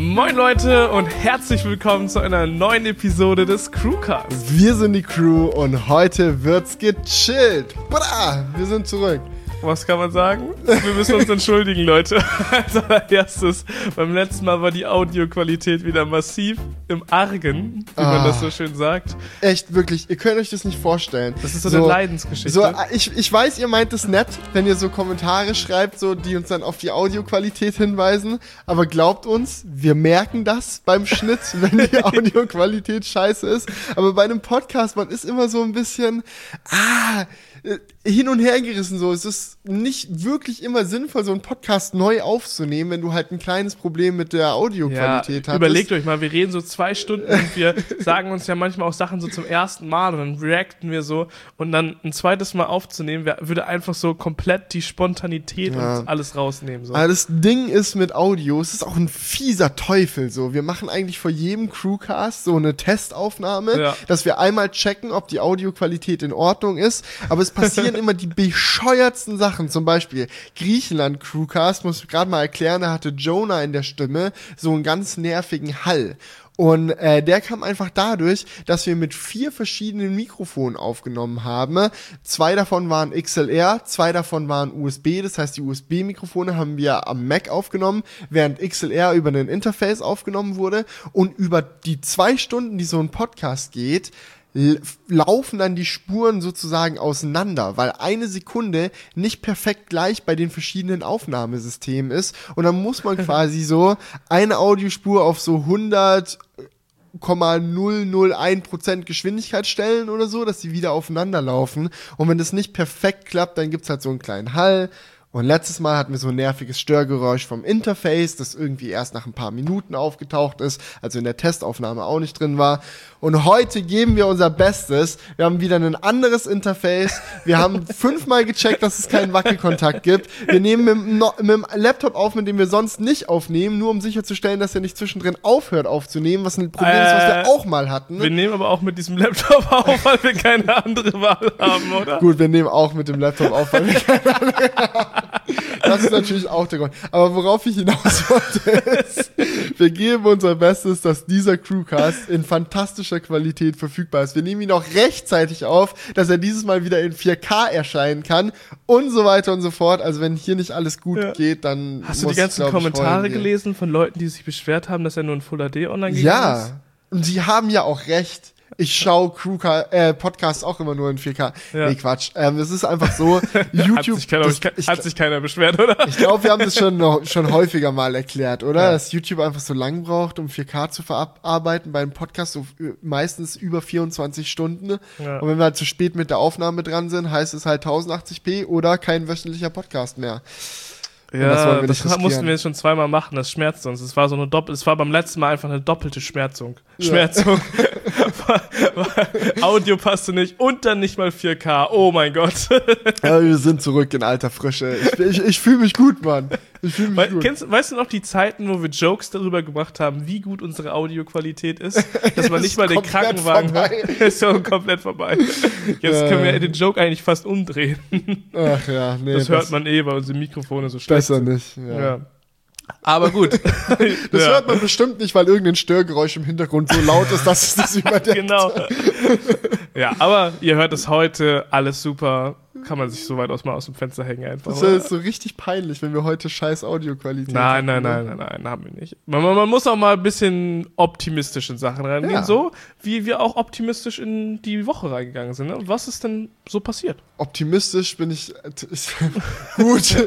Moin Leute und herzlich willkommen zu einer neuen Episode des Crewcasts. Wir sind die Crew und heute wird's gechillt. Bra, wir sind zurück. Was kann man sagen? Wir müssen uns entschuldigen, Leute. Als allererstes, beim letzten Mal war die Audioqualität wieder massiv im Argen, wie man das so schön sagt. Echt, wirklich, ihr könnt euch das nicht vorstellen. Das ist so, eine Leidensgeschichte. So, ich, ich weiß, ihr meint es nett, wenn ihr so Kommentare schreibt, so, die uns dann auf die Audioqualität hinweisen, aber glaubt uns, wir merken das beim Schnitt, wenn die Audioqualität scheiße ist. Aber bei einem Podcast, man ist immer so ein bisschen, ah, äh, hin und her gerissen so. Es ist nicht wirklich immer sinnvoll, so einen Podcast neu aufzunehmen, wenn du halt ein kleines Problem mit der Audioqualität ja, hast. Überlegt euch mal, wir reden so zwei Stunden und wir sagen uns ja manchmal auch Sachen so zum ersten Mal und dann reacten wir so und dann ein zweites Mal aufzunehmen, würde einfach so komplett die Spontanität ja. und alles rausnehmen. So. Aber das Ding ist mit Audio, es ist auch ein fieser Teufel so. Wir machen eigentlich vor jedem Crewcast so eine Testaufnahme, ja. dass wir einmal checken, ob die Audioqualität in Ordnung ist, aber es passieren immer die bescheuertsten Sachen. Zum Beispiel Griechenland Crewcast, muss ich gerade mal erklären, da hatte Jonah in der Stimme so einen ganz nervigen Hall. Und äh, der kam einfach dadurch, dass wir mit vier verschiedenen Mikrofonen aufgenommen haben. Zwei davon waren XLR, zwei davon waren USB. Das heißt, die USB-Mikrofone haben wir am Mac aufgenommen, während XLR über ein Interface aufgenommen wurde. Und über die zwei Stunden, die so ein Podcast geht, laufen dann die Spuren sozusagen auseinander, weil eine Sekunde nicht perfekt gleich bei den verschiedenen Aufnahmesystemen ist und dann muss man quasi so eine Audiospur auf so 100 0,001% Geschwindigkeit stellen oder so, dass sie wieder aufeinander laufen. Und wenn das nicht perfekt klappt, dann gibt's halt so einen kleinen Hall und letztes Mal hatten wir so ein nerviges Störgeräusch vom Interface, das irgendwie erst nach ein paar Minuten aufgetaucht ist, also in der Testaufnahme auch nicht drin war. Und heute geben wir unser Bestes. Wir haben wieder ein anderes Interface. Wir haben fünfmal gecheckt, dass es keinen Wackelkontakt gibt. Wir nehmen mit, mit dem Laptop auf, mit dem wir sonst nicht aufnehmen, nur um sicherzustellen, dass er nicht zwischendrin aufhört aufzunehmen, was ein Problem äh, ist, was wir äh, auch mal hatten. Wir nehmen aber auch mit diesem Laptop auf, weil wir keine andere Wahl haben, oder? Gut, wir nehmen auch mit dem Laptop auf, weil wir keine andere haben. Das ist natürlich auch der Grund. Aber worauf ich hinaus wollte, ist, wir geben unser Bestes, dass dieser Crewcast in fantastischer Qualität verfügbar ist. Wir nehmen ihn auch rechtzeitig auf, dass er dieses Mal wieder in 4K erscheinen kann und so weiter und so fort. Also wenn hier nicht alles gut ja. geht, dann. Hast du die ganzen ich, Kommentare gelesen von Leuten, die sich beschwert haben, dass er nur in Full HD online geht? Ja. Und sie haben ja auch recht ich schaue Crewca äh, Podcasts auch immer nur in 4K. Ja. Nee, Quatsch. Ähm, es ist einfach so, YouTube. hat, sich keiner, das, ich, hat sich keiner beschwert, oder? Ich glaube, wir haben das schon, noch, schon häufiger mal erklärt, oder? Ja. Dass YouTube einfach so lang braucht, um 4K zu verarbeiten. Bei einem Podcast so meistens über 24 Stunden. Ja. Und wenn wir halt zu spät mit der Aufnahme dran sind, heißt es halt 1080p oder kein wöchentlicher Podcast mehr. Ja, das, das mussten wir jetzt schon zweimal machen, das schmerzt uns. Es war so eine Doppel, es war beim letzten Mal einfach eine doppelte Schmerzung. Ja. Schmerzung. Audio passte nicht und dann nicht mal 4K. Oh mein Gott. ja, wir sind zurück in alter Frische. Ich, ich, ich fühle mich gut, Mann. Ich fühle mich We gut. Kennst, weißt du noch die Zeiten, wo wir Jokes darüber gemacht haben, wie gut unsere Audioqualität ist? Dass man nicht mal den Krankenwagen hört. ist schon komplett vorbei. Jetzt können wir den Joke eigentlich fast umdrehen. Ach ja, nee. Das hört das man eh, weil unsere Mikrofone so schlecht Besser nicht, ja. ja. Aber gut. das ja. hört man bestimmt nicht, weil irgendein Störgeräusch im Hintergrund so laut ist, dass es das überdeckt. Genau. Ja, aber ihr hört es heute, alles super kann man sich so weit aus mal aus dem Fenster hängen einfach. Das ist so richtig peinlich, wenn wir heute scheiß Audioqualität nein, haben. Nein, nein, nein, nein, nein, haben wir nicht. Man, man, muss auch mal ein bisschen optimistisch in Sachen reingehen, ja. so wie wir auch optimistisch in die Woche reingegangen sind. Ne? Was ist denn so passiert? Optimistisch bin ich gut.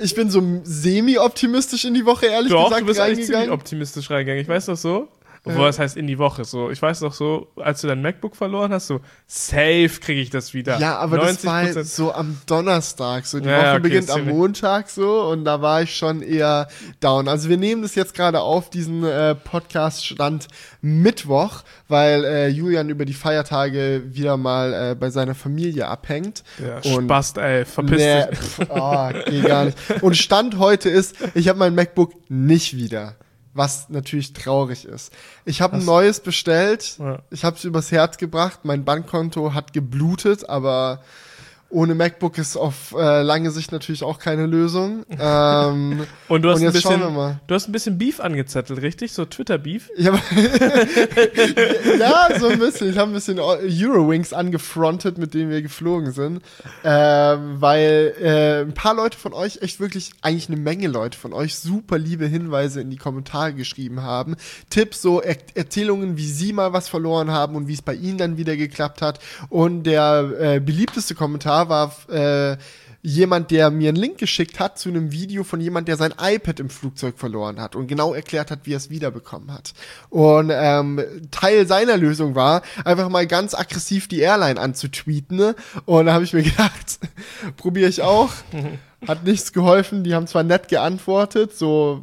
ich bin so semi-optimistisch in die Woche, ehrlich Doch, gesagt, du bist reingegangen. Eigentlich optimistisch reingegangen. Ich weiß das so. Obwohl, das heißt in die Woche. So, ich weiß noch so, als du dein MacBook verloren hast, so safe kriege ich das wieder. Ja, aber das war halt so am Donnerstag. So die ja, Woche okay, beginnt am Montag so und da war ich schon eher down. Also wir nehmen das jetzt gerade auf, diesen äh, Podcast stand Mittwoch, weil äh, Julian über die Feiertage wieder mal äh, bei seiner Familie abhängt. Ja, und Spast, ey, verpiss nee, dich. Pf, oh, geht gar nicht. Und Stand heute ist, ich habe mein MacBook nicht wieder was natürlich traurig ist. Ich habe ein neues bestellt, ja. ich habe es übers Herz gebracht, mein Bankkonto hat geblutet, aber ohne MacBook ist auf äh, lange Sicht natürlich auch keine Lösung. Ähm, und du hast, und ein bisschen, du hast ein bisschen Beef angezettelt, richtig? So Twitter-Beef? Ja, ja, so ein bisschen. Ich habe ein bisschen Eurowings angefrontet, mit denen wir geflogen sind. Ähm, weil äh, ein paar Leute von euch, echt wirklich, eigentlich eine Menge Leute von euch, super liebe Hinweise in die Kommentare geschrieben haben. Tipps, so er Erzählungen, wie sie mal was verloren haben und wie es bei ihnen dann wieder geklappt hat. Und der äh, beliebteste Kommentar war äh, jemand, der mir einen Link geschickt hat zu einem Video von jemand, der sein iPad im Flugzeug verloren hat und genau erklärt hat, wie er es wiederbekommen hat. Und ähm, Teil seiner Lösung war, einfach mal ganz aggressiv die Airline anzutweeten. Ne? Und da habe ich mir gedacht, probiere ich auch. Hat nichts geholfen. Die haben zwar nett geantwortet, so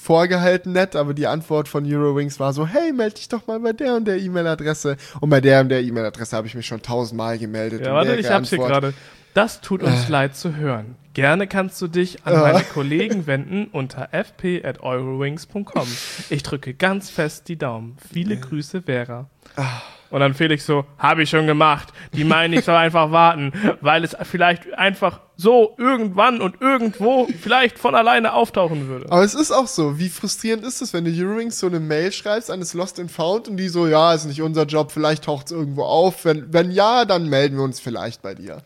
vorgehalten nett, aber die Antwort von Eurowings war so, hey, melde dich doch mal bei der und der E-Mail-Adresse. Und bei der und der E-Mail-Adresse habe ich mich schon tausendmal gemeldet. Ja, warte, ich hab's hier gerade. Das tut uns äh. leid zu hören. Gerne kannst du dich an äh. meine Kollegen wenden unter fp.eurowings.com. Ich drücke ganz fest die Daumen. Viele äh. Grüße, Vera. Ah. Und dann Felix so, habe ich schon gemacht. Die meinen, ich soll einfach warten, weil es vielleicht einfach so irgendwann und irgendwo vielleicht von alleine auftauchen würde. Aber es ist auch so. Wie frustrierend ist es, wenn du Eurowings so eine Mail schreibst an das Lost and Found und die so, ja, ist nicht unser Job, vielleicht taucht es irgendwo auf. Wenn, wenn ja, dann melden wir uns vielleicht bei dir.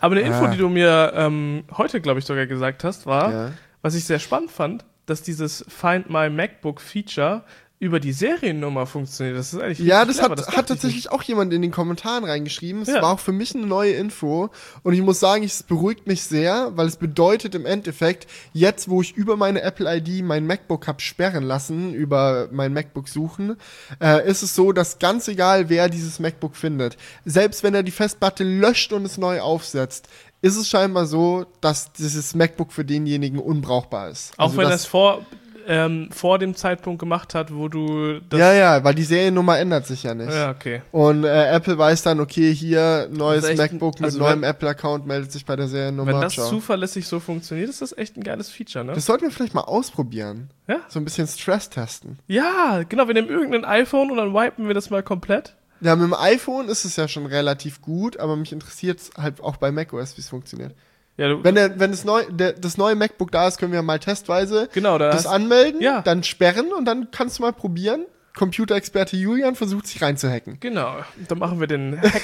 Aber eine Info, ah. die du mir ähm, heute, glaube ich, sogar gesagt hast, war, ja. was ich sehr spannend fand, dass dieses Find My MacBook Feature über die Seriennummer funktioniert. Das ist eigentlich Ja, das clever. hat, das hat tatsächlich nicht. auch jemand in den Kommentaren reingeschrieben. Es ja. war auch für mich eine neue Info. Und ich muss sagen, es beruhigt mich sehr, weil es bedeutet im Endeffekt, jetzt wo ich über meine Apple ID mein MacBook hab sperren lassen, über mein MacBook suchen, äh, ist es so, dass ganz egal, wer dieses MacBook findet, selbst wenn er die Festplatte löscht und es neu aufsetzt, ist es scheinbar so, dass dieses MacBook für denjenigen unbrauchbar ist. Auch also wenn es vor ähm, vor dem Zeitpunkt gemacht hat, wo du das Ja, ja, weil die Seriennummer ändert sich ja nicht. Ja, okay. Und äh, Apple weiß dann, okay, hier neues MacBook also mit neuem Apple-Account meldet sich bei der Seriennummer. Wenn das Ciao. zuverlässig so funktioniert, ist das echt ein geiles Feature, ne? Das sollten wir vielleicht mal ausprobieren. Ja? So ein bisschen Stress testen. Ja, genau, wir nehmen irgendein iPhone und dann wipen wir das mal komplett. Ja, mit dem iPhone ist es ja schon relativ gut, aber mich interessiert halt auch bei macOS, wie es funktioniert. Ja, wenn der, wenn das, neu, der, das neue MacBook da ist, können wir mal testweise genau, da das anmelden, ja. dann sperren und dann kannst du mal probieren. Computerexperte Julian versucht sich reinzuhacken. Genau, dann machen wir den Hack,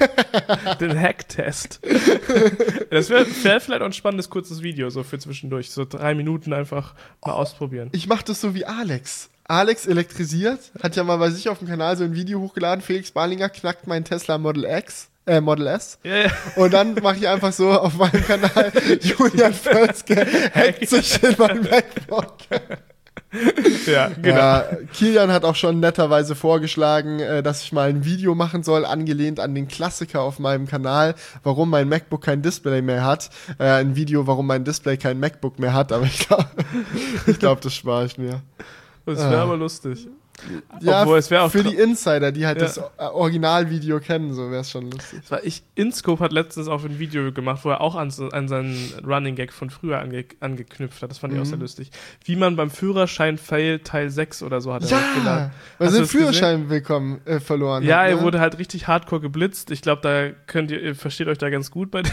den Hack-Test. Das wäre wär vielleicht auch ein spannendes kurzes Video, so für zwischendurch. So drei Minuten einfach mal ausprobieren. Ich mache das so wie Alex. Alex elektrisiert, hat ja mal bei sich auf dem Kanal so ein Video hochgeladen. Felix Barlinger knackt meinen Tesla Model X äh, Model S. Ja. Und dann mache ich einfach so auf meinem Kanal Julian Völzke hackt sich in mein MacBook. ja, genau. Ja, Kilian hat auch schon netterweise vorgeschlagen, äh, dass ich mal ein Video machen soll, angelehnt an den Klassiker auf meinem Kanal, warum mein MacBook kein Display mehr hat. Äh, ein Video, warum mein Display kein MacBook mehr hat, aber ich glaube, ich glaub, das spare ich mir. Das wäre ah. aber lustig. Ja, Obwohl, es auch für die Insider, die halt ja. das Originalvideo kennen, so wäre es schon lustig. War ich, Inscope hat letztens auch ein Video gemacht, wo er auch an, an seinen Running Gag von früher ange, angeknüpft hat. Das fand mhm. ich auch sehr mhm. lustig. Wie man beim Führerschein fail Teil 6 oder so hat er ja, geladen. Weil sie den Führerschein bekommen, äh, verloren Ja, hat, er ne? wurde halt richtig hardcore geblitzt. Ich glaube, da könnt ihr, ihr versteht euch da ganz gut bei dem.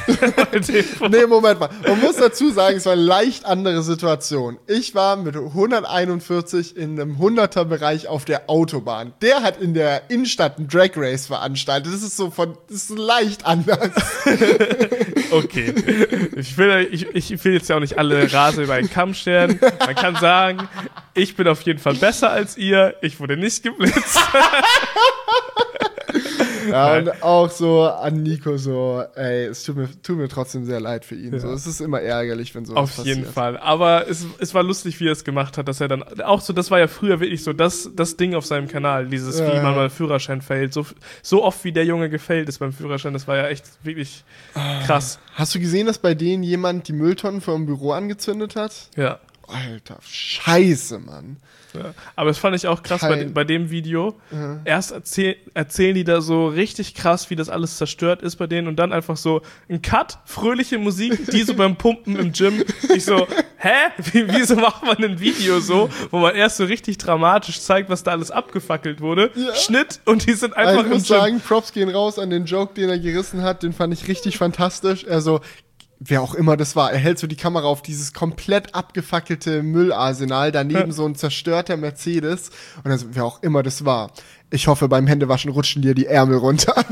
nee, Moment mal. Man muss dazu sagen, es war eine leicht andere Situation. Ich war mit 141 in einem 100er Bereich auf der Autobahn. Der hat in der Innenstadt ein Drag Race veranstaltet. Das ist so von, das ist leicht anders. okay. Ich will, ich, ich will jetzt ja auch nicht alle Rase über einen Kamm stellen. Man kann sagen, ich bin auf jeden Fall besser als ihr. Ich wurde nicht geblitzt. Ja, und auch so an Nico so, ey, es tut mir, tut mir trotzdem sehr leid für ihn. Ja. So, es ist immer ärgerlich, wenn sowas Auf jeden Fall. Aber es, es war lustig, wie er es gemacht hat, dass er dann, auch so, das war ja früher wirklich so das, das Ding auf seinem Kanal, dieses, ja, wie man mal Führerschein fällt. So, so oft, wie der Junge gefällt ist beim Führerschein, das war ja echt wirklich krass. Hast du gesehen, dass bei denen jemand die Mülltonnen vor dem Büro angezündet hat? Ja. Alter, scheiße, Mann. Ja, aber das fand ich auch krass bei, bei, dem Video. Mhm. Erst erzähl, erzählen die da so richtig krass, wie das alles zerstört ist bei denen und dann einfach so ein Cut, fröhliche Musik, die so beim Pumpen im Gym. Ich so, hä? Wie, wieso macht man ein Video so, wo man erst so richtig dramatisch zeigt, was da alles abgefackelt wurde? Ja. Schnitt und die sind einfach also ich muss sagen, Props gehen raus an den Joke, den er gerissen hat. Den fand ich richtig fantastisch. Er so, wer auch immer das war, er hält so die Kamera auf dieses komplett abgefackelte Müllarsenal, daneben ja. so ein zerstörter Mercedes und also, wer auch immer das war. Ich hoffe, beim Händewaschen rutschen dir die Ärmel runter.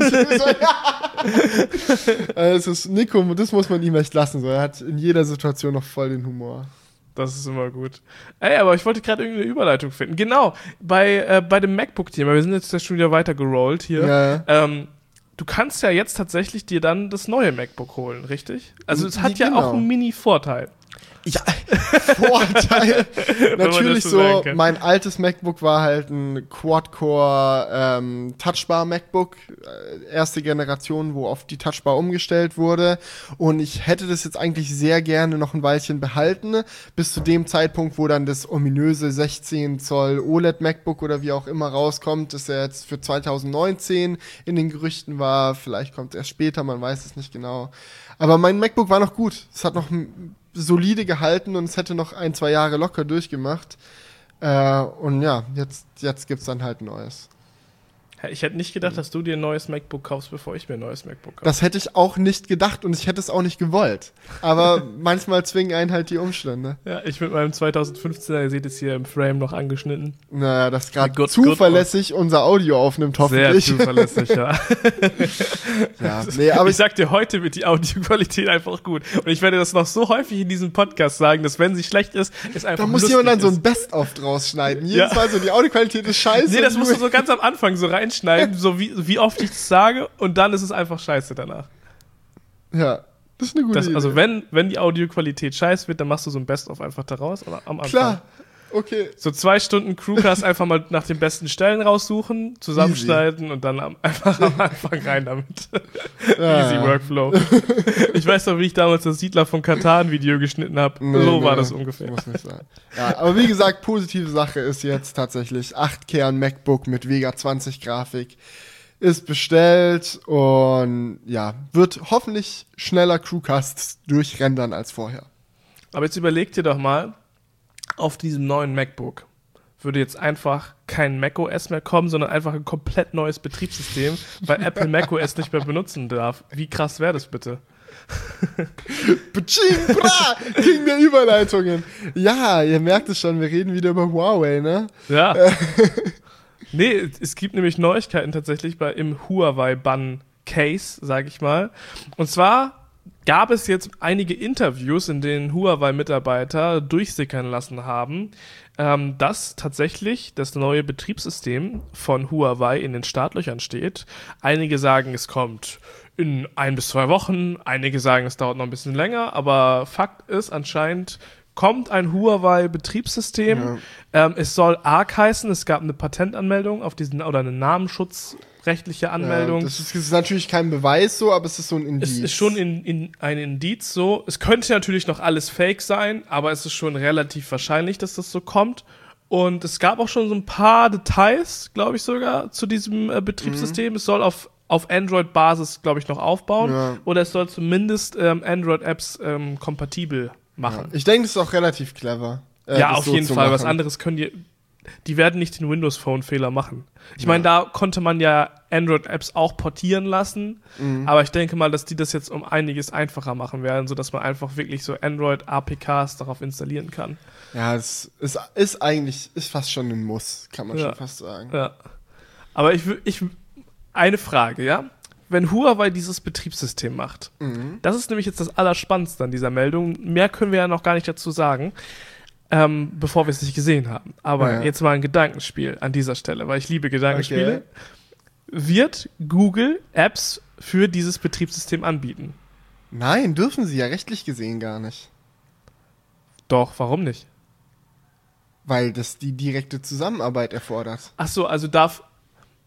also, ist, Nico, das muss man ihm echt lassen. So. Er hat in jeder Situation noch voll den Humor. Das ist immer gut. Ey, aber ich wollte gerade irgendeine Überleitung finden. Genau, bei, äh, bei dem MacBook-Thema, wir sind jetzt schon wieder weiter gerollt hier. Ja. Ähm, du kannst ja jetzt tatsächlich dir dann das neue MacBook holen, richtig? Also es hat ja genau. auch einen Mini-Vorteil. Ja, Vorteil. Natürlich so, so mein altes MacBook war halt ein Quad-Core ähm, Touchbar MacBook, äh, erste Generation, wo auf die Touchbar umgestellt wurde. Und ich hätte das jetzt eigentlich sehr gerne noch ein Weilchen behalten, bis zu dem Zeitpunkt, wo dann das ominöse 16 Zoll OLED MacBook oder wie auch immer rauskommt, das ja jetzt für 2019 in den Gerüchten war. Vielleicht kommt es erst später, man weiß es nicht genau. Aber mein MacBook war noch gut. Es hat noch solide gehalten und es hätte noch ein, zwei Jahre locker durchgemacht. Äh, und ja, jetzt, jetzt gibt es dann halt Neues. Ich hätte nicht gedacht, dass du dir ein neues MacBook kaufst, bevor ich mir ein neues MacBook kaufe. Das hätte ich auch nicht gedacht und ich hätte es auch nicht gewollt. Aber manchmal zwingen einen halt die Umstände. Ja, ich mit meinem 2015er, ihr seht es hier im Frame noch angeschnitten. Naja, das gerade zuverlässig good unser Audio aufnimmt, hoffentlich. Sehr zuverlässig, ja. ja nee, aber ich sag dir, heute wird die Audioqualität einfach gut. Und ich werde das noch so häufig in diesem Podcast sagen, dass wenn sie schlecht ist, ist einfach Da muss jemand dann so ein Best-of draus schneiden. Jedes ja. Mal so, die Audioqualität ist scheiße. Nee, das musst du so ganz am Anfang so rein reinschneiden, so wie, wie oft ich es sage, und dann ist es einfach scheiße danach. Ja, das ist eine gute das, Idee. Also, wenn, wenn die Audioqualität scheiße wird, dann machst du so ein Best-of einfach daraus oder am Anfang. Klar. Okay. So zwei Stunden Crewcast einfach mal nach den besten Stellen raussuchen, zusammenschneiden Easy. und dann am, einfach am Anfang rein damit. Ah. Easy Workflow. ich weiß noch, wie ich damals das Siedler von Katan Video geschnitten habe. Nee, so nee, war das ungefähr. Muss nicht sein. Ja, aber wie gesagt, positive Sache ist jetzt tatsächlich 8 Kern MacBook mit Vega 20 Grafik ist bestellt und ja, wird hoffentlich schneller Crewcasts durchrendern als vorher. Aber jetzt überleg dir doch mal, auf diesem neuen MacBook würde jetzt einfach kein macOS mehr kommen, sondern einfach ein komplett neues Betriebssystem, weil Apple macOS nicht mehr benutzen darf. Wie krass wäre das bitte? Baching, bra, ging mir Überleitungen. Ja, ihr merkt es schon, wir reden wieder über Huawei, ne? Ja. nee, es gibt nämlich Neuigkeiten tatsächlich bei im Huawei-Bann-Case, sag ich mal. Und zwar gab es jetzt einige Interviews, in denen Huawei-Mitarbeiter durchsickern lassen haben, ähm, dass tatsächlich das neue Betriebssystem von Huawei in den Startlöchern steht. Einige sagen, es kommt in ein bis zwei Wochen, einige sagen, es dauert noch ein bisschen länger, aber Fakt ist anscheinend, kommt ein Huawei-Betriebssystem. Ja. Ähm, es soll ARC heißen, es gab eine Patentanmeldung auf diesen oder eine Namensschutz rechtliche Anmeldung. Ja, das, ist, das, ist, natürlich kein Beweis so, aber es ist so ein Indiz. Es ist schon in, in ein Indiz so. Es könnte natürlich noch alles fake sein, aber es ist schon relativ wahrscheinlich, dass das so kommt. Und es gab auch schon so ein paar Details, glaube ich sogar, zu diesem äh, Betriebssystem. Mhm. Es soll auf, auf Android-Basis, glaube ich, noch aufbauen. Ja. Oder es soll zumindest ähm, Android-Apps ähm, kompatibel machen. Ja. Ich denke, es ist auch relativ clever. Äh, ja, auf so jeden Fall. Machen. Was anderes können die die werden nicht den Windows Phone Fehler machen. Ich ja. meine, da konnte man ja Android Apps auch portieren lassen, mhm. aber ich denke mal, dass die das jetzt um einiges einfacher machen werden, sodass man einfach wirklich so Android APKs darauf installieren kann. Ja, es ist, ist eigentlich ist fast schon ein Muss, kann man ja. schon fast sagen. Ja. Aber ich ich eine Frage, ja? Wenn Huawei dieses Betriebssystem macht, mhm. das ist nämlich jetzt das Allerspannendste an dieser Meldung. Mehr können wir ja noch gar nicht dazu sagen ähm, bevor wir es nicht gesehen haben. Aber ja. jetzt mal ein Gedankenspiel an dieser Stelle, weil ich liebe Gedankenspiele. Okay. Wird Google Apps für dieses Betriebssystem anbieten? Nein, dürfen sie ja rechtlich gesehen gar nicht. Doch, warum nicht? Weil das die direkte Zusammenarbeit erfordert. Ach so, also darf.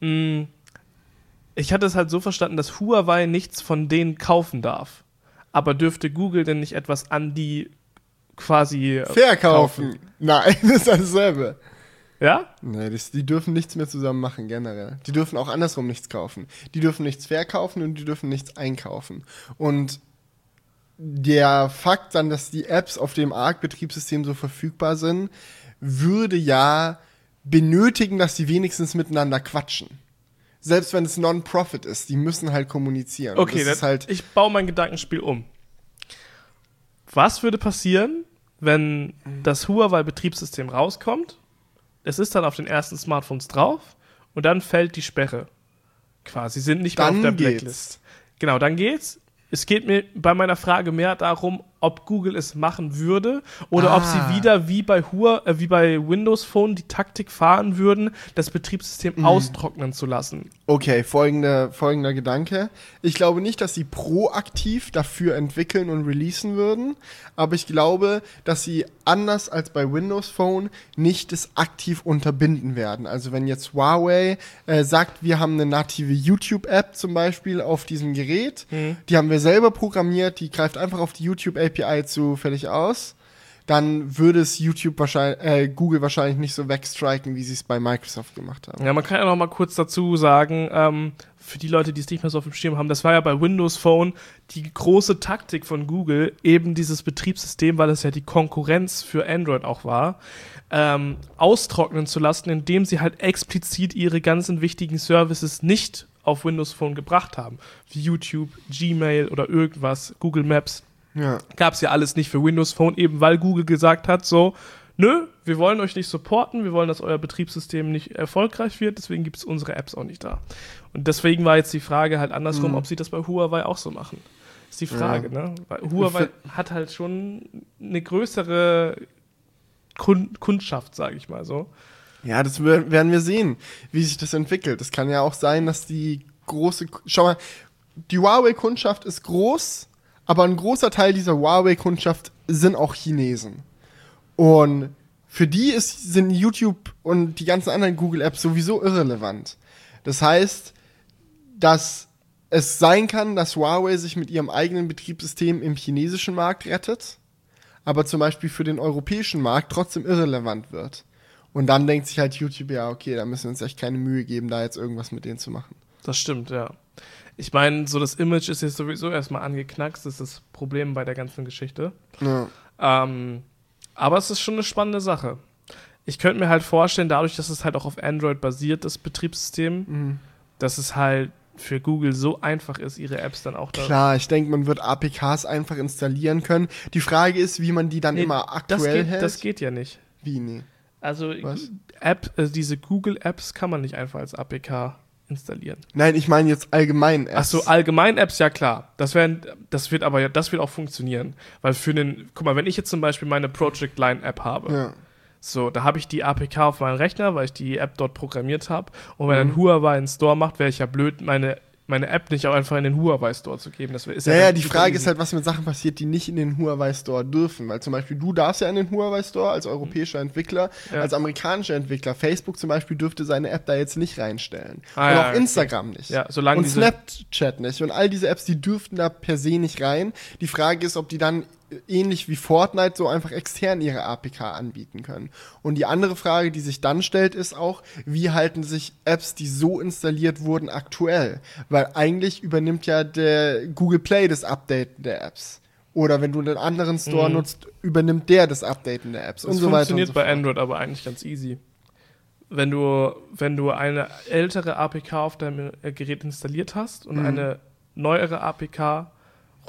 Mh, hm, ich hatte es halt so verstanden, dass Huawei nichts von denen kaufen darf. Aber dürfte Google denn nicht etwas an die quasi verkaufen. Kaufen. Nein, das ist dasselbe. Ja? Nee, das, die dürfen nichts mehr zusammen machen, generell. Die dürfen auch andersrum nichts kaufen. Die dürfen nichts verkaufen und die dürfen nichts einkaufen. Und der Fakt dann, dass die Apps auf dem ARC-Betriebssystem so verfügbar sind, würde ja benötigen, dass sie wenigstens miteinander quatschen. Selbst wenn es Non-Profit ist, die müssen halt kommunizieren. Okay, das, das halt ich baue mein Gedankenspiel um. Was würde passieren, wenn das Huawei-Betriebssystem rauskommt? Es ist dann auf den ersten Smartphones drauf und dann fällt die Sperre. Quasi, sind nicht mehr dann auf der Blacklist. Geht's. Genau, dann geht's. Es geht mir bei meiner Frage mehr darum, ob Google es machen würde oder ah. ob sie ah. wieder wie bei Hua, äh, wie bei Windows Phone die Taktik fahren würden, das Betriebssystem mhm. austrocknen zu lassen. Okay, folgende, folgender Gedanke. Ich glaube nicht, dass sie proaktiv dafür entwickeln und releasen würden, aber ich glaube, dass sie anders als bei Windows Phone nicht es aktiv unterbinden werden. Also wenn jetzt Huawei äh, sagt, wir haben eine native YouTube-App zum Beispiel auf diesem Gerät, mhm. die haben wir selber programmiert, die greift einfach auf die YouTube-App API zufällig aus, dann würde es YouTube wahrscheinlich, äh, Google wahrscheinlich nicht so wegstriken, wie sie es bei Microsoft gemacht haben. Ja, man kann ja noch mal kurz dazu sagen, ähm, für die Leute, die es nicht mehr so auf dem Schirm haben, das war ja bei Windows Phone die große Taktik von Google, eben dieses Betriebssystem, weil es ja die Konkurrenz für Android auch war, ähm, austrocknen zu lassen, indem sie halt explizit ihre ganzen wichtigen Services nicht auf Windows Phone gebracht haben. Wie YouTube, Gmail oder irgendwas, Google Maps, ja. Gab es ja alles nicht für Windows Phone, eben weil Google gesagt hat, so, nö, wir wollen euch nicht supporten, wir wollen, dass euer Betriebssystem nicht erfolgreich wird, deswegen gibt es unsere Apps auch nicht da. Und deswegen war jetzt die Frage halt andersrum, mhm. ob sie das bei Huawei auch so machen. Ist die Frage, ja. ne? Weil Huawei hat halt schon eine größere Kund Kundschaft, sage ich mal so. Ja, das werden wir sehen, wie sich das entwickelt. Es kann ja auch sein, dass die große, schau mal, die Huawei-Kundschaft ist groß, aber ein großer Teil dieser Huawei-Kundschaft sind auch Chinesen. Und für die ist, sind YouTube und die ganzen anderen Google-Apps sowieso irrelevant. Das heißt, dass es sein kann, dass Huawei sich mit ihrem eigenen Betriebssystem im chinesischen Markt rettet, aber zum Beispiel für den europäischen Markt trotzdem irrelevant wird. Und dann denkt sich halt YouTube, ja, okay, da müssen wir uns echt keine Mühe geben, da jetzt irgendwas mit denen zu machen. Das stimmt, ja ich meine, so das Image ist jetzt sowieso erstmal angeknackst, das ist das Problem bei der ganzen Geschichte. Ja. Ähm, aber es ist schon eine spannende Sache. Ich könnte mir halt vorstellen, dadurch, dass es halt auch auf Android basiert, das Betriebssystem, mhm. dass es halt für Google so einfach ist, ihre Apps dann auch da. Klar, ich denke, man wird APKs einfach installieren können. Die Frage ist, wie man die dann nee, immer aktuell das geht, hält. Das geht ja nicht. Wie nee? Also App, also diese Google Apps kann man nicht einfach als APK installieren. Nein, ich meine jetzt allgemein Apps. Ach so, allgemein Apps, ja klar. Das, wär, das wird aber das wird auch funktionieren. Weil für einen, guck mal, wenn ich jetzt zum Beispiel meine Project Line App habe, ja. so, da habe ich die APK auf meinem Rechner, weil ich die App dort programmiert habe. Und wenn mhm. ein Huawei einen Store macht, wäre ich ja blöd, meine meine App nicht auch einfach in den Huawei Store zu geben. Das ist ja, ja die Frage easy. ist halt, was mit Sachen passiert, die nicht in den Huawei Store dürfen. Weil zum Beispiel du darfst ja in den Huawei Store als europäischer Entwickler, ja. als amerikanischer Entwickler. Facebook zum Beispiel dürfte seine App da jetzt nicht reinstellen. Ah, und ja, auch Instagram okay. nicht. Ja, solange und Snapchat nicht. Und all diese Apps, die dürften da per se nicht rein. Die Frage ist, ob die dann ähnlich wie Fortnite so einfach extern ihre APK anbieten können. Und die andere Frage, die sich dann stellt, ist auch, wie halten sich Apps, die so installiert wurden, aktuell? Weil eigentlich übernimmt ja der Google Play das Updaten der Apps. Oder wenn du einen anderen Store mhm. nutzt, übernimmt der das Updaten der Apps das und so weiter. Das funktioniert so bei Android aber eigentlich ganz easy. Wenn du, wenn du eine ältere APK auf deinem Gerät installiert hast und mhm. eine neuere APK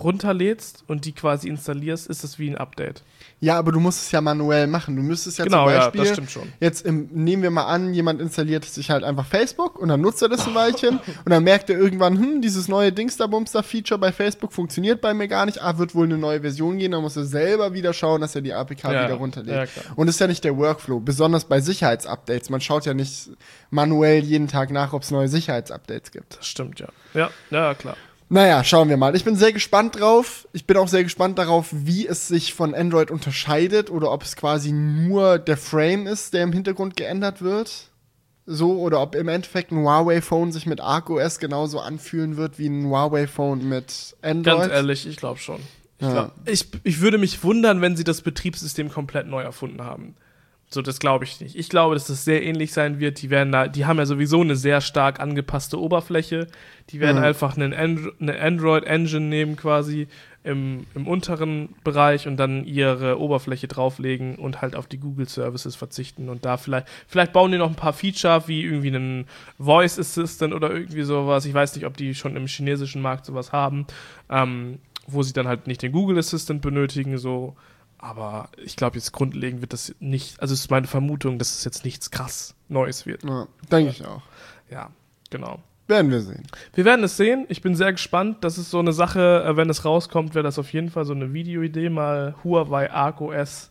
runterlädst und die quasi installierst, ist das wie ein Update. Ja, aber du musst es ja manuell machen. Du müsstest ja genau, zum Beispiel. Ja, das stimmt schon. Jetzt im, nehmen wir mal an, jemand installiert sich halt einfach Facebook und dann nutzt er das ein Weilchen und dann merkt er irgendwann, hm, dieses neue Dingster-Bumster-Feature bei Facebook funktioniert bei mir gar nicht. Ah, wird wohl eine neue Version gehen. Dann muss er selber wieder schauen, dass er die APK ja, wieder runterlädt. Ja, und das ist ja nicht der Workflow. Besonders bei Sicherheitsupdates. Man schaut ja nicht manuell jeden Tag nach, ob es neue Sicherheitsupdates gibt. Das stimmt, ja. Ja, ja, klar. Naja, schauen wir mal. Ich bin sehr gespannt drauf. Ich bin auch sehr gespannt darauf, wie es sich von Android unterscheidet oder ob es quasi nur der Frame ist, der im Hintergrund geändert wird. So, oder ob im Endeffekt ein Huawei-Phone sich mit ArcOS genauso anfühlen wird wie ein Huawei-Phone mit Android. Ganz ehrlich, ich glaube schon. Ich, glaub, ich, ich würde mich wundern, wenn sie das Betriebssystem komplett neu erfunden haben. So, das glaube ich nicht. Ich glaube, dass das sehr ähnlich sein wird. Die werden da, die haben ja sowieso eine sehr stark angepasste Oberfläche. Die werden mhm. einfach einen Andro eine Android-Engine nehmen quasi im, im unteren Bereich und dann ihre Oberfläche drauflegen und halt auf die Google Services verzichten und da vielleicht, vielleicht bauen die noch ein paar Feature wie irgendwie einen Voice Assistant oder irgendwie sowas. Ich weiß nicht, ob die schon im chinesischen Markt sowas haben, ähm, wo sie dann halt nicht den Google Assistant benötigen, so aber ich glaube, jetzt grundlegend wird das nicht, also es ist meine Vermutung, dass es jetzt nichts krass Neues wird. Ja, denke ich auch. Ja, genau. Werden wir sehen. Wir werden es sehen. Ich bin sehr gespannt. Das ist so eine Sache, äh, wenn es rauskommt, wäre das auf jeden Fall so eine Videoidee, mal Huawei Arc OS.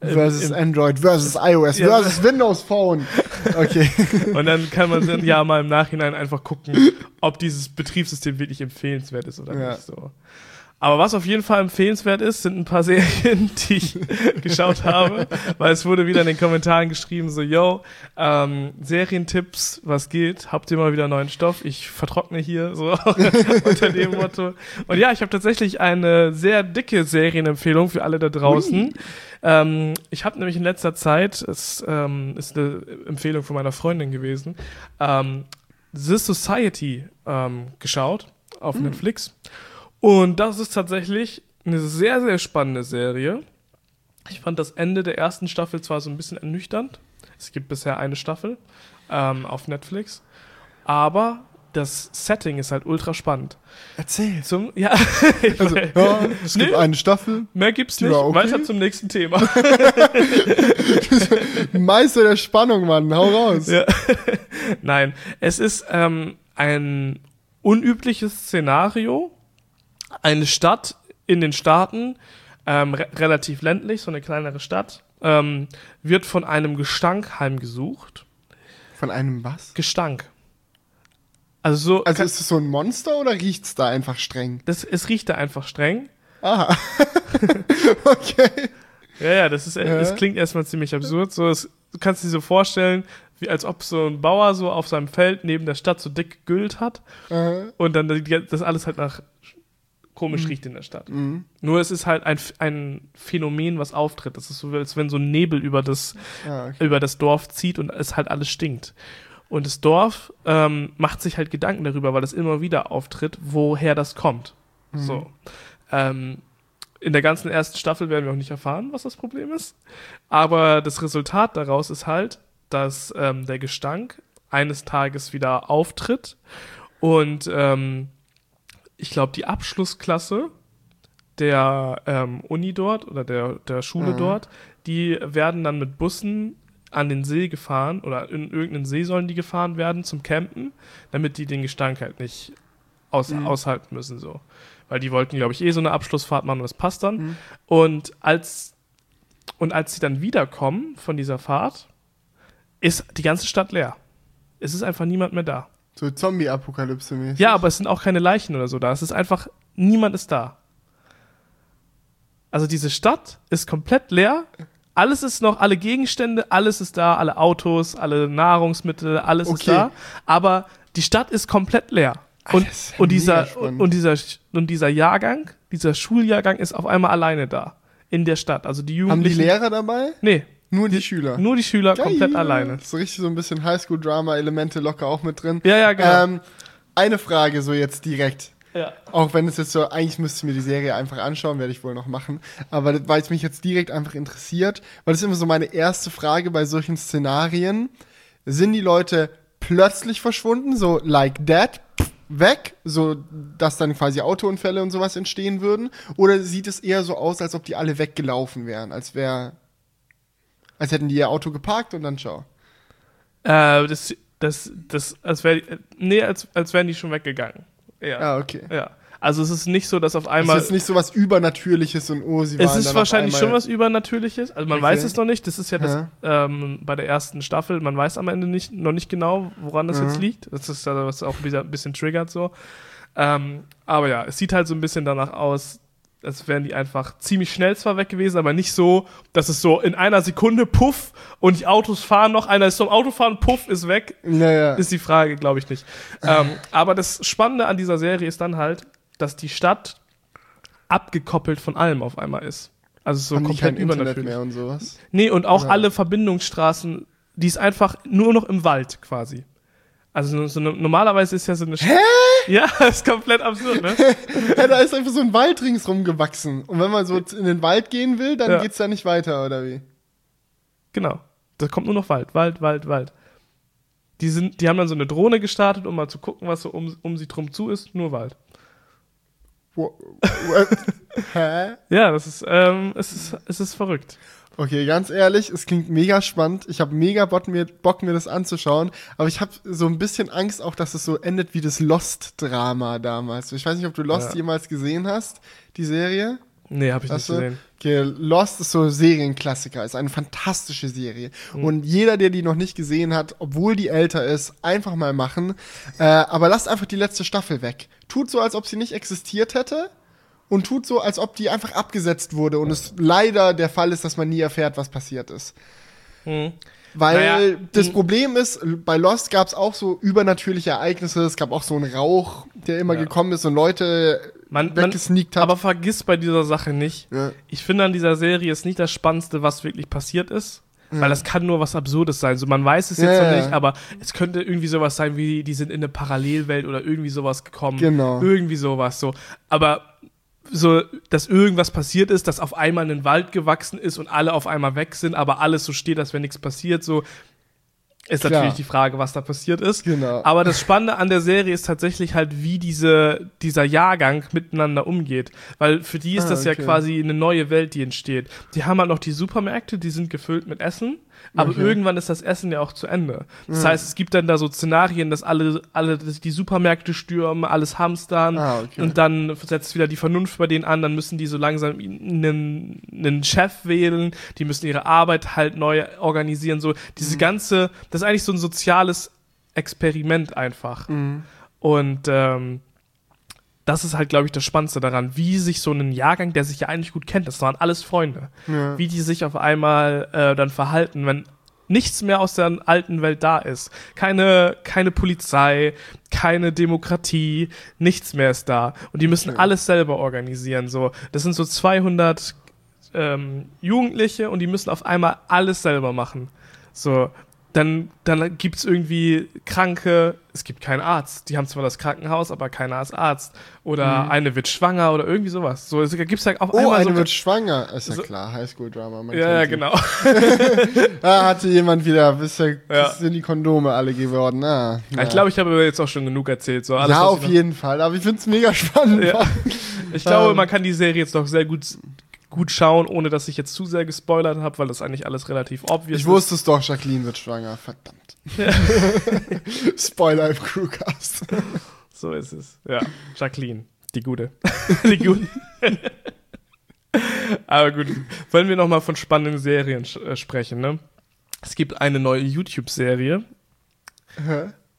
Versus Android, versus iOS, ja. versus Windows Phone. Okay. Und dann kann man dann ja mal im Nachhinein einfach gucken, ob dieses Betriebssystem wirklich empfehlenswert ist oder ja. nicht so. Aber was auf jeden Fall empfehlenswert ist, sind ein paar Serien, die ich geschaut habe, weil es wurde wieder in den Kommentaren geschrieben, so, yo, ähm, Serientipps, was geht? Habt ihr mal wieder neuen Stoff? Ich vertrockne hier, so unter dem Motto. Und ja, ich habe tatsächlich eine sehr dicke Serienempfehlung für alle da draußen. Ähm, ich habe nämlich in letzter Zeit, es ähm, ist eine Empfehlung von meiner Freundin gewesen, ähm, The Society ähm, geschaut auf mhm. Netflix. Und das ist tatsächlich eine sehr, sehr spannende Serie. Ich fand das Ende der ersten Staffel zwar so ein bisschen ernüchternd. Es gibt bisher eine Staffel ähm, auf Netflix. Aber das Setting ist halt ultra spannend. Erzähl. Zum, ja, also, ja es gibt nee, eine Staffel. Mehr gibt's nicht. Okay. Weiter zum nächsten Thema. Meister der Spannung, Mann. Hau raus. Ja. Nein, es ist ähm, ein unübliches Szenario, eine Stadt in den Staaten, ähm, re relativ ländlich, so eine kleinere Stadt, ähm, wird von einem Gestank heimgesucht. Von einem was? Gestank. Also, so also ist es so ein Monster oder riecht es da einfach streng? Das, es riecht da einfach streng. Aha. okay. Ja, ja, das ist, ja. das klingt erstmal ziemlich absurd. So, es, du kannst dir so vorstellen, wie als ob so ein Bauer so auf seinem Feld neben der Stadt so dick gegüllt hat Aha. und dann das alles halt nach komisch mhm. riecht in der Stadt. Mhm. Nur es ist halt ein, ein Phänomen, was auftritt. Das ist so, als wenn so ein Nebel über das, ah, okay. über das Dorf zieht und es halt alles stinkt. Und das Dorf ähm, macht sich halt Gedanken darüber, weil es immer wieder auftritt, woher das kommt. Mhm. So. Ähm, in der ganzen ersten Staffel werden wir auch nicht erfahren, was das Problem ist. Aber das Resultat daraus ist halt, dass ähm, der Gestank eines Tages wieder auftritt und ähm, ich glaube, die Abschlussklasse der ähm, Uni dort oder der, der Schule mhm. dort, die werden dann mit Bussen an den See gefahren oder in irgendeinen See sollen die gefahren werden zum Campen, damit die den Gestank halt nicht aus, mhm. aushalten müssen so. Weil die wollten, glaube ich, eh so eine Abschlussfahrt machen und das passt dann. Mhm. Und als und als sie dann wiederkommen von dieser Fahrt, ist die ganze Stadt leer. Es ist einfach niemand mehr da. So Zombie-Apokalypse mäßig. Ja, aber es sind auch keine Leichen oder so da. Es ist einfach, niemand ist da. Also diese Stadt ist komplett leer. Alles ist noch, alle Gegenstände, alles ist da, alle Autos, alle Nahrungsmittel, alles okay. ist da. Aber die Stadt ist komplett leer. Und, und, dieser, und, dieser, und dieser Jahrgang, dieser Schuljahrgang ist auf einmal alleine da. In der Stadt. Also die Jugendlichen. Haben die Lehrer dabei? Nee, nur die, Schüler. Nur die Schüler Geil. komplett alleine. So richtig so ein bisschen Highschool-Drama-Elemente locker auch mit drin. Ja, ja, genau. Ähm, eine Frage so jetzt direkt. Ja. Auch wenn es jetzt so, eigentlich müsste ich mir die Serie einfach anschauen, werde ich wohl noch machen. Aber weil es mich jetzt direkt einfach interessiert, weil das ist immer so meine erste Frage bei solchen Szenarien. Sind die Leute plötzlich verschwunden, so like that, weg, so dass dann quasi Autounfälle und sowas entstehen würden? Oder sieht es eher so aus, als ob die alle weggelaufen wären, als wäre als hätten die ihr Auto geparkt und dann schau. Äh, das, das, das, als wäre, nee, als, als wären die schon weggegangen. Ja. Ah, okay. Ja. Also es ist nicht so, dass auf einmal. Es ist nicht so was Übernatürliches und oh, sie waren Es ist wahrscheinlich schon was Übernatürliches. Also man okay. weiß es noch nicht. Das ist ja das ähm, bei der ersten Staffel. Man weiß am Ende nicht, noch nicht genau, woran das mhm. jetzt liegt. Das ist ja was auch wieder ein bisschen triggert so. Ähm, aber ja, es sieht halt so ein bisschen danach aus, als wären die einfach ziemlich schnell zwar weg gewesen, aber nicht so, dass es so in einer Sekunde puff und die Autos fahren noch, einer ist zum Autofahren, puff, ist weg. Naja. Ist die Frage, glaube ich nicht. ähm, aber das Spannende an dieser Serie ist dann halt, dass die Stadt abgekoppelt von allem auf einmal ist. Also so Haben komplett kein Internet übernatürlich. mehr und sowas. Nee, und auch Ja. alle Verbindungsstraßen, die ist einfach nur noch im Wald quasi. Also so, eine, normalerweise ist ja so eine Hä? Ja, ist komplett absurd, ne? ja, da ist einfach so ein Wald ringsrum gewachsen. Und wenn man so in den Wald gehen will, dann Ja. geht's da nicht weiter, oder wie? Genau. Da kommt nur noch Wald, Wald, Wald, Wald. Die, sind, die haben dann so eine Drohne gestartet, um mal zu gucken, was so um, um sie drum zu ist. Nur Wald. What? Hä? Ja, das ist, ähm, es ist, es ist verrückt. Okay, ganz ehrlich, es klingt mega spannend. Ich habe mega Bock mir, Bock, mir das anzuschauen. Aber ich habe so ein bisschen Angst auch, dass es so endet wie das Lost-Drama damals. Ich weiß nicht, ob du Lost Ja. jemals gesehen hast, die Serie. Nee, hab ich Hast nicht du? gesehen. Okay, Lost ist so Serienklassiker, ist eine fantastische Serie. Und jeder, der die noch nicht gesehen hat, obwohl die älter ist, einfach mal machen. Äh, aber lasst einfach die letzte Staffel weg. Tut so, als ob sie nicht existiert hätte. Und tut so, als ob die einfach abgesetzt wurde. Und es leider der Fall ist, dass man nie erfährt, was passiert ist. Hm. Weil Naja, das m- Problem ist, bei Lost gab es auch so übernatürliche Ereignisse. Es gab auch so einen Rauch, der immer Ja. gekommen ist und Leute Man, man, weggesneakt hat. aber vergiss bei dieser Sache nicht, ja. ich finde an dieser Serie ist nicht das Spannendste, was wirklich passiert ist. Weil das kann nur was Absurdes sein. So, man weiß es Ja, jetzt noch ja, nicht, ja. aber es könnte irgendwie sowas sein, wie die sind in eine Parallelwelt oder irgendwie sowas gekommen. Genau. Irgendwie sowas so. Aber so, dass irgendwas passiert ist, dass auf einmal ein Wald gewachsen ist und alle auf einmal weg sind, aber alles so steht, als wenn nichts passiert, so ist Klar. natürlich die Frage, was da passiert ist. Genau. Aber das Spannende an der Serie ist tatsächlich halt, wie diese, dieser Jahrgang miteinander umgeht. Weil für die ist Ah, das ja okay. quasi eine neue Welt, die entsteht. Die haben halt noch die Supermärkte, die sind gefüllt mit Essen. Aber Okay. irgendwann ist das Essen ja auch zu Ende. Das heißt, es gibt dann da so Szenarien, dass alle, alle die Supermärkte stürmen, alles hamstern. Ah, okay. Und dann setzt wieder die Vernunft bei denen an, dann müssen die so langsam einen, einen Chef wählen, die müssen ihre Arbeit halt neu organisieren. So, diese Mhm. ganze, das ist eigentlich so ein soziales Experiment einfach. Mhm. Und ähm, das ist halt, glaube ich, das Spannendste daran, wie sich so ein Jahrgang, der sich ja eigentlich gut kennt, das waren alles Freunde, Ja. wie die sich auf einmal äh, dann verhalten, wenn nichts mehr aus der alten Welt da ist. Keine, keine Polizei, keine Demokratie, nichts mehr ist da. Und die müssen Okay. alles selber organisieren. So, das sind so 200 ähm, Jugendliche und die müssen auf einmal alles selber machen. So, dann, dann gibt's irgendwie Kranke, es gibt keinen Arzt. Die haben zwar das Krankenhaus, aber keiner ist Arzt. Oder Mhm. eine wird schwanger oder irgendwie sowas. So, es gibt's ja auf Oh, eine so. wird schwanger. Ist ja so- klar, Highschool-Drama. ja, ja, genau. Da hatte jemand wieder, bisher Ja. sind die Kondome alle geworden. Ah, Ja, Ich glaube, ich habe jetzt auch schon genug erzählt. So, alles, ja, auf jeden Fall. Aber ich find's mega spannend. Ja. Ich glaube, Ähm. man kann die Serie jetzt doch sehr gut, gut schauen, ohne dass ich jetzt zu sehr gespoilert habe, weil das eigentlich alles relativ obvious Ich wusste es doch, Jacqueline wird schwanger. Verdammt. Spoiler im Crewcast. ist. So ist es. Ja, Jacqueline, die Gute. die Gute. Aber gut, wollen wir noch mal von spannenden Serien äh, sprechen, ne? Es gibt eine neue YouTube-Serie.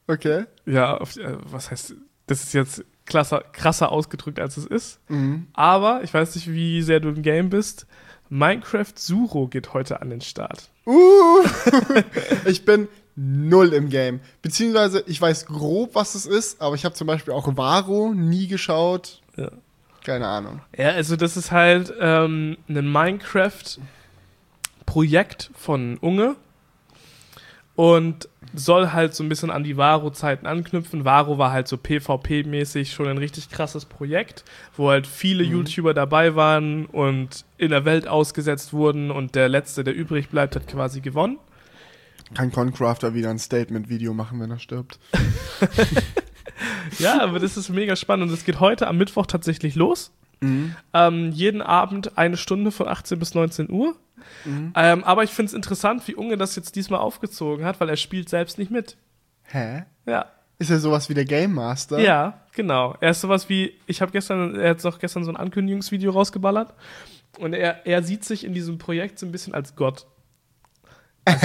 Okay. Ja, auf, äh, was heißt, das ist jetzt krasser, krasser ausgedrückt, als es ist. Mhm. Aber, ich weiß nicht, wie sehr du im Game bist, Minecraft Suro geht heute an den Start. Uh, ich bin null im Game. Beziehungsweise, ich weiß grob, was es ist, aber ich habe zum Beispiel auch Varo nie geschaut. Ja. Keine Ahnung. Ja, also das ist halt ähm, ein Minecraft-Projekt von Unge und soll halt so ein bisschen an die Varo-Zeiten anknüpfen. Varo war halt so PvP-mäßig schon ein richtig krasses Projekt, wo halt viele Mhm. YouTuber dabei waren und in der Welt ausgesetzt wurden und der Letzte, der übrig bleibt, hat quasi gewonnen. Kann Concrafter wieder ein Statement-Video machen, wenn er stirbt. Ja, aber das ist mega spannend und es geht heute am Mittwoch tatsächlich los. Mhm. Ähm, jeden Abend eine Stunde von 18 bis 19 Uhr. Mhm. Ähm, aber ich finde es interessant, wie Unge das jetzt diesmal aufgezogen hat, weil er spielt selbst nicht mit. Hä? Ja. Ist er sowas wie der Game Master? Ja, genau. Er ist sowas wie, ich habe gestern, er hat doch gestern so ein Ankündigungsvideo rausgeballert und er, er sieht sich in diesem Projekt so ein bisschen als Gott. Also,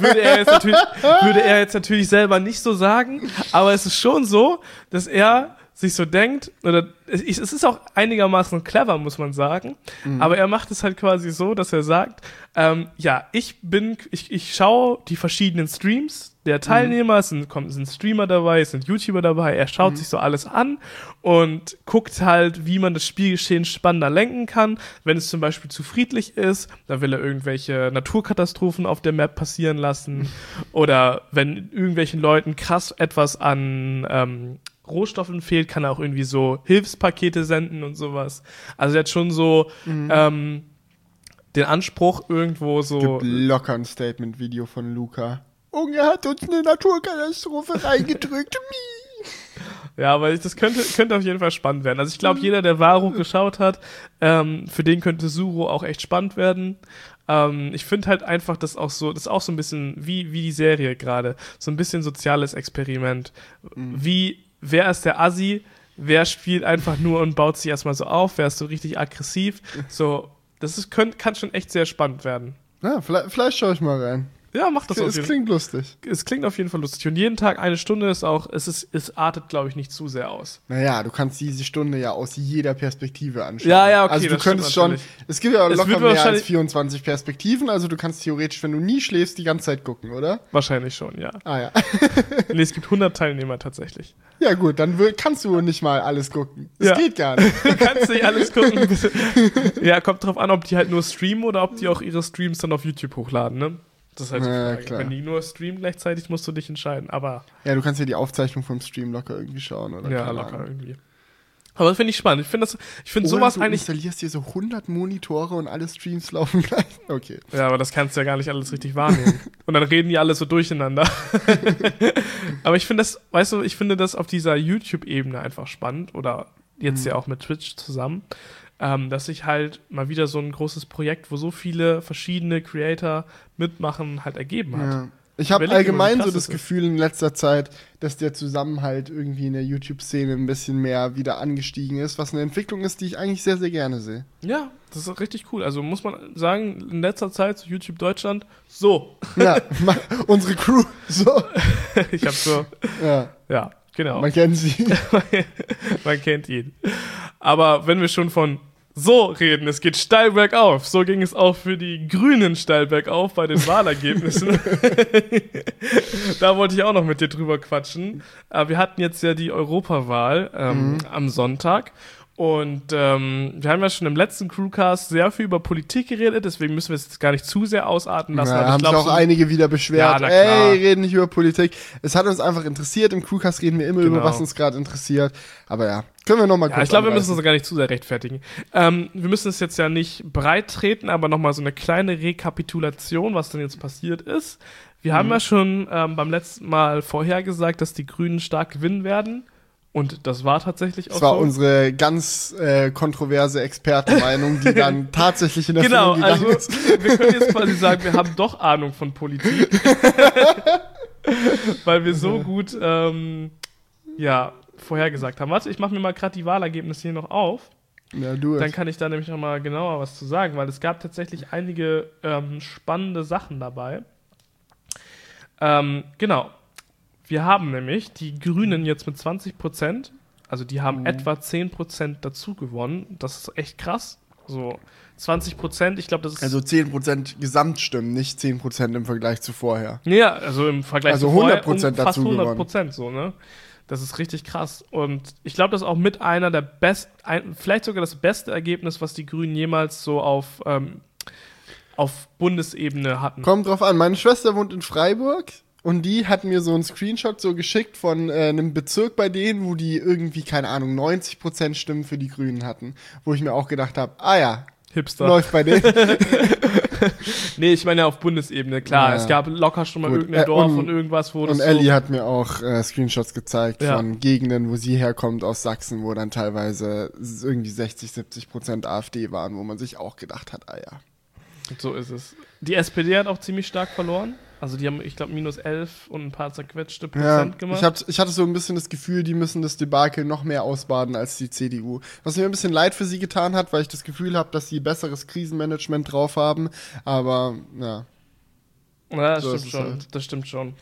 würde, er würde er jetzt natürlich selber nicht so sagen, aber es ist schon so, dass er sich so denkt, oder es ist auch einigermaßen clever, muss man sagen, mhm. aber er macht es halt quasi so, dass er sagt, ähm, ja, ich bin, ich, ich schaue die verschiedenen Streams der Teilnehmer, mhm. es sind, kommt, sind Streamer dabei, es sind YouTuber dabei, er schaut mhm. sich so alles an und guckt halt, wie man das Spielgeschehen spannender lenken kann. Wenn es zum Beispiel zu friedlich ist, dann will er irgendwelche Naturkatastrophen auf der Map passieren lassen. Oder wenn irgendwelchen Leuten krass etwas an ähm, Rohstoffen fehlt, kann er auch irgendwie so Hilfspakete senden und sowas. Also er hat schon so mhm. ähm, den Anspruch irgendwo so. Gibt locker ein Statement-Video von Luca. Unge hat uns eine Naturkatastrophe reingedrückt. Ja, aber das könnte, könnte auf jeden Fall spannend werden. Also ich glaube, jeder, der Varo geschaut hat, ähm, für den könnte Suro auch echt spannend werden. Ähm, ich finde halt einfach, das auch so, das ist auch so ein bisschen wie, wie die Serie gerade. So ein bisschen soziales Experiment. Mhm. Wie, wer ist der Assi? Wer spielt einfach nur und baut sich erstmal so auf? Wer ist so richtig aggressiv? So, das ist, könnt, kann schon echt sehr spannend werden. Ja, vielleicht, vielleicht schaue ich mal rein. Ja, mach das es, klingt lustig. Es klingt auf jeden Fall lustig. Und jeden Tag eine Stunde ist auch, es, ist, es artet, glaube ich, nicht zu sehr aus. Naja, du kannst diese Stunde ja aus jeder Perspektive anschauen. Ja, ja, okay. Also du könntest schon, es gibt ja locker mehr als 24 Perspektiven, also du kannst theoretisch, wenn du nie schläfst, die ganze Zeit gucken, oder? Wahrscheinlich schon, ja. Ah ja. nee, es gibt 100 Teilnehmer tatsächlich. Ja gut, dann kannst du nicht mal alles gucken. Das ja. geht gar nicht. du kannst nicht alles gucken. ja, kommt drauf an, ob die halt nur streamen oder ob die auch ihre Streams dann auf YouTube hochladen, ne? Das ist halt ja, Klar. Wenn die nur streamen gleichzeitig, musst du dich entscheiden. Aber. Ja, du kannst ja die Aufzeichnung vom Stream locker irgendwie schauen, oder? Ja, locker Ahnung. irgendwie. Aber das finde ich spannend. Ich finde finde sowas du eigentlich. Du installierst hier so 100 Monitore und alle Streams laufen gleich. Okay. Ja, aber das kannst du ja gar nicht alles richtig wahrnehmen. und dann reden die alle so durcheinander. aber ich finde das, weißt du, ich finde das auf dieser YouTube-Ebene einfach spannend oder jetzt mhm. ja auch mit Twitch zusammen ähm, dass sich halt mal wieder so ein großes Projekt, wo so viele verschiedene Creator mitmachen, halt ergeben hat. Ja. Ich habe allgemein so das Gefühl in letzter Zeit, dass der Zusammenhalt irgendwie in der YouTube-Szene ein bisschen mehr wieder angestiegen ist, was eine Entwicklung ist, die ich eigentlich sehr, sehr gerne sehe. Ja, das ist richtig cool. Also muss man sagen, in letzter Zeit zu YouTube Deutschland so. Ja, unsere Crew so. ich habe so. Ja. Ja, genau. Man kennt sie. man kennt ihn. Aber wenn wir schon von so reden, es geht steil bergauf. So ging es auch für die Grünen steil bergauf bei den Wahlergebnissen. da wollte ich auch noch mit dir drüber quatschen. Aber wir hatten jetzt ja die Europawahl ähm, mhm. am Sonntag und ähm, wir haben ja schon im letzten Crewcast sehr viel über Politik geredet, deswegen müssen wir es jetzt gar nicht zu sehr ausarten lassen. Ja, haben sich auch so einige wieder beschwert. Ja, Ey, reden nicht über Politik. Es hat uns einfach interessiert. Im Crewcast reden wir immer genau. über was uns gerade interessiert. Aber ja, können wir nochmal ja, kurz Ich glaube, wir müssen uns gar nicht zu sehr rechtfertigen. Ähm, wir müssen es jetzt ja nicht breit treten, aber nochmal so eine kleine Rekapitulation, was denn jetzt passiert ist. Wir mhm. haben ja schon ähm, beim letzten Mal vorhergesagt, dass die Grünen stark gewinnen werden. Und das war tatsächlich auch. Das war so. unsere ganz äh, kontroverse Expertenmeinung, die dann tatsächlich in der genau, gegangen also, ist. Wir können jetzt quasi sagen, wir haben doch Ahnung von Politik. Weil wir so gut ähm, ja, vorhergesagt haben. Warte, ich mache mir mal gerade die Wahlergebnisse hier noch auf. Ja, du Dann kann ich da nämlich noch mal genauer was zu sagen, weil es gab tatsächlich einige ähm, spannende Sachen dabei. Ähm, genau. Wir haben nämlich die Grünen jetzt mit 20 Prozent, also die haben mhm. etwa 10 Prozent dazu gewonnen. Das ist echt krass. So 20 Prozent, ich glaube, das ist. Also 10 Prozent Gesamtstimmen, nicht 10 Prozent im Vergleich zu vorher. Ja, also im Vergleich also zu vorher. Also 100 Prozent dazu fast 100 Prozent so, ne? Das ist richtig krass. Und ich glaube, das ist auch mit einer der besten, vielleicht sogar das beste Ergebnis, was die Grünen jemals so auf, ähm, auf Bundesebene hatten. Kommt drauf an. Meine Schwester wohnt in Freiburg und die hat mir so einen Screenshot so geschickt von äh, einem Bezirk bei denen, wo die irgendwie, keine Ahnung, 90% Stimmen für die Grünen hatten. Wo ich mir auch gedacht habe, ah ja, Hipster. Läuft bei denen. nee, ich meine ja auf Bundesebene, klar. Ja. Es gab locker schon mal Gut. irgendein Dorf und, und irgendwas, wo das. Und Ellie so hat mir auch äh, Screenshots gezeigt ja. von Gegenden, wo sie herkommt, aus Sachsen, wo dann teilweise irgendwie 60, 70 Prozent AfD waren, wo man sich auch gedacht hat, ah ja. So ist es. Die SPD hat auch ziemlich stark verloren. Also die haben, ich glaube, minus 11 und ein paar zerquetschte Prozent ja, gemacht. Ich, hab, ich hatte so ein bisschen das Gefühl, die müssen das Debakel noch mehr ausbaden als die CDU. Was mir ein bisschen leid für sie getan hat, weil ich das Gefühl habe, dass sie besseres Krisenmanagement drauf haben. Aber ja. Ja, das so stimmt schon. Halt. Das stimmt schon.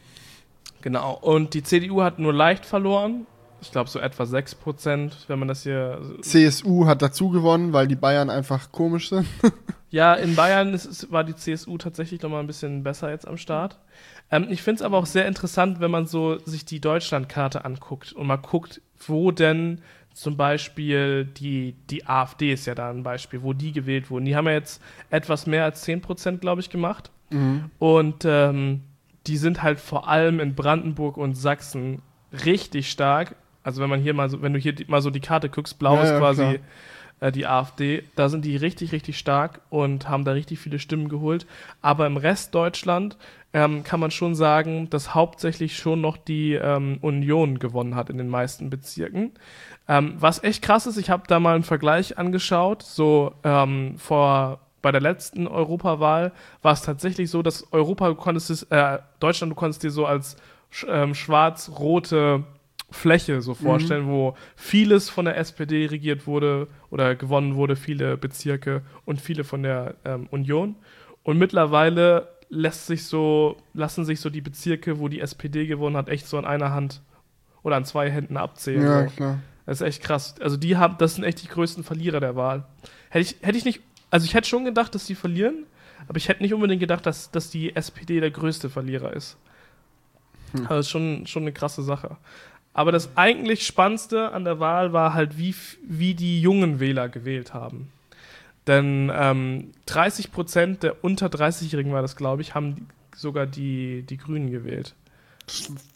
Genau. Und die CDU hat nur leicht verloren. Ich glaube, so etwa 6 Prozent, wenn man das hier. CSU hat dazu gewonnen, weil die Bayern einfach komisch sind. ja, in Bayern ist, war die CSU tatsächlich noch mal ein bisschen besser jetzt am Start. Ähm, ich finde es aber auch sehr interessant, wenn man so sich die Deutschlandkarte anguckt und mal guckt, wo denn zum Beispiel die, die AfD ist ja da ein Beispiel, wo die gewählt wurden. Die haben ja jetzt etwas mehr als 10 Prozent, glaube ich, gemacht. Mhm. Und ähm, die sind halt vor allem in Brandenburg und Sachsen richtig stark. Also wenn man hier mal so, wenn du hier die, mal so die Karte guckst, blau ja, ist quasi äh, die AfD, da sind die richtig, richtig stark und haben da richtig viele Stimmen geholt. Aber im Rest Deutschland ähm, kann man schon sagen, dass hauptsächlich schon noch die ähm, Union gewonnen hat in den meisten Bezirken. Ähm, was echt krass ist, ich habe da mal einen Vergleich angeschaut, so ähm, vor bei der letzten Europawahl war es tatsächlich so, dass Europa, du konntest es, äh, Deutschland, du konntest dir so als ähm, schwarz-rote Fläche so mhm. vorstellen, mhm. wo vieles von der SPD regiert wurde oder gewonnen wurde, viele Bezirke und viele von der ähm, Union. Und mittlerweile lässt sich so, lassen sich so die Bezirke, wo die SPD gewonnen hat, echt so an einer Hand oder an zwei Händen abzählen. Ja, so. klar. Das ist echt krass. Also die haben, das sind echt die größten Verlierer der Wahl. Hätte ich, hätte ich nicht, also ich hätte schon gedacht, dass sie verlieren, aber ich hätte nicht unbedingt gedacht, dass, dass die SPD der größte Verlierer ist. Hm. Also schon, schon eine krasse Sache. Aber das eigentlich Spannendste an der Wahl war halt, wie, wie die jungen Wähler gewählt haben. Denn ähm, 30 Prozent der unter 30-Jährigen war das, glaube ich, haben sogar die, die Grünen gewählt.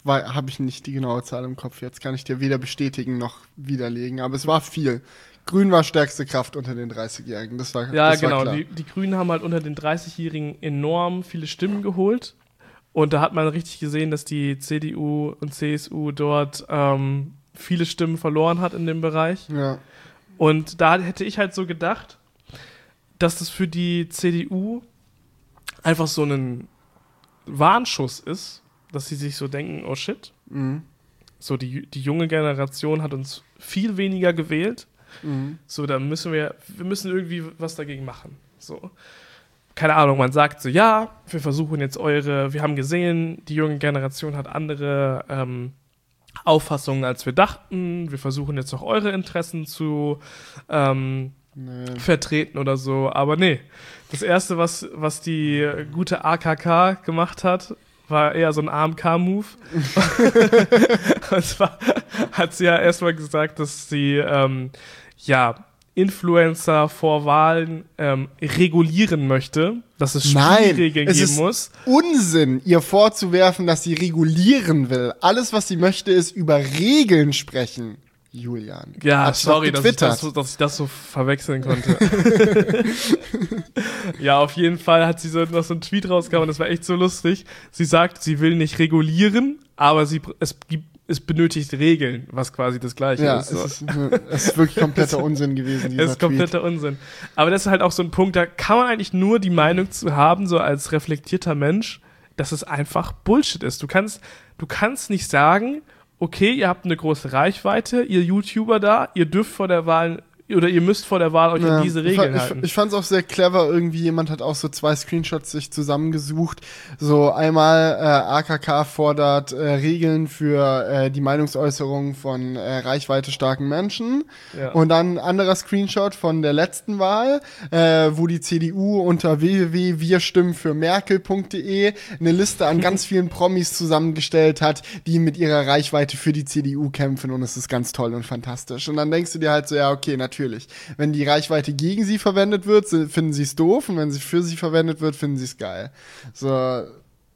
Habe ich nicht die genaue Zahl im Kopf. Jetzt kann ich dir weder bestätigen noch widerlegen. Aber es war viel. Grün war stärkste Kraft unter den 30-Jährigen. Das war Ja, das genau. War die, die Grünen haben halt unter den 30-Jährigen enorm viele Stimmen geholt. Und da hat man richtig gesehen, dass die CDU und CSU dort ähm, viele Stimmen verloren hat in dem Bereich. Ja. Und da hätte ich halt so gedacht, dass das für die CDU einfach so ein Warnschuss ist, dass sie sich so denken, oh shit, mhm. so die, die junge Generation hat uns viel weniger gewählt. Mhm. So, da müssen wir, wir müssen irgendwie was dagegen machen. So keine Ahnung, man sagt so, ja, wir versuchen jetzt eure, wir haben gesehen, die junge Generation hat andere ähm, Auffassungen, als wir dachten. Wir versuchen jetzt auch eure Interessen zu ähm, nee. vertreten oder so. Aber nee, das Erste, was, was die gute AKK gemacht hat, war eher so ein AMK-Move. Und zwar hat sie ja erstmal gesagt, dass sie ähm, ja Influencer vor Wahlen ähm, regulieren möchte, dass es Spielregeln Nein, geben ist muss. Unsinn, ihr vorzuwerfen, dass sie regulieren will. Alles, was sie möchte, ist über Regeln sprechen. Julian. Ja, sorry, dass ich das, so, dass ich das so verwechseln konnte. ja, auf jeden Fall hat sie so noch so einen Tweet rausgehauen, das war echt so lustig. Sie sagt, sie will nicht regulieren, aber sie, es gibt es benötigt Regeln, was quasi das Gleiche ja, ist. So. Es, ist es ist wirklich kompletter Unsinn gewesen. Es ist kompletter Tweet. Unsinn. Aber das ist halt auch so ein Punkt, da kann man eigentlich nur die Meinung zu haben, so als reflektierter Mensch, dass es einfach Bullshit ist. Du kannst, du kannst nicht sagen, okay, ihr habt eine große Reichweite, ihr YouTuber da, ihr dürft vor der Wahl oder ihr müsst vor der Wahl euch ja, an diese Regeln ich, halten. Ich, ich fand es auch sehr clever, irgendwie jemand hat auch so zwei Screenshots sich zusammengesucht. So einmal äh, AKK fordert äh, Regeln für äh, die Meinungsäußerung von äh, reichweite starken Menschen. Ja. Und dann ein anderer Screenshot von der letzten Wahl, äh, wo die CDU unter www.wirstimmenfürmerkel.de eine Liste an ganz vielen Promis zusammengestellt hat, die mit ihrer Reichweite für die CDU kämpfen und es ist ganz toll und fantastisch. Und dann denkst du dir halt so, ja, okay, natürlich natürlich. Wenn die Reichweite gegen sie verwendet wird, finden sie es doof und wenn sie für sie verwendet wird, finden sie es geil. So,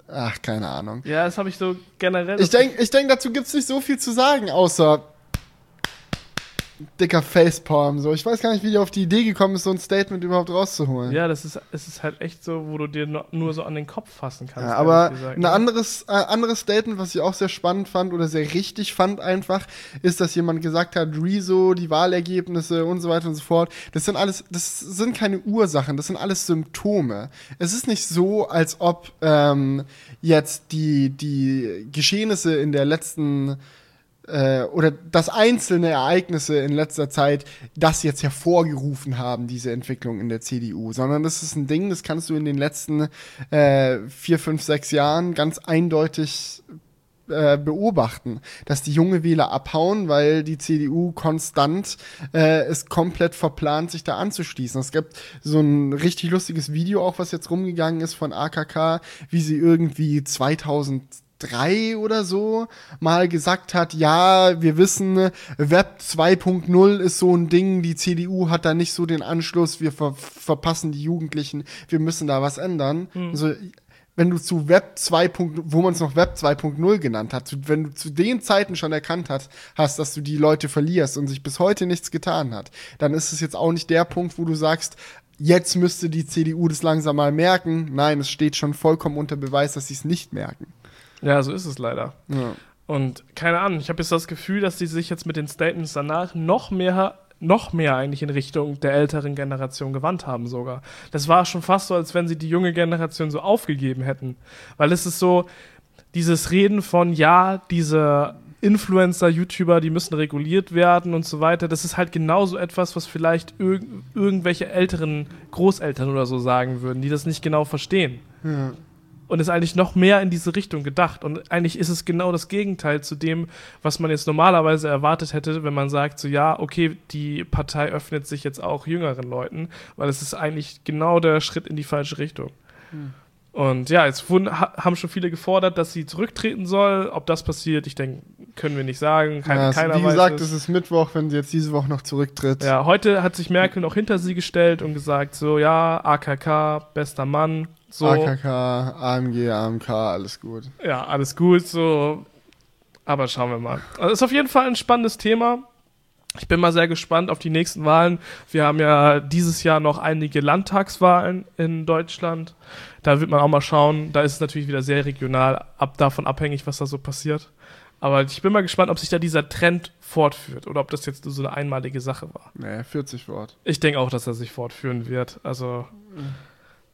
ach, keine Ahnung. Ja, das habe ich so generell. Ich denke, ich denk, dazu gibt es nicht so viel zu sagen, außer dicker Facepalm. So. Ich weiß gar nicht, wie die auf die Idee gekommen ist, so ein Statement überhaupt rauszuholen. Ja, das ist, es ist halt echt so, wo du dir nur so an den Kopf fassen kannst. Ja, aber ein anderes, äh, anderes Statement, was ich auch sehr spannend fand oder sehr richtig fand einfach, ist, dass jemand gesagt hat, Rezo, die Wahlergebnisse und so weiter und so fort, das sind alles, das sind keine Ursachen, das sind alles Symptome. Es ist nicht so, als ob ähm, jetzt die, die Geschehnisse in der letzten äh, oder dass einzelne Ereignisse in letzter Zeit das jetzt hervorgerufen haben, diese Entwicklung in der CDU, sondern das ist ein Ding, das kannst du in den letzten äh, vier, fünf, sechs Jahren ganz eindeutig äh, beobachten, dass die junge Wähler abhauen, weil die CDU konstant äh, es komplett verplant, sich da anzuschließen. Es gibt so ein richtig lustiges Video auch, was jetzt rumgegangen ist von AKK, wie sie irgendwie 2000 3 oder so mal gesagt hat, ja, wir wissen, Web 2.0 ist so ein Ding, die CDU hat da nicht so den Anschluss, wir ver verpassen die Jugendlichen, wir müssen da was ändern. Mhm. Also, wenn du zu Web 2. wo man es noch Web 2.0 genannt hat, wenn du zu den Zeiten schon erkannt hast, hast, dass du die Leute verlierst und sich bis heute nichts getan hat, dann ist es jetzt auch nicht der Punkt, wo du sagst, jetzt müsste die CDU das langsam mal merken. Nein, es steht schon vollkommen unter Beweis, dass sie es nicht merken. Ja, so ist es leider. Ja. Und keine Ahnung, ich habe jetzt das Gefühl, dass die sich jetzt mit den Statements danach noch mehr noch mehr eigentlich in Richtung der älteren Generation gewandt haben sogar. Das war schon fast so, als wenn sie die junge Generation so aufgegeben hätten. Weil es ist so, dieses Reden von, ja, diese Influencer, YouTuber, die müssen reguliert werden und so weiter, das ist halt genauso etwas, was vielleicht irg irgendwelche älteren Großeltern oder so sagen würden, die das nicht genau verstehen. Ja und ist eigentlich noch mehr in diese Richtung gedacht. Und eigentlich ist es genau das Gegenteil zu dem, was man jetzt normalerweise erwartet hätte, wenn man sagt, so ja, okay, die Partei öffnet sich jetzt auch jüngeren Leuten, weil es ist eigentlich genau der Schritt in die falsche Richtung. Hm. Und ja, jetzt wurden, haben schon viele gefordert, dass sie zurücktreten soll. Ob das passiert, ich denke, können wir nicht sagen. Kein, ja, keiner wie gesagt, es ist Mittwoch, wenn sie jetzt diese Woche noch zurücktritt. Ja, heute hat sich Merkel noch hinter sie gestellt und gesagt, so ja, AKK, bester Mann, so. AKK, AMG, AMK, alles gut. Ja, alles gut, so. Aber schauen wir mal. Also ist auf jeden Fall ein spannendes Thema. Ich bin mal sehr gespannt auf die nächsten Wahlen. Wir haben ja dieses Jahr noch einige Landtagswahlen in Deutschland. Da wird man auch mal schauen. Da ist es natürlich wieder sehr regional, ab davon abhängig, was da so passiert. Aber ich bin mal gespannt, ob sich da dieser Trend fortführt oder ob das jetzt so eine einmalige Sache war. Nee, 40 Wort. Ich denke auch, dass er sich fortführen wird. Also. Mhm.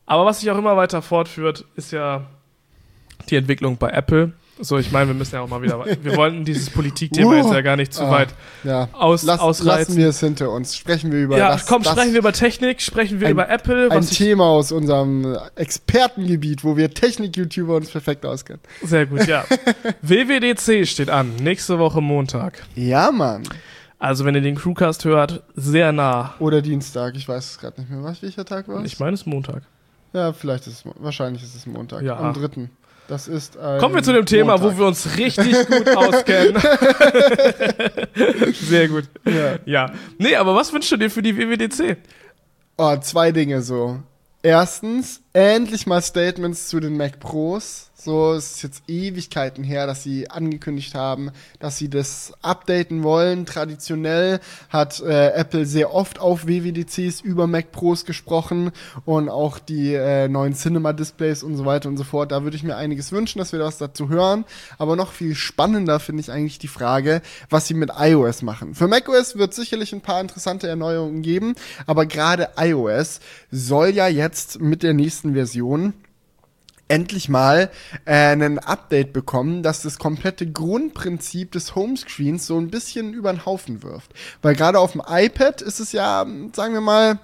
Aber was sich auch immer weiter fortführt, ist ja die Entwicklung bei Apple. So, ich meine, wir müssen ja auch mal wieder. Wir wollten dieses Politikthema uh, jetzt ja gar nicht zu ah, weit ja. aus, Lass, ausreizen. Lassen wir es hinter uns. Sprechen wir über. Ja, das, komm, das sprechen wir über Technik, sprechen wir ein, über Apple. ein Thema aus unserem Expertengebiet, wo wir Technik-YouTuber uns perfekt auskennen. Sehr gut, ja. WWDC steht an, nächste Woche Montag. Ja, Mann. Also, wenn ihr den Crewcast hört, sehr nah. Oder Dienstag, ich weiß es gerade nicht mehr. Was, welcher Tag war? Ich meine, es ist Montag. Ja, vielleicht ist es, wahrscheinlich ist es Montag. Ja. Am 3. Das ist Kommen wir zu dem Thema, Montag. wo wir uns richtig gut auskennen. Sehr gut. Ja. ja. Nee, aber was wünschst du dir für die WWDC? Oh, zwei Dinge so. Erstens, endlich mal Statements zu den Mac Pros. So, es ist jetzt Ewigkeiten her, dass sie angekündigt haben, dass sie das updaten wollen. Traditionell hat äh, Apple sehr oft auf WWDCs über Mac Pros gesprochen und auch die äh, neuen Cinema-Displays und so weiter und so fort. Da würde ich mir einiges wünschen, dass wir was dazu hören. Aber noch viel spannender finde ich eigentlich die Frage, was sie mit iOS machen. Für macOS wird sicherlich ein paar interessante Erneuerungen geben, aber gerade iOS soll ja jetzt mit der nächsten Version endlich mal äh, ein Update bekommen, das das komplette Grundprinzip des Homescreens so ein bisschen über den Haufen wirft. Weil gerade auf dem iPad ist es ja, sagen wir mal,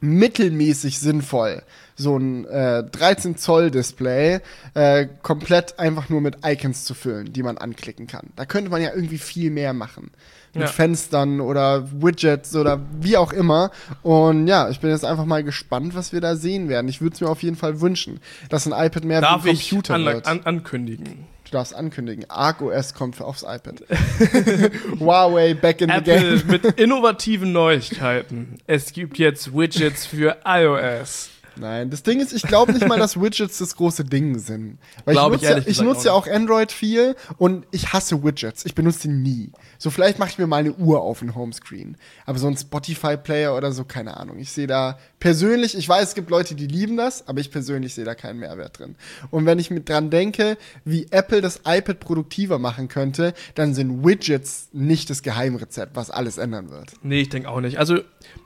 mittelmäßig sinnvoll, so ein äh, 13 Zoll Display äh, komplett einfach nur mit Icons zu füllen, die man anklicken kann. Da könnte man ja irgendwie viel mehr machen mit ja. Fenstern oder Widgets oder wie auch immer. Und ja, ich bin jetzt einfach mal gespannt, was wir da sehen werden. Ich würde es mir auf jeden Fall wünschen, dass ein iPad mehr Darf wie ein Computer ich wird. An ankündigen? Du darfst ankündigen. ArcOS kommt aufs iPad. Huawei back in Apple the game. mit innovativen Neuigkeiten. Es gibt jetzt Widgets für iOS. Nein, das Ding ist, ich glaube nicht mal, dass Widgets das große Ding sind. Weil glaub ich nutze, ich, ich nutze ja auch Android viel und ich hasse Widgets. Ich benutze die nie. So, vielleicht mache ich mir mal eine Uhr auf den Homescreen. Aber so ein Spotify-Player oder so, keine Ahnung. Ich sehe da persönlich, ich weiß, es gibt Leute, die lieben das, aber ich persönlich sehe da keinen Mehrwert drin. Und wenn ich mit dran denke, wie Apple das iPad produktiver machen könnte, dann sind Widgets nicht das Geheimrezept, was alles ändern wird. Nee, ich denke auch nicht. Also,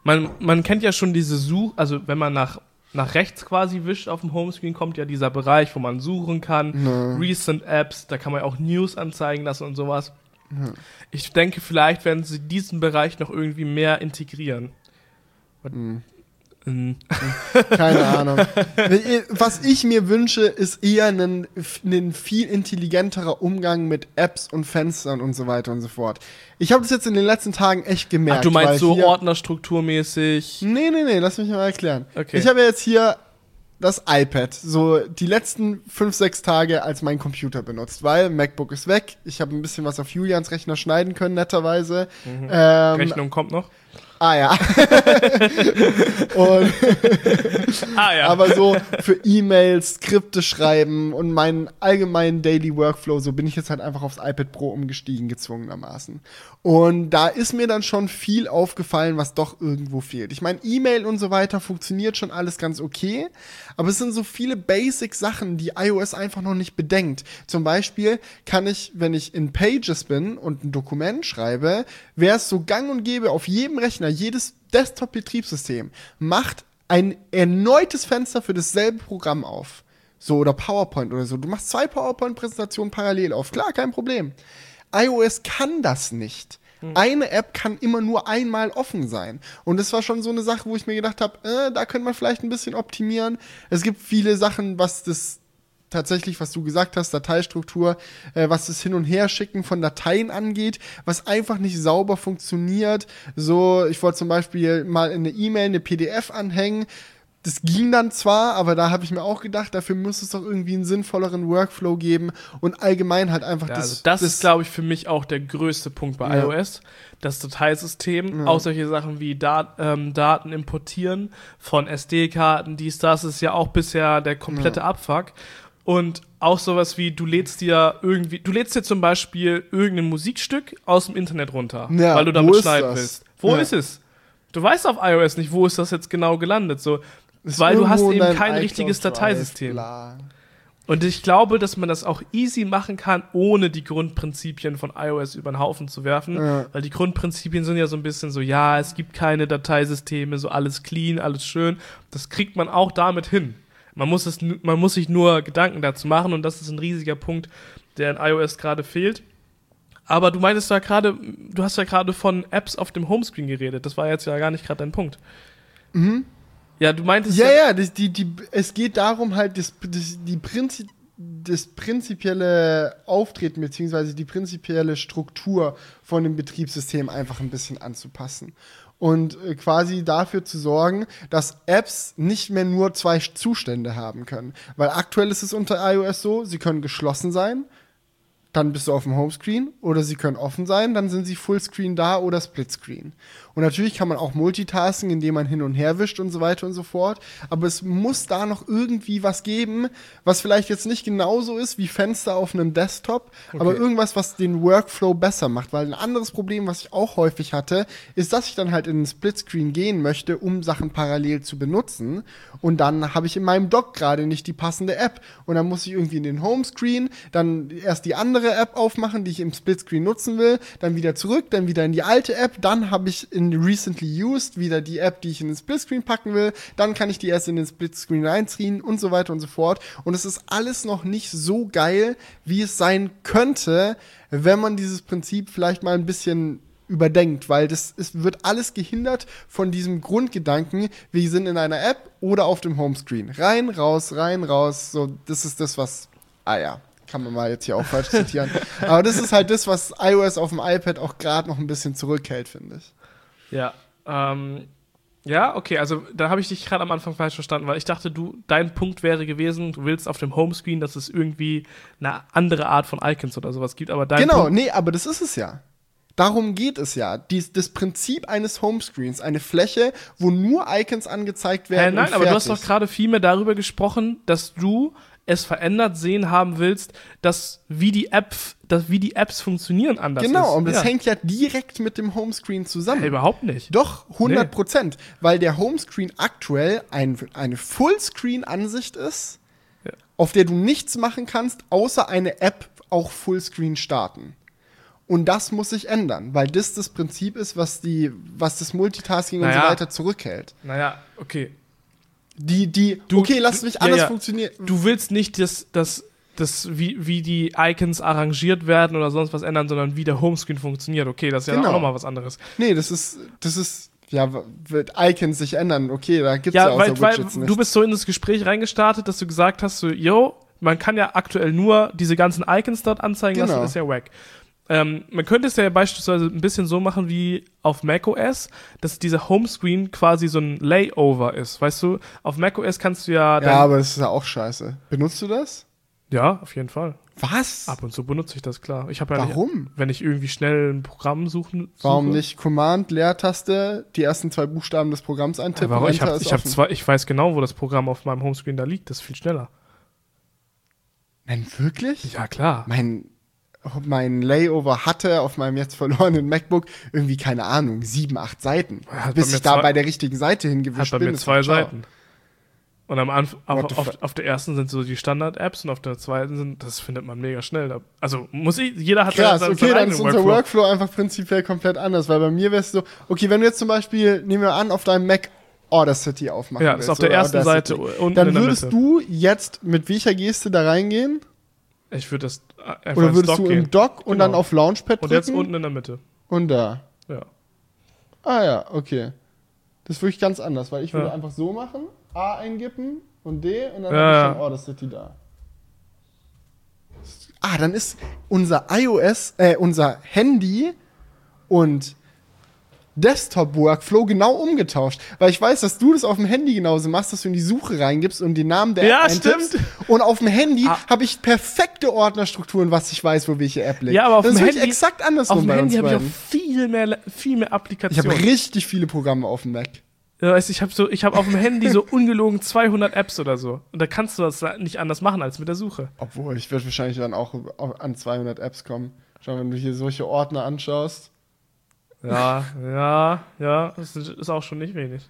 man, man kennt ja schon diese Such, also wenn man nach nach rechts quasi wischt auf dem Homescreen, kommt ja dieser Bereich, wo man suchen kann. Nee. Recent Apps, da kann man ja auch News anzeigen lassen und sowas. Ja. Ich denke, vielleicht werden sie diesen Bereich noch irgendwie mehr integrieren. Mhm. Mhm. Keine Ahnung. Was ich mir wünsche, ist eher ein, ein viel intelligenterer Umgang mit Apps und Fenstern und so weiter und so fort. Ich habe das jetzt in den letzten Tagen echt gemerkt. Ach, du meinst so Ordnerstrukturmäßig? Nee, nee, nee, lass mich mal erklären. Okay. Ich habe jetzt hier das iPad so die letzten fünf, sechs Tage als mein Computer benutzt, weil MacBook ist weg. Ich habe ein bisschen was auf Julians Rechner schneiden können, netterweise. Mhm. Ähm, Rechnung kommt noch. Ah ja. und ah ja. Aber so für E-Mails, Skripte schreiben und meinen allgemeinen Daily Workflow, so bin ich jetzt halt einfach aufs iPad Pro umgestiegen, gezwungenermaßen. Und da ist mir dann schon viel aufgefallen, was doch irgendwo fehlt. Ich meine, E-Mail und so weiter funktioniert schon alles ganz okay, aber es sind so viele Basic-Sachen, die iOS einfach noch nicht bedenkt. Zum Beispiel kann ich, wenn ich in Pages bin und ein Dokument schreibe, wäre es so gang und gäbe auf jedem Rechner, jedes Desktop-Betriebssystem macht ein erneutes Fenster für dasselbe Programm auf. So, oder PowerPoint oder so. Du machst zwei PowerPoint-Präsentationen parallel auf. Klar, kein Problem iOS kann das nicht. Hm. Eine App kann immer nur einmal offen sein. Und das war schon so eine Sache, wo ich mir gedacht habe, äh, da könnte man vielleicht ein bisschen optimieren. Es gibt viele Sachen, was das tatsächlich, was du gesagt hast, Dateistruktur, äh, was das Hin- und Herschicken von Dateien angeht, was einfach nicht sauber funktioniert. So, ich wollte zum Beispiel mal in eine E-Mail eine PDF anhängen das ging dann zwar, aber da habe ich mir auch gedacht, dafür muss es doch irgendwie einen sinnvolleren Workflow geben und allgemein halt einfach ja, das. Also das, das ist, glaube ich, für mich auch der größte Punkt bei ja. iOS. Das Dateisystem, ja. auch solche Sachen wie Dat ähm, Daten importieren von SD-Karten, dies, das ist ja auch bisher der komplette Abfuck. Und auch sowas wie, du lädst dir irgendwie, du lädst dir zum Beispiel irgendein Musikstück aus dem Internet runter, weil du damit schneiden willst. Wo ist es? Du weißt auf iOS nicht, wo ist das jetzt genau gelandet. So, weil du hast eben kein richtiges Dateisystem. Und ich glaube, dass man das auch easy machen kann, ohne die Grundprinzipien von iOS über den Haufen zu werfen. Ja. Weil die Grundprinzipien sind ja so ein bisschen so, ja, es gibt keine Dateisysteme, so alles clean, alles schön. Das kriegt man auch damit hin. Man muss, es, man muss sich nur Gedanken dazu machen und das ist ein riesiger Punkt, der in iOS gerade fehlt. Aber du meintest ja gerade, du hast ja gerade von Apps auf dem Homescreen geredet. Das war jetzt ja gar nicht gerade dein Punkt. Mhm. Ja, du meintest ja. Ja, ja, das, die, die, es geht darum, halt das, das, die Prinzip, das prinzipielle Auftreten beziehungsweise die prinzipielle Struktur von dem Betriebssystem einfach ein bisschen anzupassen. Und äh, quasi dafür zu sorgen, dass Apps nicht mehr nur zwei Zustände haben können. Weil aktuell ist es unter iOS so, sie können geschlossen sein, dann bist du auf dem Homescreen oder sie können offen sein, dann sind sie Fullscreen da oder Splitscreen. Und natürlich kann man auch Multitasking, indem man hin und her wischt und so weiter und so fort. Aber es muss da noch irgendwie was geben, was vielleicht jetzt nicht genauso ist wie Fenster auf einem Desktop, okay. aber irgendwas, was den Workflow besser macht. Weil ein anderes Problem, was ich auch häufig hatte, ist, dass ich dann halt in den Splitscreen gehen möchte, um Sachen parallel zu benutzen. Und dann habe ich in meinem Dock gerade nicht die passende App. Und dann muss ich irgendwie in den Homescreen, dann erst die andere App aufmachen, die ich im Splitscreen nutzen will, dann wieder zurück, dann wieder in die alte App, dann habe ich in Recently Used wieder die App, die ich in den Splitscreen packen will. Dann kann ich die erst in den Splitscreen reinziehen und so weiter und so fort. Und es ist alles noch nicht so geil, wie es sein könnte, wenn man dieses Prinzip vielleicht mal ein bisschen überdenkt, weil das ist, wird alles gehindert von diesem Grundgedanken, wir sind in einer App oder auf dem Homescreen. Rein, raus, rein, raus. So, das ist das, was. Ah ja, kann man mal jetzt hier auch falsch zitieren. Aber das ist halt das, was iOS auf dem iPad auch gerade noch ein bisschen zurückhält, finde ich. Ja, ähm, ja, okay, also da habe ich dich gerade am Anfang falsch verstanden, weil ich dachte, du, dein Punkt wäre gewesen, du willst auf dem Homescreen, dass es irgendwie eine andere Art von Icons oder sowas gibt, aber dein Genau, Punkt nee, aber das ist es ja. Darum geht es ja. Dies, das Prinzip eines Homescreens, eine Fläche, wo nur Icons angezeigt werden. Äh, nein, aber du hast doch gerade viel mehr darüber gesprochen, dass du es verändert sehen haben willst, dass wie die App, dass wie die Apps funktionieren anders Genau, ist. und das ja. hängt ja direkt mit dem Homescreen zusammen. Ja, überhaupt nicht. Doch, 100 Prozent. Nee. Weil der Homescreen aktuell ein, eine Fullscreen-Ansicht ist, ja. auf der du nichts machen kannst, außer eine App auch Fullscreen starten. Und das muss sich ändern, weil das das Prinzip ist, was die, was das Multitasking naja, und so weiter zurückhält. Naja, okay. Die, die, du, okay, lass mich anders ja, ja. funktionieren. Du willst nicht das, das, das wie, wie die Icons arrangiert werden oder sonst was ändern, sondern wie der Homescreen funktioniert. Okay, das ist ja genau. auch nochmal was anderes. Nee, das ist, das ist ja, wird Icons sich ändern? Okay, da gibt's ja, ja weil, weil du bist so in das Gespräch reingestartet, dass du gesagt hast, so, yo, man kann ja aktuell nur diese ganzen Icons dort anzeigen genau. lassen, ist ja wack. Ähm, man könnte es ja beispielsweise ein bisschen so machen wie auf macOS, dass dieser Homescreen quasi so ein Layover ist. Weißt du, auf macOS kannst du ja. Ja, aber das ist ja auch scheiße. Benutzt du das? Ja, auf jeden Fall. Was? Ab und zu benutze ich das, klar. Ich ja Warum? Nicht, wenn ich irgendwie schnell ein Programm suchen suche. Warum nicht Command, Leertaste, die ersten zwei Buchstaben des Programms eintippen? Ja, warum? Ich, hab, ich, hab zwei, ich weiß genau, wo das Programm auf meinem Homescreen da liegt. Das ist viel schneller. Nein, wirklich? Ja, klar. Mein, mein Layover hatte auf meinem jetzt verlorenen MacBook irgendwie, keine Ahnung, sieben, acht Seiten. bis ich da bei der richtigen Seite hingewischt hat bei bin. Mir zwei Seiten. Und am Anfang, auf, auf, auf, der ersten sind so die Standard-Apps und auf der zweiten sind, das findet man mega schnell. Also muss ich, jeder hat Krass, ja okay, dann ist unser Workflow. Workflow einfach prinzipiell komplett anders, weil bei mir wäre es so, okay, wenn du jetzt zum Beispiel, nehmen wir an, auf deinem Mac Audacity aufmachen Ja, ist auf der ersten Audacity, Seite unten Dann würdest du jetzt mit welcher Geste da reingehen? Ich würde das einfach Oder würdest du gehen. im Dock und genau. dann auf Launchpad drücken? Und jetzt unten in der Mitte. Und da. Ja. Ah ja, okay. Das ist wirklich ganz anders, weil ich würde ja. einfach so machen, A eingeben und D und dann ja, habe ich dann Audacity da. Ah, dann ist unser iOS, äh, unser Handy und Desktop-Workflow genau umgetauscht. Weil ich weiß, dass du das auf dem Handy genauso machst, dass du in die Suche reingibst und den Namen der ja, App eintippst. Stimmt. Und auf dem Handy ah. habe ich perfekte Ordnerstrukturen, was ich weiß, wo welche App liegt. Ja, aber auf das dem Handy exakt andersrum Auf dem Handy habe ich auch viel mehr, viel mehr Applikationen. Ich habe richtig viele Programme auf dem Mac. Ja, weißt, ich habe so, ich habe auf dem Handy so ungelogen 200 Apps oder so. Und da kannst du das nicht anders machen als mit der Suche. Obwohl, ich werde wahrscheinlich dann auch an 200 Apps kommen. Schau, wenn du hier solche Ordner anschaust. Ja, ja, ja, das ist auch schon nicht wenig.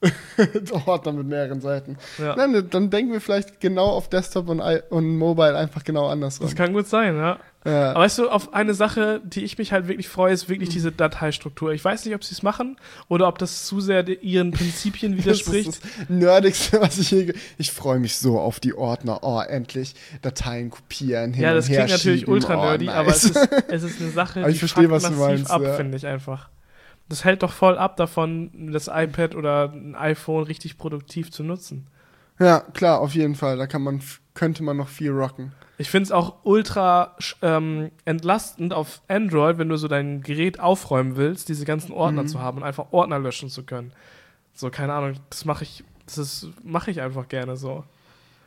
Ordner mit mehreren Seiten. Ja. Nein, dann denken wir vielleicht genau auf Desktop und, und Mobile einfach genau andersrum. Das kann gut sein, ja. ja. Aber weißt du, auf eine Sache, die ich mich halt wirklich freue, ist wirklich diese Dateistruktur. Ich weiß nicht, ob sie es machen oder ob das zu sehr ihren Prinzipien widerspricht. Das ist das Nerdigste, was ich hier. Ich freue mich so auf die Ordner. Oh, endlich Dateien kopieren. Hin ja, das klingt natürlich ultra nerdy, oh, nice. aber es ist, es ist eine Sache, die ich verstehe, was du meinst, ab, ja. finde ich einfach. Das hält doch voll ab davon, das iPad oder ein iPhone richtig produktiv zu nutzen. Ja, klar, auf jeden Fall. Da kann man, könnte man noch viel rocken. Ich finde es auch ultra ähm, entlastend auf Android, wenn du so dein Gerät aufräumen willst, diese ganzen Ordner mhm. zu haben und einfach Ordner löschen zu können. So, keine Ahnung, das mache ich, das mache ich einfach gerne so.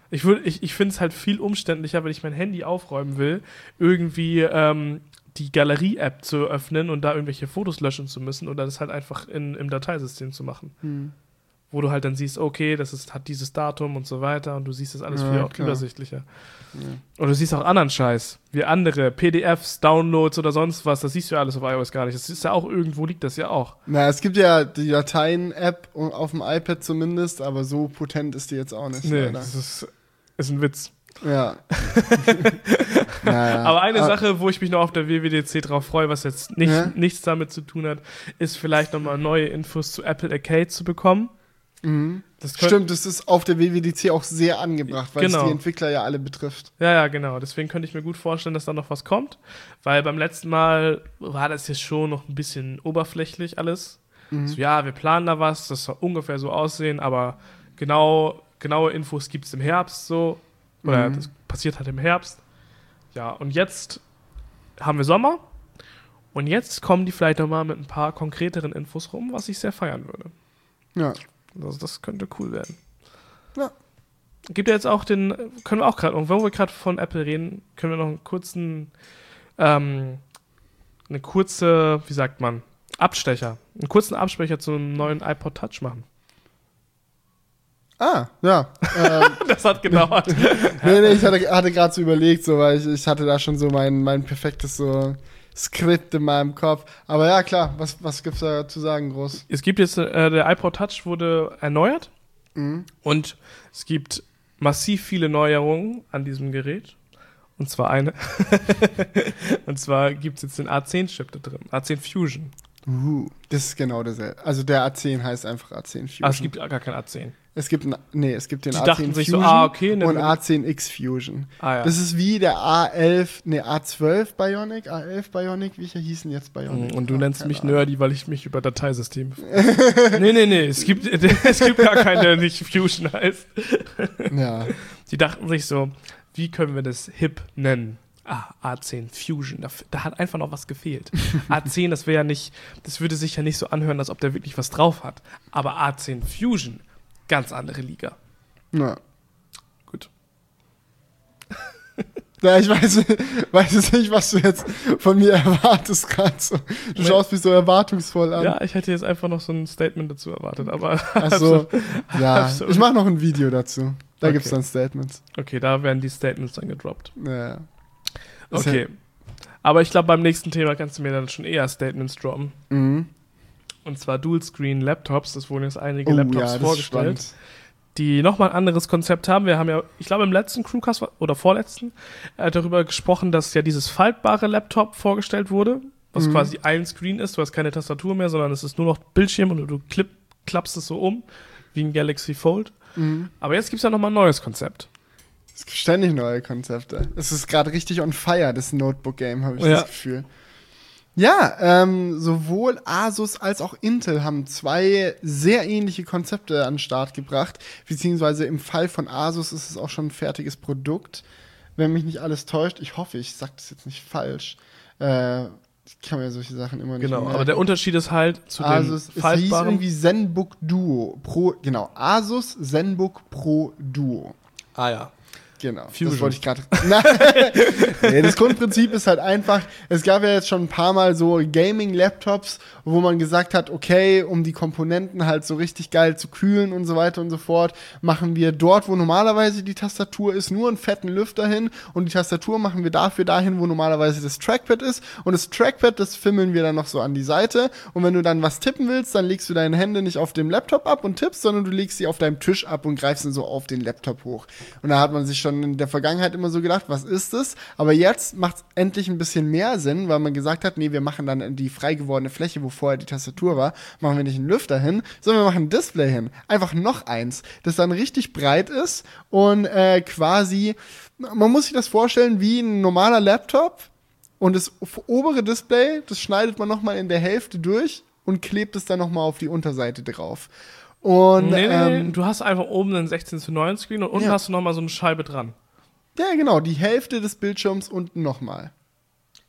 Ich, ich, ich finde es halt viel umständlicher, wenn ich mein Handy aufräumen will, irgendwie ähm, die Galerie-App zu öffnen und da irgendwelche Fotos löschen zu müssen oder das halt einfach in, im Dateisystem zu machen. Hm. Wo du halt dann siehst, okay, das ist, hat dieses Datum und so weiter und du siehst das alles ja, viel klar. übersichtlicher. Ja. Und du siehst auch anderen Scheiß, wie andere PDFs, Downloads oder sonst was, das siehst du ja alles auf iOS gar nicht. Das ist ja auch irgendwo, liegt das ja auch. Na, es gibt ja die Dateien-App auf dem iPad zumindest, aber so potent ist die jetzt auch nicht. Nee, leider. das ist, ist ein Witz. Ja. naja. Aber eine Aber Sache, wo ich mich noch auf der WWDC drauf freue, was jetzt nicht, ja? nichts damit zu tun hat, ist vielleicht nochmal neue Infos zu Apple Arcade zu bekommen. Mhm. Das Stimmt, das ist auf der WWDC auch sehr angebracht, weil genau. es die Entwickler ja alle betrifft. Ja, ja, genau. Deswegen könnte ich mir gut vorstellen, dass da noch was kommt, weil beim letzten Mal war das jetzt schon noch ein bisschen oberflächlich alles. Mhm. So, ja, wir planen da was, das soll ungefähr so aussehen, aber genau, genaue Infos gibt es im Herbst so. Oder mhm. das passiert halt im Herbst. Ja, und jetzt haben wir Sommer. Und jetzt kommen die vielleicht nochmal mit ein paar konkreteren Infos rum, was ich sehr feiern würde. Ja. Also das könnte cool werden. Ja. Gibt ja jetzt auch den, können wir auch gerade, und wenn wir gerade von Apple reden, können wir noch einen kurzen, ähm, eine kurze, wie sagt man, Abstecher, einen kurzen Absprecher zum neuen iPod Touch machen. Ah, ja. Ähm, das hat gedauert. nee, nee, ich hatte, hatte gerade so überlegt, so, weil ich, ich hatte da schon so mein, mein perfektes so Skript in meinem Kopf. Aber ja, klar, was, was es da zu sagen, groß? Es gibt jetzt, äh, der iPod Touch wurde erneuert mhm. und es gibt massiv viele Neuerungen an diesem Gerät. Und zwar eine. und zwar gibt es jetzt den A10-Chip da drin, A10 Fusion. Uh, das ist genau dasselbe. Also der A10 heißt einfach A10 Fusion. Ah, es gibt gar kein A10. Es gibt, nee, es gibt den Die A10 dachten sich so, Fusion ah, okay, ne, und wir- A10X Fusion. Ah, ja. Das ist wie der A11, nee, A12 Bionic, A11 Bionic, wie hießen jetzt Bionic? Mhm, Und du Ah, nennst mich Ahnung. nerdy, weil ich mich über Dateisystem. nee, nee, nee. Es gibt, es gibt gar keine, der nicht Fusion heißt. Ja. Die dachten sich so, wie können wir das hip nennen? Ah, A10 Fusion. Da, da hat einfach noch was gefehlt. A10, das wäre ja nicht, das würde sich ja nicht so anhören, als ob der wirklich was drauf hat. Aber A10 Fusion, ganz andere Liga. ja. Gut. Ja, ich weiß, weiß jetzt nicht, was du jetzt von mir erwartest gerade so. Du schaust mich so erwartungsvoll an. Ja, ich hätte jetzt einfach noch so ein Statement dazu erwartet, aber Ach so. Ja, ich mache noch ein Video dazu. Da Okay. gibt's dann Statements. okay, da werden die Statements dann gedroppt. Ja. Ist Okay. Aber ich glaube, beim nächsten Thema kannst du mir dann schon eher Statements droppen. Mhm. Und zwar Dual-Screen Laptops. Das wurden jetzt einige Oh, Laptops ja, vorgestellt, die nochmal ein anderes Konzept haben. Wir haben ja, ich glaube, im letzten Crewcast oder vorletzten äh, darüber gesprochen, dass ja dieses faltbare Laptop vorgestellt wurde, was Mhm. quasi ein Screen ist. Du hast keine Tastatur mehr, sondern es ist nur noch Bildschirm und du klipp, klappst es so um, wie ein Galaxy Fold. Mhm. Aber jetzt gibt es ja nochmal ein neues Konzept. Es gibt ständig neue Konzepte. Es ist gerade richtig on fire, das Notebook-Game, habe ich Ja. das Gefühl. Ja, ähm, sowohl Asus als auch Intel haben zwei sehr ähnliche Konzepte an den Start gebracht. Beziehungsweise im Fall von Asus ist es auch schon ein fertiges Produkt. Wenn mich nicht alles täuscht, ich hoffe, ich sage das jetzt nicht falsch. Äh, ich kann mir solche Sachen immer nicht Genau. merken. Aber der Unterschied ist halt zu Asus, dem es hieß irgendwie ZenBook Duo Pro, genau, Asus ZenBook Pro Duo. Ah ja. Genau, Fusion. das wollte ich gerade. nee, das Grundprinzip ist halt einfach, es gab ja jetzt schon ein paar Mal so Gaming-Laptops, wo man gesagt hat, okay, um die Komponenten halt so richtig geil zu kühlen und so weiter und so fort, machen wir dort, wo normalerweise die Tastatur ist, nur einen fetten Lüfter hin und die Tastatur machen wir dafür dahin, wo normalerweise das Trackpad ist und das Trackpad, das fimmeln wir dann noch so an die Seite und wenn du dann was tippen willst, dann legst du deine Hände nicht auf dem Laptop ab und tippst, sondern du legst sie auf deinem Tisch ab und greifst dann so auf den Laptop hoch. Und da hat man sich schon in der Vergangenheit immer so gedacht, was ist das? Aber jetzt macht es endlich ein bisschen mehr Sinn, weil man gesagt hat, nee, wir machen dann die frei gewordene Fläche, wo vorher die Tastatur war, machen wir nicht einen Lüfter hin, sondern wir machen ein Display hin. Einfach noch eins, das dann richtig breit ist und äh, quasi, man muss sich das vorstellen wie ein normaler Laptop und das obere Display, das schneidet man nochmal in der Hälfte durch und klebt es dann nochmal auf die Unterseite drauf. Und Nee, nee, nee, ähm, du hast einfach oben einen 16 zu 9 Screen und unten Ja. hast du nochmal so eine Scheibe dran. ja genau, die Hälfte des Bildschirms unten nochmal.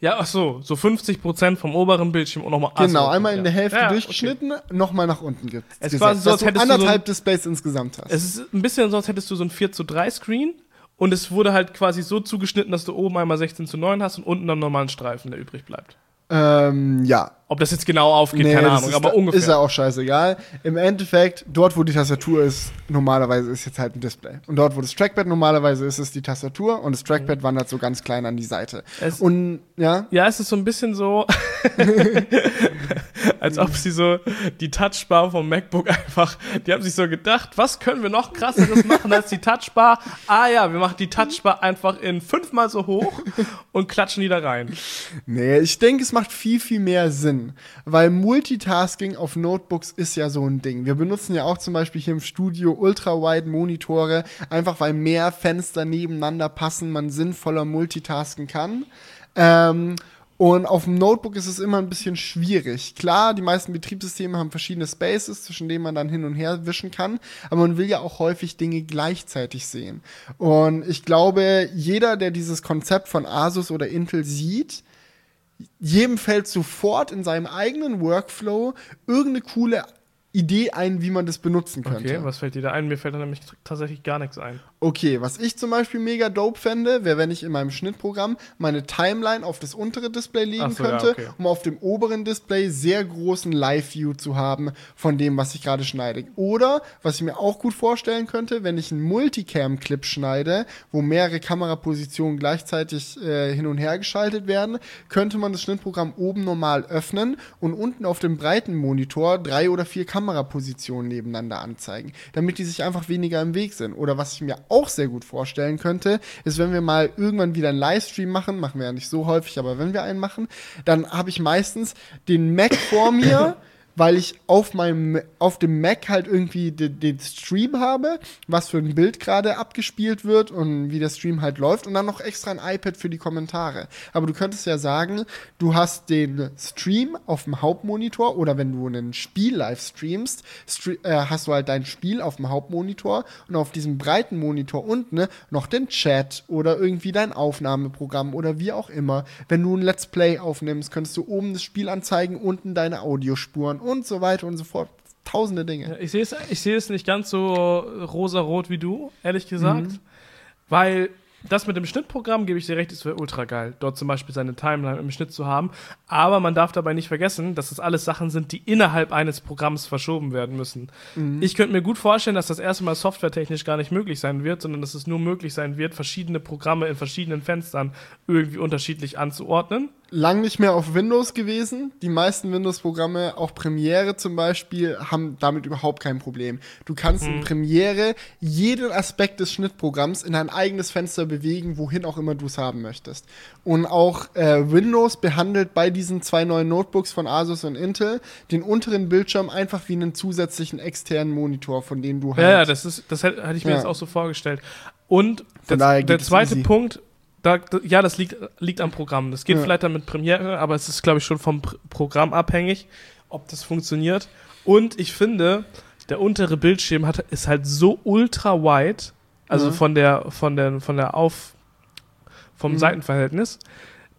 Ja, ach so, so 50% vom oberen Bildschirm und nochmal Genau, so, einmal in der Hälfte Ja, durchgeschnitten, nochmal nach unten gibt. Es ist quasi so, als du hättest du so anderthalb ein- Displays insgesamt hast. Okay. Es ist ein bisschen so, als hättest du so ein 4 zu 3 Screen und es wurde halt quasi so zugeschnitten, dass du oben einmal 16 zu 9 hast und unten dann nochmal einen Streifen, der übrig bleibt. ähm, ja. Ob das jetzt genau aufgeht, Nee, keine Ahnung, ist, aber ungefähr. Ist ja auch scheißegal. Im Endeffekt, dort, wo die Tastatur ist, normalerweise ist jetzt halt ein Display. Und dort, wo das Trackpad normalerweise ist, ist die Tastatur und das Trackpad wandert so ganz klein an die Seite. Es- und, ja, Ja, es ist so ein bisschen so, als ob sie so die Touchbar vom MacBook einfach, die haben sich so gedacht, was können wir noch krasseres machen als die Touchbar? Ah ja, wir machen die Touchbar einfach in fünfmal so hoch und klatschen die da rein. Nee, ich denke, es macht viel, viel mehr Sinn. Weil Multitasking auf Notebooks ist ja so ein Ding. Wir benutzen ja auch zum Beispiel hier im Studio Ultra-Wide-Monitore, einfach weil mehr Fenster nebeneinander passen, man sinnvoller multitasken kann. Ähm, und auf dem Notebook ist es immer ein bisschen schwierig. Klar, die meisten Betriebssysteme haben verschiedene Spaces, zwischen denen man dann hin und her wischen kann, aber man will ja auch häufig Dinge gleichzeitig sehen. Und ich glaube, jeder, der dieses Konzept von Asus oder Intel sieht, jedem fällt sofort in seinem eigenen Workflow irgendeine coole Idee ein, wie man das benutzen könnte. Okay, was fällt dir da ein? Mir fällt da nämlich tatsächlich gar nichts ein. Okay, was ich zum Beispiel mega dope fände, wäre, wenn ich in meinem Schnittprogramm meine Timeline auf das untere Display legen so, ja, könnte, okay. um auf dem oberen Display sehr großen Live-View zu haben von dem, was ich gerade schneide. Oder, was ich mir auch gut vorstellen könnte, wenn ich einen Multicam-Clip schneide, wo mehrere Kamerapositionen gleichzeitig äh, hin und her geschaltet werden, könnte man das Schnittprogramm oben normal öffnen und unten auf dem breiten Monitor drei oder vier Kamerapositionen nebeneinander anzeigen, damit die sich einfach weniger im Weg sind. Oder was ich mir auch sehr gut vorstellen könnte, ist, wenn wir mal irgendwann wieder einen Livestream machen, machen wir ja nicht so häufig, aber wenn wir einen machen, dann habe ich meistens den Mac vor mir weil ich auf meinem auf dem Mac halt irgendwie den, den Stream habe, was für ein Bild gerade abgespielt wird und wie der Stream halt läuft und dann noch extra ein iPad für die Kommentare. Aber du könntest ja sagen, du hast den Stream auf dem Hauptmonitor oder wenn du ein Spiel live streamst, stre äh, hast du halt dein Spiel auf dem Hauptmonitor und auf diesem breiten Monitor unten ne, noch den Chat oder irgendwie dein Aufnahmeprogramm oder wie auch immer. Wenn du ein Let's Play aufnimmst, könntest du oben das Spiel anzeigen, unten deine Audiospuren und so weiter und so fort. Tausende Dinge. Ich sehe es ich es nicht ganz so rosarot wie du, ehrlich gesagt. Mhm. Weil das mit dem Schnittprogramm, gebe ich dir recht, ist ultra geil, dort zum Beispiel seine Timeline im Schnitt zu haben. Aber man darf dabei nicht vergessen, dass das alles Sachen sind, die innerhalb eines Programms verschoben werden müssen. Mhm. Ich könnte mir gut vorstellen, dass das erstmal softwaretechnisch gar nicht möglich sein wird, sondern dass es nur möglich sein wird, verschiedene Programme in verschiedenen Fenstern irgendwie unterschiedlich anzuordnen lang nicht mehr auf Windows gewesen. Die meisten Windows-Programme, auch Premiere zum Beispiel, haben damit überhaupt kein Problem. Du kannst hm. in Premiere jeden Aspekt des Schnittprogramms in ein eigenes Fenster bewegen, wohin auch immer du es haben möchtest. Und auch äh, Windows behandelt bei diesen zwei neuen Notebooks von Asus und Intel den unteren Bildschirm einfach wie einen zusätzlichen externen Monitor, von dem du halt. Ja, ja das, ist, das hätte ich mir ja. jetzt auch so vorgestellt. Und der, der zweite Punkt, da, ja, das liegt, liegt am Programm. Das geht ja. vielleicht dann mit Premiere, aber es ist, glaube ich, schon vom Pr Programm abhängig, ob das funktioniert. Und ich finde, der untere Bildschirm hat, ist halt so ultra wide, also mhm. von der, von der, von der Auf, vom mhm. Seitenverhältnis,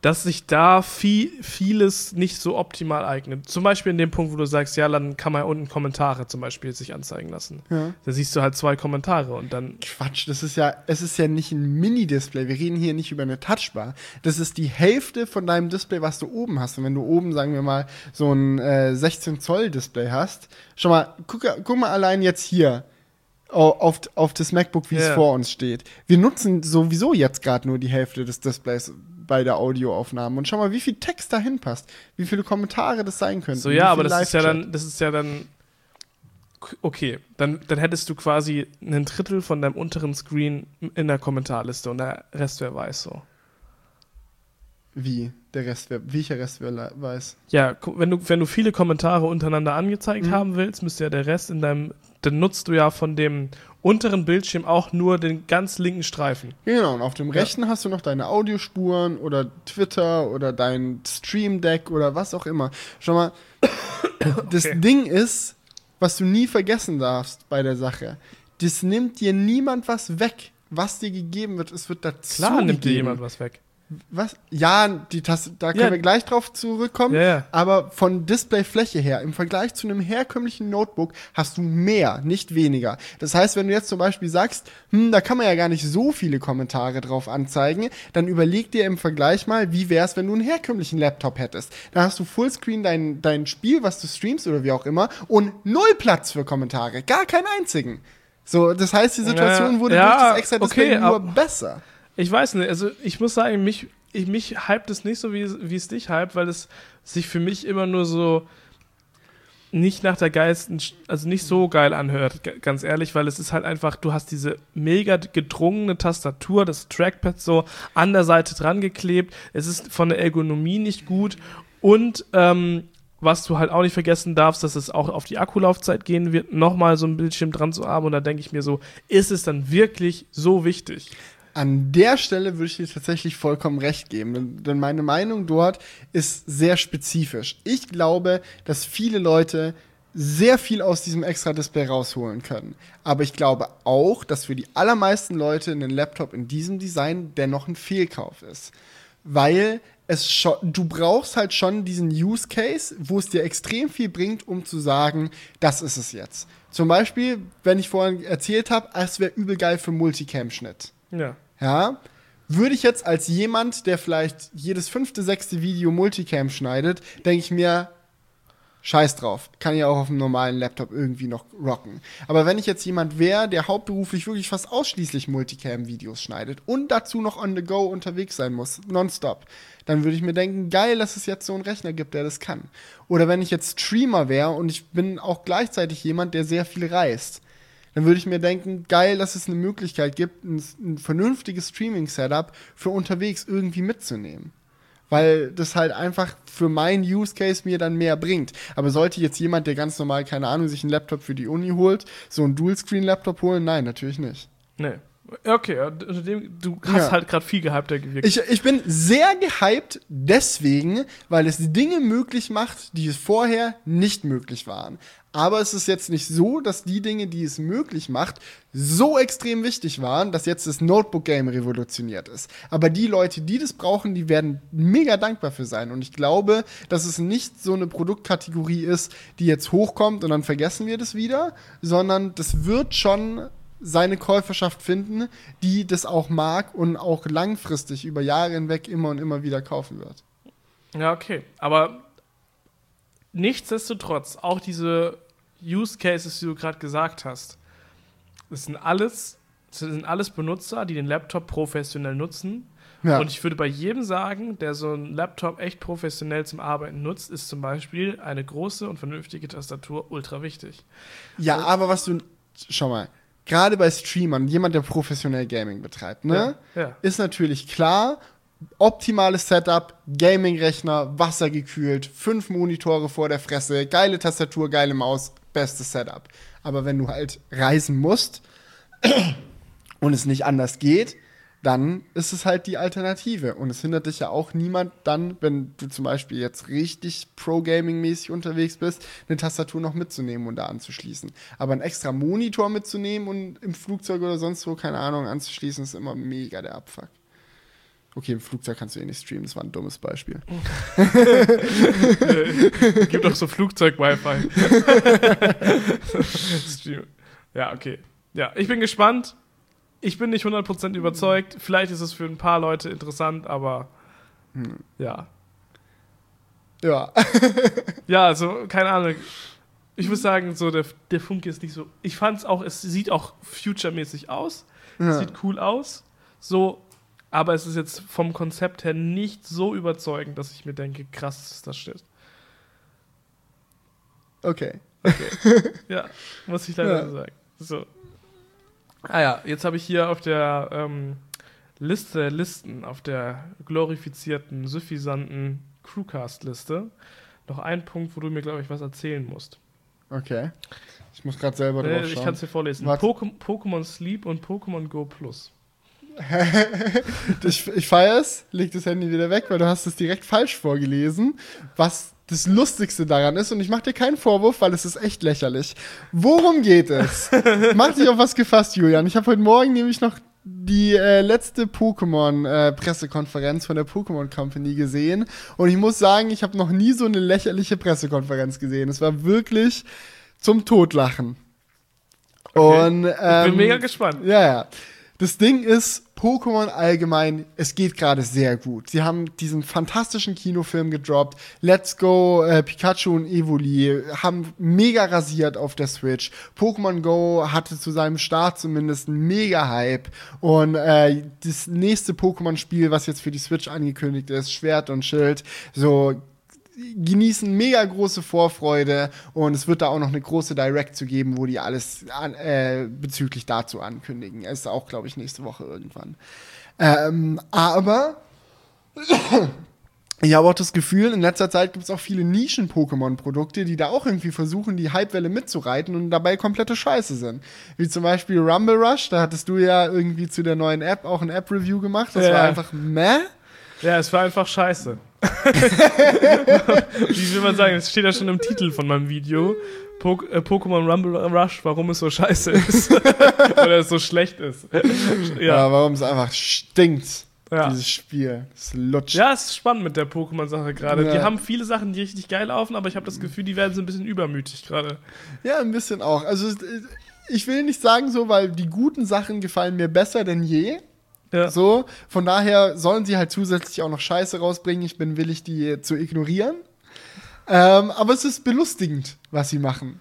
dass sich da viel, vieles nicht so optimal eignet. Zum Beispiel in dem Punkt, wo du sagst, ja, dann kann man unten Kommentare zum Beispiel sich anzeigen lassen. Ja. Da siehst du halt zwei Kommentare und dann. Quatsch, das ist ja, es ist ja nicht ein Mini-Display. Wir reden hier nicht über eine Touchbar. Das ist die Hälfte von deinem Display, was du oben hast. Und wenn du oben, sagen wir mal, so ein äh, 16 Zoll Display hast, schau mal, guck, guck mal allein jetzt hier auf, auf das MacBook, wie yeah. es vor uns steht. Wir nutzen sowieso jetzt gerade nur die Hälfte des Displays bei der Audioaufnahme. Und schau mal, wie viel Text dahin passt, wie viele Kommentare das sein könnten. So, ja, aber das ist ja dann, das ist ja dann. Okay, dann, dann hättest du quasi einen Drittel von deinem unteren Screen in der Kommentarliste und der Rest wer weiß so. Wie? Der Rest, wer, welcher Rest wer weiß? Ja, wenn du, wenn du viele Kommentare untereinander angezeigt mhm. haben willst, müsste ja der Rest in deinem, dann nutzt du ja von dem unteren Bildschirm auch nur den ganz linken Streifen. Genau, und auf dem rechten ja. hast du noch deine Audiospuren oder Twitter oder dein Stream Deck oder was auch immer. Schau mal, das okay. Ding ist, was du nie vergessen darfst bei der Sache, das nimmt dir niemand was weg. Was dir gegeben wird, es wird dazu Klar nimmt dir jemand was weg. Was? Ja, die Taste, da können ja. wir gleich drauf zurückkommen. Ja, ja. Aber von Displayfläche her, im Vergleich zu einem herkömmlichen Notebook, hast du mehr, nicht weniger. Das heißt, wenn du jetzt zum Beispiel sagst, hm, da kann man ja gar nicht so viele Kommentare drauf anzeigen, dann überleg dir im Vergleich mal, wie wär's, wenn du einen herkömmlichen Laptop hättest. Da hast du Fullscreen dein, dein Spiel, was du streamst oder wie auch immer, und null Platz für Kommentare. Gar keinen einzigen. So, das heißt, die Situation wurde durch das extra Display okay, nur besser. Ich weiß nicht, also ich muss sagen, mich, ich, mich hypt es nicht so, wie, wie es dich hypt, weil es sich für mich immer nur so nicht nach der geilsten, also nicht so geil anhört, ganz ehrlich, weil es ist halt einfach, du hast diese mega gedrungene Tastatur, das Trackpad so an der Seite dran geklebt, es ist von der Ergonomie nicht gut und ähm, was du halt auch nicht vergessen darfst, dass es auch auf die Akkulaufzeit gehen wird, nochmal so ein Bildschirm dran zu haben und da denke ich mir so, ist es dann wirklich so wichtig? An der Stelle würde ich dir tatsächlich vollkommen recht geben, denn meine Meinung dort ist sehr spezifisch. Ich glaube, dass viele Leute sehr viel aus diesem Extra-Display rausholen können. Aber ich glaube auch, dass für die allermeisten Leute ein Laptop in diesem Design dennoch ein Fehlkauf ist. Weil es schon, du brauchst halt schon diesen Use Case, wo es dir extrem viel bringt, um zu sagen, das ist es jetzt. Zum Beispiel, wenn ich vorhin erzählt habe, es wäre übel geil für Multicam-Schnitt. Ja ja, würde ich jetzt als jemand, der vielleicht jedes fünfte, sechste Video Multicam schneidet, denke ich mir, scheiß drauf, kann ja auch auf einem normalen Laptop irgendwie noch rocken. Aber wenn ich jetzt jemand wäre, der hauptberuflich wirklich fast ausschließlich Multicam-Videos schneidet und dazu noch on the go unterwegs sein muss, nonstop, dann würde ich mir denken, geil, dass es jetzt so einen Rechner gibt, der das kann. Oder wenn ich jetzt Streamer wäre und ich bin auch gleichzeitig jemand, der sehr viel reist, dann würde ich mir denken, geil, dass es eine Möglichkeit gibt, ein, ein vernünftiges Streaming-Setup für unterwegs irgendwie mitzunehmen. weil das halt einfach für meinen Use Case mir dann mehr bringt. Aber sollte jetzt jemand, der ganz normal, keine Ahnung, sich einen Laptop für die Uni holt, so einen Dual-Screen-Laptop holen? Nein, natürlich nicht. Nee. Okay, du hast ja. halt gerade viel gehypter gewirkt. Ich, ich bin sehr gehypt deswegen, weil es Dinge möglich macht, die es vorher nicht möglich waren. Aber es ist jetzt nicht so, dass die Dinge, die es möglich macht, so extrem wichtig waren, dass jetzt das Notebook-Game revolutioniert ist. Aber die Leute, die das brauchen, die werden mega dankbar für sein. Und ich glaube, dass es nicht so eine Produktkategorie ist, die jetzt hochkommt und dann vergessen wir das wieder, sondern das wird schon seine Käuferschaft finden, die das auch mag und auch langfristig über Jahre hinweg immer und immer wieder kaufen wird. Ja, okay. Aber nichtsdestotrotz, auch diese Use Cases, die du gerade gesagt hast, das sind alles, das sind alles Benutzer, die den Laptop professionell nutzen. Ja. Und ich würde bei jedem sagen, der so einen Laptop echt professionell zum Arbeiten nutzt, ist zum Beispiel eine große und vernünftige Tastatur ultra wichtig. Ja, und aber was du, schau mal, gerade bei Streamern, jemand, der professionell Gaming betreibt, ne, ja, ja. ist natürlich klar, optimales Setup, Gaming-Rechner, wassergekühlt, fünf Monitore vor der Fresse, geile Tastatur, geile Maus, bestes Setup. Aber wenn du halt reisen musst und es nicht anders geht, dann ist es halt die Alternative. Und es hindert dich ja auch niemand dann, wenn du zum Beispiel jetzt richtig Pro-Gaming-mäßig unterwegs bist, eine Tastatur noch mitzunehmen und da anzuschließen. Aber einen extra Monitor mitzunehmen und im Flugzeug oder sonst wo, keine Ahnung, anzuschließen, ist immer mega der Abfuck. Okay, im Flugzeug kannst du eh nicht streamen, das war ein dummes Beispiel. Gibt doch so Flugzeug-Wi-Fi. ja, okay. Ja, ich bin gespannt ich bin nicht 100% überzeugt. Vielleicht ist es für ein paar Leute interessant, aber hm. ja. Ja. ja, also, keine Ahnung. Ich muss sagen, so der, der Funke ist nicht so. Ich fand es auch, es sieht auch future-mäßig aus. Ja. Sieht cool aus. So, aber es ist jetzt vom Konzept her nicht so überzeugend, dass ich mir denke, krass, ist das steht. Okay. Okay. ja, muss ich leider ja. sagen. So. Ah ja, jetzt habe ich hier auf der ähm, Liste der Listen, auf der glorifizierten, suffisanten Crewcast-Liste, noch einen Punkt, wo du mir, glaube ich, was erzählen musst. Okay. Ich muss gerade selber drauf schauen. Ich kann es dir vorlesen. Pokémon Sleep und Pokémon Go Plus. ich ich feiere es, leg das Handy wieder weg, weil du hast es direkt falsch vorgelesen, was das Lustigste daran ist, und ich mache dir keinen Vorwurf, weil es ist echt lächerlich. Worum geht es? Mach dich auf was gefasst, Julian. Ich habe heute Morgen nämlich noch die äh, letzte Pokémon-Pressekonferenz äh, von der Pokémon Company gesehen. Und ich muss sagen, ich habe noch nie so eine lächerliche Pressekonferenz gesehen. Es war wirklich zum Totlachen. Okay. Und, ähm, ich bin ähm, mega gespannt. Ja, ja. Das Ding ist, Pokémon allgemein, es geht gerade sehr gut. Sie haben diesen fantastischen Kinofilm gedroppt. Let's Go, äh, Pikachu und Evoli haben mega rasiert auf der Switch. Pokémon Go hatte zu seinem Start zumindest einen mega Hype. Und äh, das nächste Pokémon-Spiel, was jetzt für die Switch angekündigt ist, Schwert und Schild, so genießen mega große Vorfreude und es wird da auch noch eine große Direct zu geben, wo die alles an, äh, bezüglich dazu ankündigen. Ist auch, glaube ich, nächste Woche irgendwann. Ähm, aber ich habe auch das Gefühl, in letzter Zeit gibt es auch viele Nischen-Pokémon-Produkte, die da auch irgendwie versuchen, die Hypewelle mitzureiten und dabei komplette Scheiße sind. Wie zum Beispiel Rumble Rush, da hattest du ja irgendwie zu der neuen App auch ein App-Review gemacht. Das ja. war einfach meh. Ja, es war einfach scheiße. Wie will man sagen, es steht ja schon im Titel von meinem Video. Po äh, Pokémon Rumble Rush, warum es so scheiße ist. Oder es so schlecht ist. ja, ja warum es einfach stinkt. Ja. Dieses Spiel. Es lutscht. Ja, es ist spannend mit der Pokémon-Sache gerade. Ja. Die haben viele Sachen, die richtig geil laufen, aber ich habe das Gefühl, die werden so ein bisschen übermütig gerade. Ja, ein bisschen auch. Also, ich will nicht sagen so, weil die guten Sachen gefallen mir besser denn je. Ja. So, von daher sollen sie halt zusätzlich auch noch Scheiße rausbringen. Ich bin willig, die zu ignorieren. Ähm, aber es ist belustigend, was sie machen.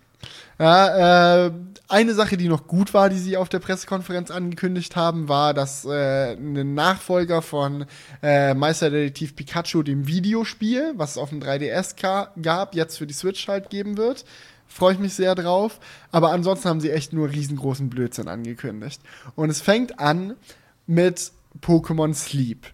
Ja, äh, eine Sache, die noch gut war, die sie auf der Pressekonferenz angekündigt haben, war, dass äh, ein Nachfolger von äh, Meisterdetektiv Pikachu, dem Videospiel, was es auf dem 3DS gab, jetzt für die Switch halt geben wird. Freue ich mich sehr drauf. Aber ansonsten haben sie echt nur riesengroßen Blödsinn angekündigt. Und es fängt an mit Pokémon Sleep.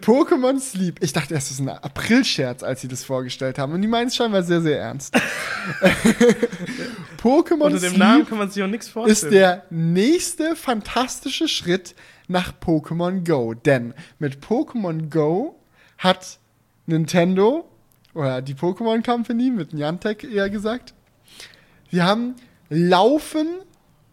Pokémon Sleep. Ich dachte erst, das ist ein April-Scherz, als sie das vorgestellt haben. Und die meinen es scheinbar sehr, sehr ernst. Pokémon Unter dem Sleep Namen kann man sich auch nichts vorstellen. ist der nächste fantastische Schritt nach Pokémon Go. Denn mit Pokémon Go hat Nintendo oder die Pokémon Company mit Niantic eher gesagt, sie haben Laufen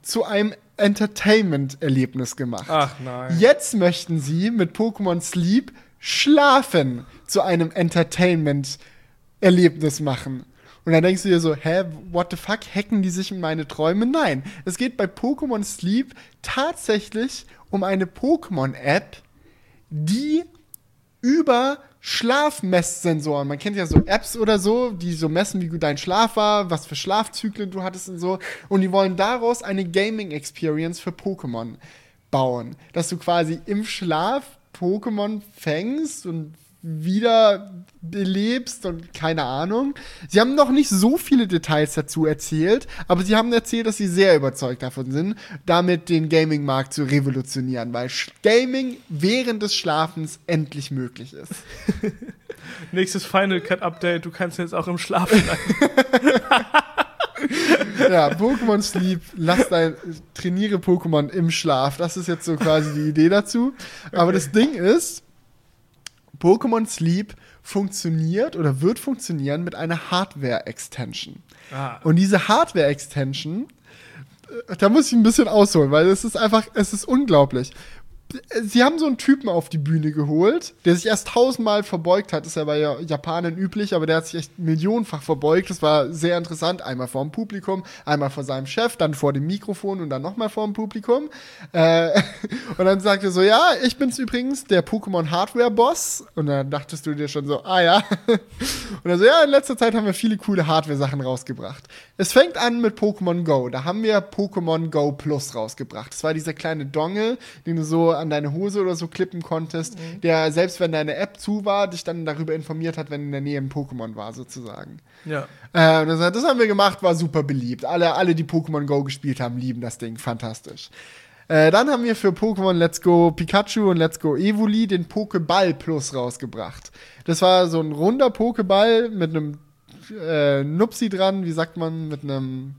zu einem Entertainment-Erlebnis gemacht. Ach nein. Jetzt möchten sie mit Pokémon Sleep Schlafen zu einem Entertainment-Erlebnis machen. Und dann denkst du dir so, hä, what the fuck, hacken die sich in meine Träume? Nein, es geht bei Pokémon Sleep tatsächlich um eine Pokémon-App, die über Schlafmesssensoren. Man kennt ja so Apps oder so, die so messen, wie gut dein Schlaf war, was für Schlafzyklen du hattest und so. Und die wollen daraus eine Gaming-Experience für Pokémon bauen. Dass du quasi im Schlaf Pokémon fängst und wieder belebst und keine Ahnung. Sie haben noch nicht so viele Details dazu erzählt, aber sie haben erzählt, dass sie sehr überzeugt davon sind, damit den Gaming-Markt zu revolutionieren, weil Gaming während des Schlafens endlich möglich ist. Nächstes Final Cut Update, du kannst jetzt auch im Schlaf bleiben. ja, Pokémon Sleep, lass dein, trainiere Pokémon im Schlaf. Das ist jetzt so quasi die Idee dazu. Aber das Ding ist, Pokémon Sleep funktioniert oder wird funktionieren mit einer Hardware-Extension. Ah. Und diese Hardware-Extension, äh, da muss ich ein bisschen ausholen, weil es ist einfach, es ist unglaublich sie haben so einen Typen auf die Bühne geholt, der sich erst tausendmal verbeugt hat. Ist ja bei Japanern üblich, aber der hat sich echt millionenfach verbeugt. Das war sehr interessant. Einmal vor dem Publikum, einmal vor seinem Chef, dann vor dem Mikrofon und dann nochmal vor dem Publikum. Äh, und dann sagt er so, ja, ich bin's übrigens, der Pokémon Hardware Boss. Und dann dachtest du dir schon so, ah ja. Und er so, ja, in letzter Zeit haben wir viele coole Hardware-Sachen rausgebracht. Es fängt an mit Pokémon Go. Da haben wir Pokémon Go Plus rausgebracht. Das war dieser kleine Dongle, den du so an deine Hose oder so klippen konntest, mhm. der selbst wenn deine App zu war, dich dann darüber informiert hat, wenn in der Nähe ein Pokémon war, sozusagen. Ja. Äh, das, das, haben wir gemacht, war super beliebt. Alle, alle, die Pokémon Go gespielt haben, lieben das Ding. Fantastisch. Äh, dann haben wir für Pokémon Let's Go Pikachu und Let's Go Evoli den Pokéball Plus rausgebracht. Das war so ein runder Pokéball mit einem äh, Nupsi dran, wie sagt man, mit einem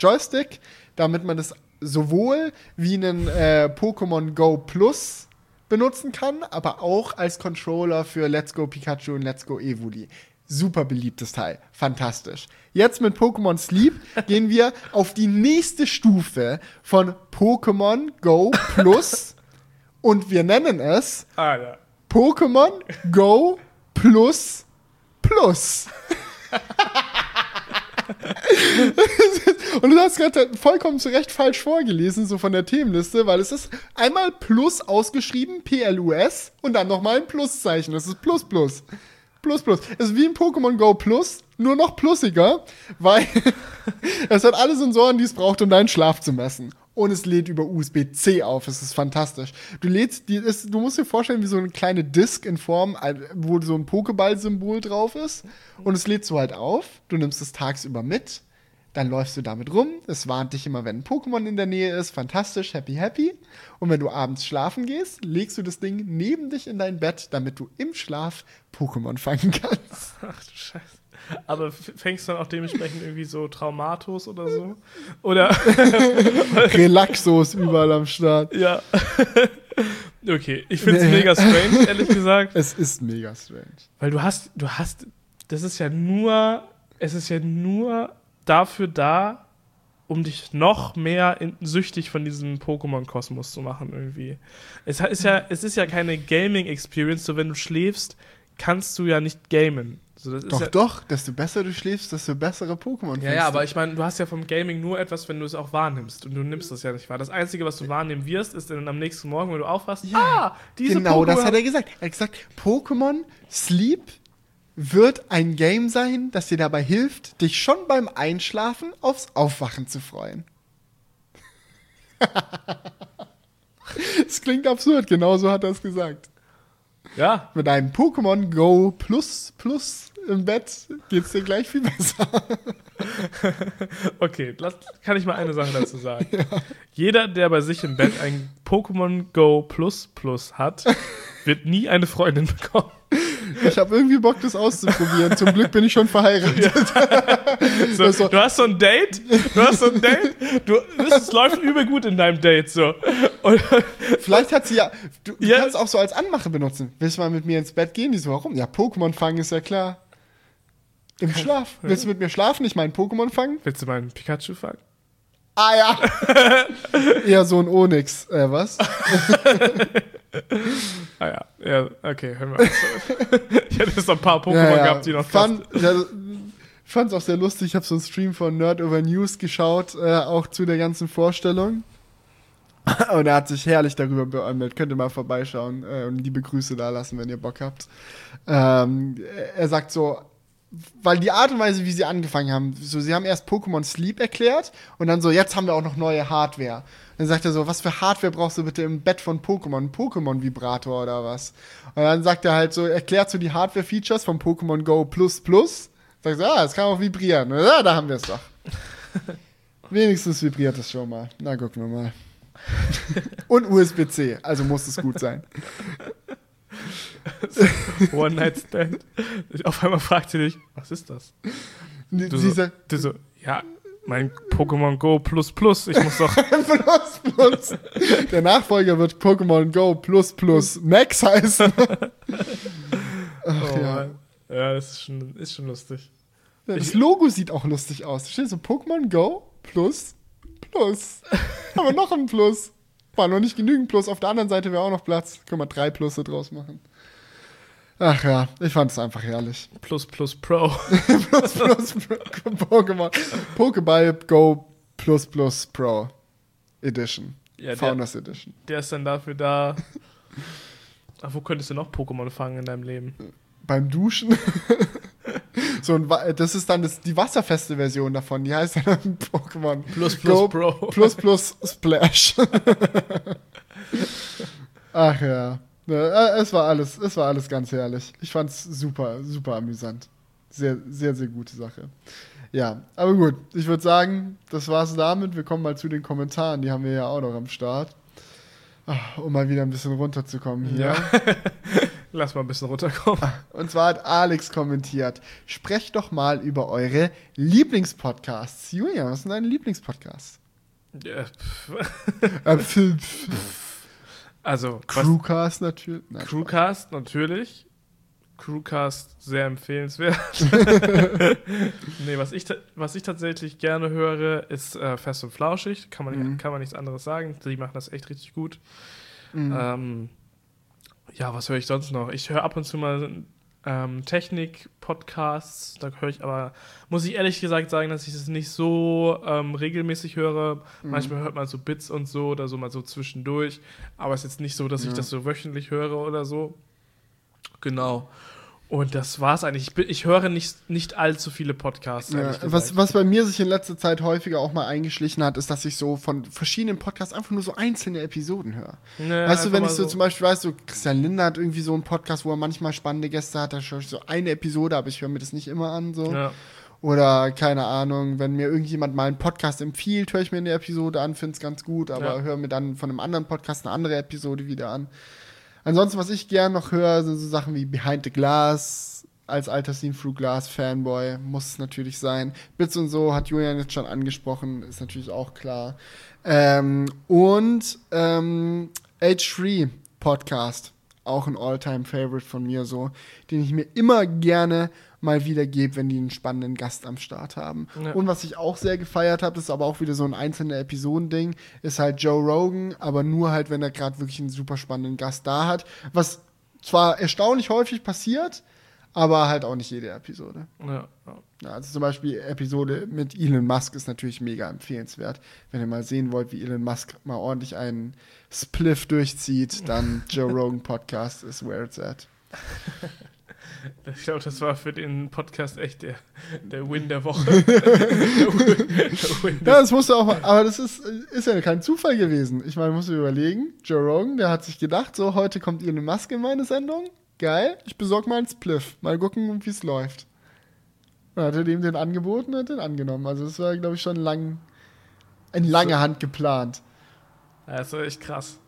Joystick, damit man das sowohl wie einen äh, Pokémon Go Plus benutzen kann, aber auch als Controller für Let's Go Pikachu und Let's Go Evoli. Super beliebtes Teil. Fantastisch. Jetzt mit Pokémon Sleep gehen wir auf die nächste Stufe von Pokémon Go Plus und wir nennen es. Pokémon Go Plus Plus. Und du hast gerade vollkommen zu Recht falsch vorgelesen, so von der Themenliste, weil es ist einmal Plus ausgeschrieben, P-L-U-S, und dann nochmal ein Pluszeichen. Das ist Plus Plus. Plus Plus. Es ist wie ein Pokémon Go Plus, nur noch plussiger, weil es hat alle Sensoren, die es braucht, um deinen Schlaf zu messen und es lädt über USB-C auf. Es ist fantastisch. Du lädst, die ist, du musst dir vorstellen, wie so eine kleine Disk in Form, wo so ein Pokéball-Symbol drauf ist. Und es lädst du halt auf. Du nimmst es tagsüber mit. Dann läufst du damit rum. Es warnt dich immer, wenn ein Pokémon in der Nähe ist. Fantastisch, happy, happy. Und wenn du abends schlafen gehst, legst du das Ding neben dich in dein Bett, damit du im Schlaf Pokémon fangen kannst. Ach du Scheiße. Aber fängst du dann auch dementsprechend irgendwie so Traumatos oder so? Oder Relaxos überall am Start. Ja. okay, ich finde es mega strange, ehrlich gesagt. Es ist mega strange. Weil du hast, du hast, das ist ja nur, es ist ja nur dafür da, um dich noch mehr in, süchtig von diesem Pokémon-Kosmos zu machen irgendwie. Es ist ja, es ist ja keine Gaming-Experience, so wenn du schläfst, kannst du ja nicht gamen. So, doch, ja, doch, desto besser du schläfst, desto bessere Pokémon Ja, ja, aber ich meine, du hast ja vom Gaming nur etwas, wenn du es auch wahrnimmst. Und du nimmst es ja nicht wahr. Das Einzige, was du wahrnehmen wirst, ist dann am nächsten Morgen, wenn du aufwachst, ja, ah, diese Genau, Pokémon das hat er gesagt. Er hat gesagt, Pokémon Sleep wird ein Game sein, das dir dabei hilft, dich schon beim Einschlafen aufs Aufwachen zu freuen. Das klingt absurd, genau so hat er es gesagt. Ja. Mit einem Pokémon Go Plus Plus im Bett geht's dir gleich viel besser. okay, lass, kann ich mal eine Sache dazu sagen. Ja. Jeder, der bei sich im Bett ein Pokémon Go Plus Plus hat, wird nie eine Freundin bekommen. Ich habe irgendwie Bock, das auszuprobieren. Zum Glück bin ich schon verheiratet. Ja. So, also, du hast so ein Date, du hast so ein Date, du, es läuft übel gut in deinem Date so. Und Vielleicht hat sie ja, du, du ja. kannst auch so als Anmache benutzen. Willst du mal mit mir ins Bett gehen? Die so, warum? Ja, Pokémon fangen ist ja klar. Im Schlaf. Willst du mit mir schlafen? Ich meinen Pokémon fangen? Willst du meinen Pikachu fangen? Ah ja. Eher so ein Onyx. Äh, was? ah ja. ja, okay, hören wir auf. ich hätte jetzt noch ein paar Pokémon ja, ja. gehabt, die noch fand, ja, Ich fand es auch sehr lustig. Ich habe so einen Stream von Nerd Over News geschaut, äh, auch zu der ganzen Vorstellung. Und er hat sich herrlich darüber beäumelt. Könnt ihr mal vorbeischauen äh, und liebe Grüße da lassen, wenn ihr Bock habt. Ähm, er sagt so, weil die Art und Weise, wie sie angefangen haben, so, sie haben erst Pokémon Sleep erklärt und dann so, jetzt haben wir auch noch neue Hardware. dann sagt er so, was für Hardware brauchst du bitte im Bett von Pokémon? Ein Pokémon-Vibrator oder was? Und dann sagt er halt so, erklärt so die Hardware-Features von Pokémon Go Plus Plus. Sagt so, ah, das kann auch vibrieren. Ja, da haben wir es doch. Wenigstens vibriert es schon mal. Na, gucken wir mal. und USB-C, also muss es gut sein. One-Night-Stand. Auf einmal fragt sie dich, was ist das? Du so, du so, ja, mein Pokémon Go Plus Plus, ich muss doch. plus Plus. Der Nachfolger wird Pokémon Go Plus Plus Max heißen. Ach, oh, ja. ja, das ist schon, ist schon lustig. Ja, das Logo sieht auch lustig aus. Da steht so Pokémon Go Plus Plus. Aber noch ein Plus. War noch nicht genügend Plus. Auf der anderen Seite wäre auch noch Platz. Können wir drei Plusse draus machen. Ach ja, ich fand es einfach herrlich. Plus Plus Pro. plus Plus Pro. Pokémon. Pokéball Go Plus Plus Pro Edition. Ja, Founders der, Edition. Der ist dann dafür da. Ach, wo könntest du noch Pokémon fangen in deinem Leben? Beim Duschen. so ein, das ist dann das, die wasserfeste Version davon. Die heißt dann Pokémon Plus Plus Go Pro. Plus Plus Splash. Ach ja. Ne, äh, es war alles, es war alles ganz herrlich. Ich fand es super, super amüsant. Sehr, sehr, sehr gute Sache. Ja, aber gut, ich würde sagen, das war's damit. Wir kommen mal zu den Kommentaren, die haben wir ja auch noch am Start. Ach, um mal wieder ein bisschen runterzukommen hier. Ja. Lass mal ein bisschen runterkommen. Ah, und zwar hat Alex kommentiert: Sprecht doch mal über eure Lieblingspodcasts. Julia, was sind deine Lieblingspodcasts? Ja. Äh, also Crewcast natürlich. Nein, Crewcast natürlich. Crewcast sehr empfehlenswert. nee, was ich, was ich tatsächlich gerne höre, ist äh, Fest und Flauschig. Kann man, mhm. kann man nichts anderes sagen. Die machen das echt richtig gut. Mhm. Ähm, ja, was höre ich sonst noch? Ich höre ab und zu mal ähm, Technik-Podcasts. Da höre ich aber, muss ich ehrlich gesagt sagen, dass ich das nicht so ähm, regelmäßig höre. Mhm. Manchmal hört man so Bits und so oder so mal so zwischendurch. Aber es ist jetzt nicht so, dass ja. ich das so wöchentlich höre oder so. Genau. Und das war's eigentlich. Ich, ich höre nicht, nicht allzu viele Podcasts. Ja, was, was bei mir sich in letzter Zeit häufiger auch mal eingeschlichen hat, ist, dass ich so von verschiedenen Podcasts einfach nur so einzelne Episoden höre. Nee, weißt du, wenn ich so, so, zum Beispiel weiß, so Christian Linder hat irgendwie so einen Podcast, wo er manchmal spannende Gäste hat, da schaue ich so eine Episode, aber ich höre mir das nicht immer an. So. Ja. Oder keine Ahnung, wenn mir irgendjemand mal einen Podcast empfiehlt, höre ich mir eine Episode an, finde es ganz gut, aber ja. höre mir dann von einem anderen Podcast eine andere Episode wieder an. Ansonsten, was ich gern noch höre, sind so Sachen wie Behind the Glass. Als alter Scene Through Glass Fanboy muss es natürlich sein. Bits und so hat Julian jetzt schon angesprochen, ist natürlich auch klar. Ähm, und ähm, H3 Podcast, auch ein All-Time-Favorite von mir so, den ich mir immer gerne mal wieder gebe, wenn die einen spannenden Gast am Start haben. Ja. Und was ich auch sehr gefeiert habe, das ist aber auch wieder so ein einzelner Episodending, ist halt Joe Rogan, aber nur halt, wenn er gerade wirklich einen super spannenden Gast da hat. Was zwar erstaunlich häufig passiert, aber halt auch nicht jede Episode. Ja, ja. Also zum Beispiel Episode mit Elon Musk ist natürlich mega empfehlenswert. Wenn ihr mal sehen wollt, wie Elon Musk mal ordentlich einen Spliff durchzieht, dann Joe Rogan Podcast ist where it's at. Ich glaube, das war für den Podcast echt der, der Win der Woche. der Win ja, das musste auch, aber das ist, ist ja kein Zufall gewesen. Ich meine, muss überlegen, Joe Rogan, der hat sich gedacht, so, heute kommt Elon Musk in meine Sendung. geil, ich besorge mal einen Spliff. Mal gucken, wie es läuft. Dann hat er dem den angeboten und hat den angenommen. Also das war, glaube ich, schon lang, in lange Hand geplant. Ja, das ist echt krass.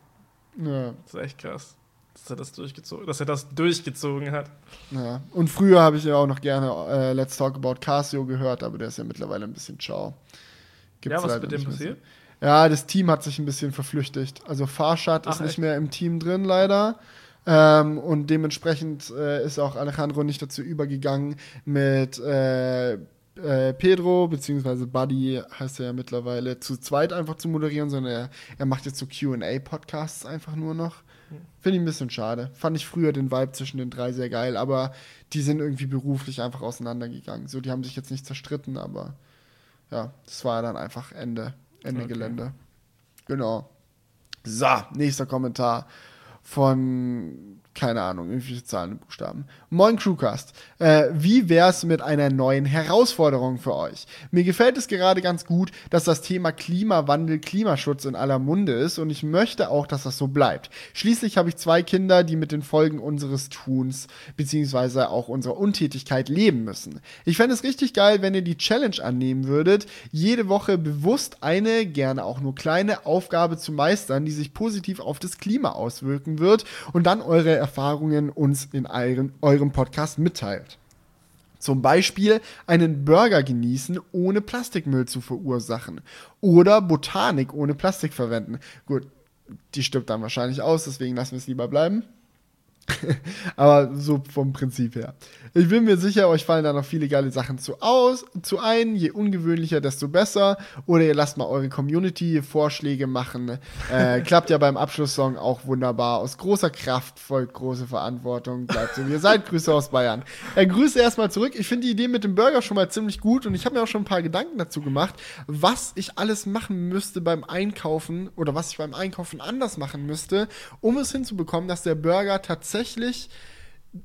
Ja. Das ist echt krass. Dass er das durchgezogen, dass er das durchgezogen hat. Ja. Und früher habe ich ja auch noch gerne äh, Let's Talk About Casio gehört, aber der ist ja mittlerweile ein bisschen ciao. Gibt's ja, was ist mit dem passiert? Ja, das Team hat sich ein bisschen verflüchtigt. Also Farshad ist nicht mehr im Team drin, leider. Ähm, und dementsprechend äh, ist auch Alejandro nicht dazu übergegangen, mit äh, äh, Pedro, beziehungsweise Buddy heißt er ja mittlerweile, zu zweit einfach zu moderieren, sondern er, er macht jetzt so QA-Podcasts einfach nur noch. Finde ich ein bisschen schade. Fand ich früher den Vibe zwischen den drei sehr geil, aber die sind irgendwie beruflich einfach auseinandergegangen. So, die haben sich jetzt nicht zerstritten, aber ja, das war dann einfach Ende, Ende okay. Gelände. Genau. So, nächster Kommentar von keine Ahnung, irgendwelche Zahlen und Buchstaben. Moin Crewcast. Äh, wie wär's mit einer neuen Herausforderung für euch? Mir gefällt es gerade ganz gut, dass das Thema Klimawandel, Klimaschutz in aller Munde ist und ich möchte auch, dass das so bleibt. Schließlich habe ich zwei Kinder, die mit den Folgen unseres Tuns bzw. auch unserer Untätigkeit leben müssen. Ich fände es richtig geil, wenn ihr die Challenge annehmen würdet, jede Woche bewusst eine, gerne auch nur kleine Aufgabe zu meistern, die sich positiv auf das Klima auswirken wird und dann eure Erfahrungen uns in euren, eurem Podcast mitteilt. Zum Beispiel einen Burger genießen, ohne Plastikmüll zu verursachen. Oder Botanik ohne Plastik verwenden. Gut, die stirbt dann wahrscheinlich aus, deswegen lassen wir es lieber bleiben. Aber so vom Prinzip her. Ich bin mir sicher, euch fallen da noch viele geile Sachen zu aus, zu ein. Je ungewöhnlicher, desto besser. Oder ihr lasst mal eure Community Vorschläge machen. Äh, klappt ja beim Abschlusssong auch wunderbar. Aus großer Kraft folgt große Verantwortung. Bleibt so wie ihr seid. Grüße aus Bayern. Äh, Grüße erstmal zurück. Ich finde die Idee mit dem Burger schon mal ziemlich gut und ich habe mir auch schon ein paar Gedanken dazu gemacht, was ich alles machen müsste beim Einkaufen oder was ich beim Einkaufen anders machen müsste, um es hinzubekommen, dass der Burger tatsächlich